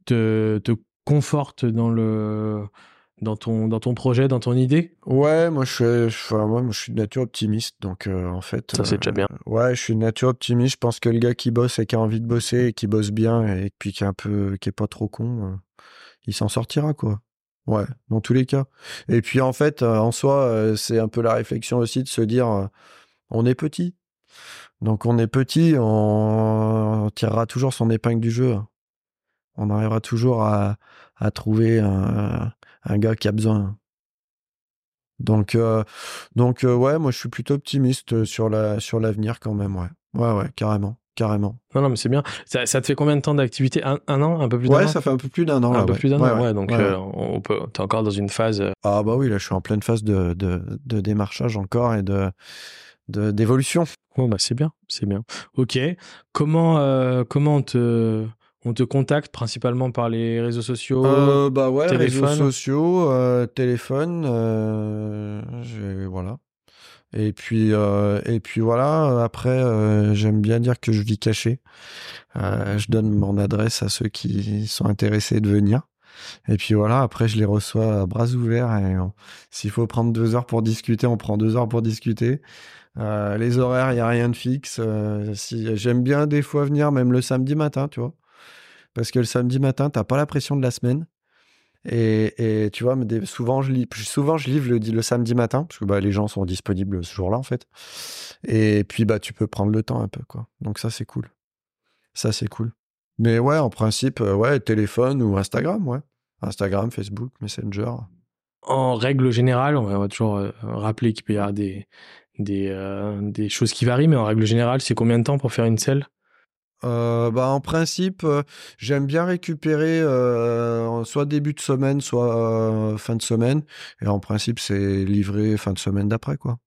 te, te conforte dans le dans ton, dans ton projet, dans ton idée? Ouais, moi je suis, moi, je suis de nature optimiste, donc euh, en fait. Ça c'est déjà bien. Euh, ouais, je suis de nature optimiste. Je pense que le gars qui bosse et qui a envie de bosser et qui bosse bien et puis qui est un peu, qui est pas trop con, euh, il s'en sortira quoi. Ouais, dans tous les cas. Et puis en fait, en soi, c'est un peu la réflexion aussi de se dire, on est petit, donc on est petit, on, tirera toujours son épingle du jeu. On arrivera toujours à, à trouver un un gars qui a besoin. Donc, euh, donc euh, ouais, moi je suis plutôt optimiste euh, sur la sur l'avenir quand même, ouais. Ouais, ouais, carrément, carrément. Non, non, mais c'est bien. Ça, te fait combien de temps d'activité? Un, an, un peu plus d'un an? Ouais, ça fait un peu plus d'un an. Un peu plus d'un an, ouais. donc, on peut. T'es encore dans une phase. Ah bah oui, là, je suis en pleine phase de, de, de démarchage encore et de d'évolution. Bon bah c'est bien, c'est bien. Ok. Comment comment te on te contacte principalement par les réseaux sociaux euh, Bah ouais, réseaux sociaux, euh, téléphone, euh, voilà. Et puis, et puis voilà, après, j'aime bien dire que je vis caché. je donne mon adresse à ceux qui sont intéressés de venir. Et puis voilà, après, je les reçois à bras ouverts. Et s'il faut prendre deux heures pour discuter, on prend deux heures pour discuter. les horaires, il n'y a rien de fixe. si, J'aime bien des fois venir, même le samedi matin, tu vois. Parce que le samedi matin, tu n'as pas la pression de la semaine. Et, tu vois, souvent, je livre, souvent, je livre le, samedi matin, parce que bah, les gens sont disponibles ce jour-là, en fait. Et puis, bah, tu peux prendre le temps un peu, quoi. Donc, ça, c'est cool. Ça, c'est cool. Mais ouais, en principe, euh, ouais, téléphone ou Instagram, ouais. Instagram, Facebook, Messenger. En règle générale, on va toujours euh, rappeler qu'il peut y avoir euh, des choses qui varient, mais en règle générale, c'est combien de temps pour faire une selle? Euh, bah, en principe, euh, j'aime bien récupérer euh, soit début de semaine, soit fin de semaine. Et en principe, c'est livré fin de semaine d'après, quoi.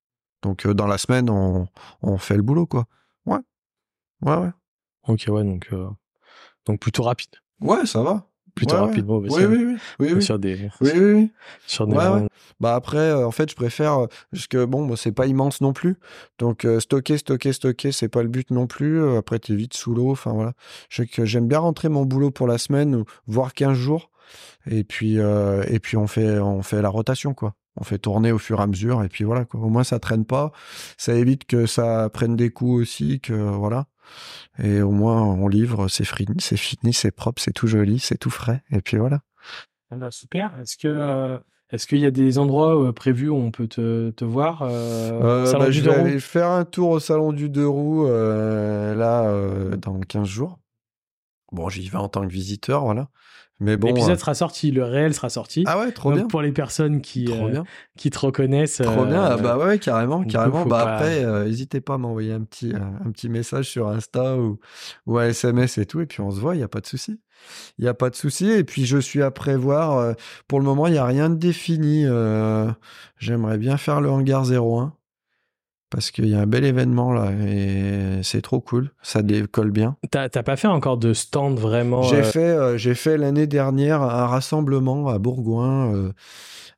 Donc dans la semaine, on, on, fait le boulot, quoi. Ouais. Ouais, ouais. Ok, ouais, donc, donc plutôt rapide. Ouais, ça va plutôt rapidement. Oui, oui, oui, oui, Sur des. Oui, oui, Sur des. Bah après, euh, en fait, je préfère parce que bon, c'est pas immense non plus. Donc euh, stocker, stocker, stocker, c'est pas le but non plus. Euh, après, t'es vite sous l'eau. Enfin voilà. J'aime bien rentrer mon boulot pour la semaine, voire 15 jours. Et puis, et puis on fait, on fait la rotation quoi. On fait tourner au fur et à mesure. Et puis voilà quoi. Au moins ça traîne pas. Ça évite que ça prenne des coups aussi. Que voilà. Et au moins, on livre, c'est fini, c'est fini, c'est propre, c'est tout joli, c'est tout frais. Et puis voilà. Ah bah, super. Est-ce que euh, est-ce qu'il y a des endroits euh, prévus où on peut te, te voir euh, bah, Je vais aller faire un tour au salon du deux roues là dans 15 jours. Bon, j'y vais en tant que visiteur, voilà. Mais bon, l'épisode euh, sera sorti, le réel sera sorti. Ah ouais, trop bien. Pour les personnes qui euh, qui te reconnaissent. Trop bien. Ah bah ouais, carrément, carrément. Bah après, euh, n'hésitez pas à m'envoyer un petit un petit message sur Insta ou ou à SMS et tout, et puis on se voit. Il y a pas de souci. Il y a pas de souci. Et puis je suis à prévoir. pour le moment, il y a rien de défini. J'aimerais bien faire le hangar 01 parce qu'il y a un bel événement là et c'est trop cool. Ça décolle bien. T'as pas fait encore de stand vraiment J'ai euh, fait, euh, j'ai fait l'année dernière un rassemblement à Bourgoin, euh,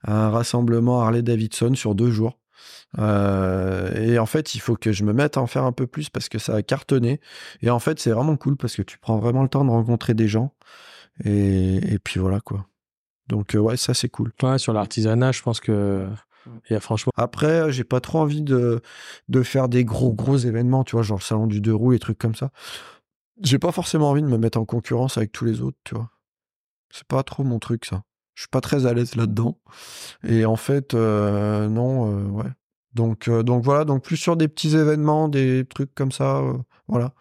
un rassemblement Harley Davidson sur deux jours. et en fait, il faut que je me mette à en faire un peu plus parce que ça a cartonné. Et en fait, c'est vraiment cool parce que tu prends vraiment le temps de rencontrer des gens. Et, et puis voilà quoi. Donc ouais, ça c'est cool. Ouais, sur l'artisanat, je pense que et franchement. Après, j'ai pas trop envie de, de faire des gros, gros événements, tu vois, genre le salon du deux roues et trucs comme ça. J'ai pas forcément envie de me mettre en concurrence avec tous les autres, tu vois. C'est pas trop mon truc, ça. Je suis pas très à l'aise là-dedans. Et en fait, euh, non, euh, ouais. Donc, euh, donc voilà, donc plus sur des petits événements, des trucs comme ça, voilà.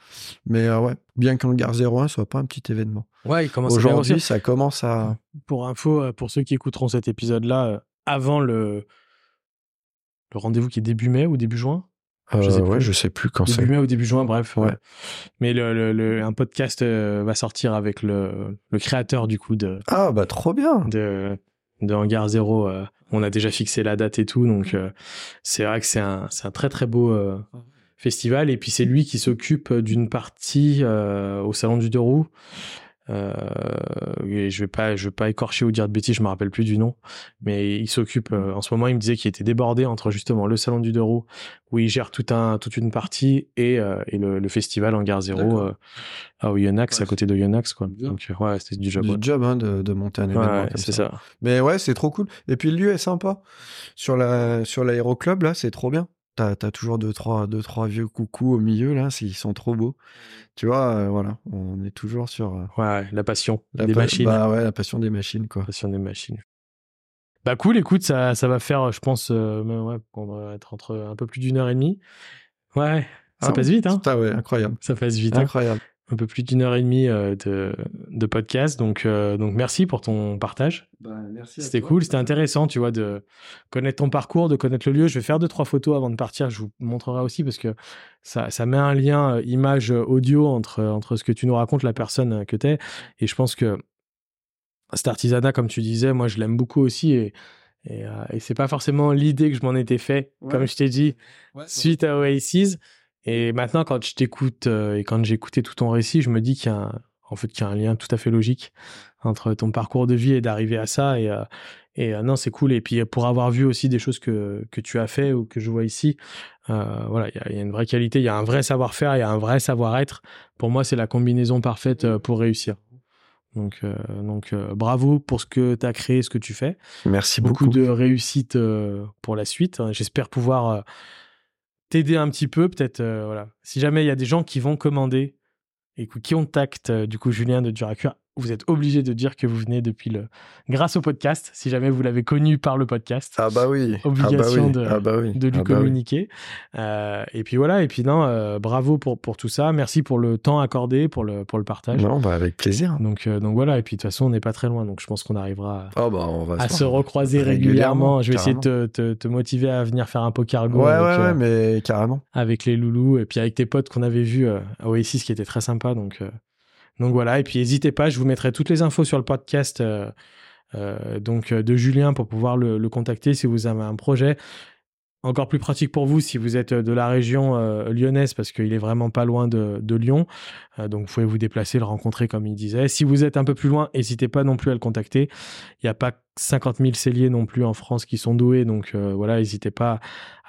Mais ouais, bien qu'en gare 01 soit pas un petit événement. Ouais, il commence Aujourd'hui, ça commence à. Pour info, pour ceux qui écouteront cet épisode-là, avant le, le rendez-vous qui est début mai ou début juin? Je sais, euh, je sais plus quand c'est. Début mai ou début juin, bref. Ouais. Mais le, un podcast euh, va sortir avec le, créateur du coup de. Ah bah trop bien. De, de Hangar Zéro. Euh, on a déjà fixé la date et tout, donc c'est vrai que c'est un, un très très beau festival. Et puis c'est lui qui s'occupe d'une partie au salon du deux roues Euh, et je vais pas, je vais pas écorcher ou dire de bêtises, je me rappelle plus du nom, mais il s'occupe. euh, en ce moment, il me disait qu'il était débordé entre justement le salon du deux roues où il gère tout un, toute une partie et, euh, et le, le festival en gare zéro euh, à Oyonnax, Ouais, à côté de Oyonnax, quoi. Donc euh, ouais, c'était du job. Du ouais. job hein, de, de monter un événement ouais, comme c'est ça. ça. Mais ouais, c'est trop cool. Et puis le lieu est sympa. Sur la sur l'aéroclub là, c'est trop bien. T'as as toujours deux trois deux trois vieux coucous au milieu là, ils sont trop beaux. Tu vois, euh, voilà, on est toujours sur euh, Ouais, la passion la des pa- machines. Bah ouais, la passion des machines quoi. Passion des machines. Bah cool, écoute, ça, ça va faire, je pense, euh, ouais, on va être entre un peu plus d'une heure et demie. Ouais, ça Ah passe vite, hein. Putain, ouais, incroyable. Ça passe vite. hein. Un peu plus d'une heure et demie euh, de, de podcast. Donc, euh, donc merci pour ton partage. merci C'était cool, c'était intéressant, tu vois, de connaître ton parcours, de connaître le lieu. Je vais faire deux, trois photos avant de partir. Je vous montrerai aussi parce que ça, ça met un lien euh, image-audio entre, entre ce que tu nous racontes, la personne que tu es. Et je pense que cet artisanat, comme tu disais, moi, je l'aime beaucoup aussi. Et, et, euh, et c'est pas forcément l'idée que je m'en étais fait, Ouais. comme je t'ai dit, suite à Oasis. Et maintenant, quand je t'écoute euh, et quand j'ai écouté tout ton récit, je me dis qu'il y a un, en fait, qu'il y a un lien tout à fait logique entre ton parcours de vie et d'arriver à ça. Et, euh, et euh, non, c'est cool. Et puis, pour avoir vu aussi des choses que, que tu as fait ou que je vois ici, voilà, il y, a- il y a une vraie qualité, il y a un vrai savoir-faire, il y a un vrai savoir-être. Pour moi, c'est la combinaison parfaite pour réussir. Donc, donc bravo pour ce que tu as créé, ce que tu fais Merci beaucoup, beaucoup. de réussite pour la suite. J'espère pouvoir t'aider un petit peu, peut-être. euh, voilà. Si jamais il y a des gens qui vont commander et qui contactent euh, du coup Julien de Duracure, vous êtes obligé de dire que vous venez depuis le, grâce au podcast. Si jamais vous l'avez connu par le podcast, Ah bah oui. Obligation ah bah oui. de- ah bah oui. de lui Ah bah oui. communiquer. Euh, et puis voilà. Et puis non, euh, bravo pour pour tout ça. Merci pour le temps accordé, pour le pour le partage. Non, bah avec plaisir. Donc euh, donc voilà. Et puis de toute façon, on n'est pas très loin. Donc je pense qu'on arrivera. à- Oh bah on va à se recroiser régulièrement. Régulièrement, Je vais essayer de te, te- te motiver à venir faire un poker go Ouais, avec, ouais, mais carrément. avec les loulous et puis avec tes potes qu'on avait vus à Oasis qui était très sympa. Donc, donc voilà. Et puis n'hésitez pas, je vous mettrai toutes les infos sur le podcast euh, euh, donc, euh, de Julien pour pouvoir le, le contacter si vous avez un projet. Encore plus pratique pour vous si vous êtes de la région euh, lyonnaise parce qu'il est vraiment pas loin de, de Lyon. Euh, donc vous pouvez vous déplacer, le rencontrer comme il disait. Si vous êtes un peu plus loin, n'hésitez pas non plus à le contacter. Il n'y a pas 50 000 celliers non plus en France qui sont doués. Donc euh, voilà, n'hésitez pas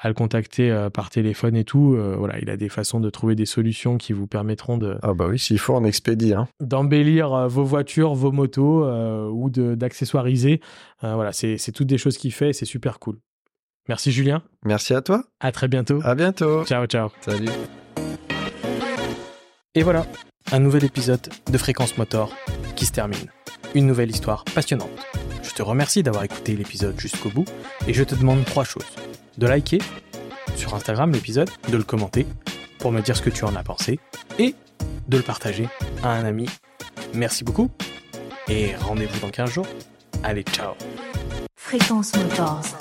à le contacter euh, par téléphone et tout. Euh, voilà, il a des façons de trouver des solutions qui vous permettront de, Ah bah oui, s'il faut, on expédie. Hein. d'embellir euh, vos voitures, vos motos euh, ou d'accessoiriser. Euh, voilà, c'est c'est toutes des choses qu'il fait et c'est super cool. Merci Julien, Merci à toi. à très bientôt. À bientôt. Ciao, ciao. Salut. Et voilà, un nouvel épisode de Fréquence Motor qui se termine. Une nouvelle histoire passionnante. Je te remercie d'avoir écouté l'épisode jusqu'au bout et je te demande trois choses. De liker sur Instagram l'épisode, de le commenter pour me dire ce que tu en as pensé et de le partager à un ami. Merci beaucoup et rendez-vous dans 15 jours. Allez, ciao Fréquence Motors.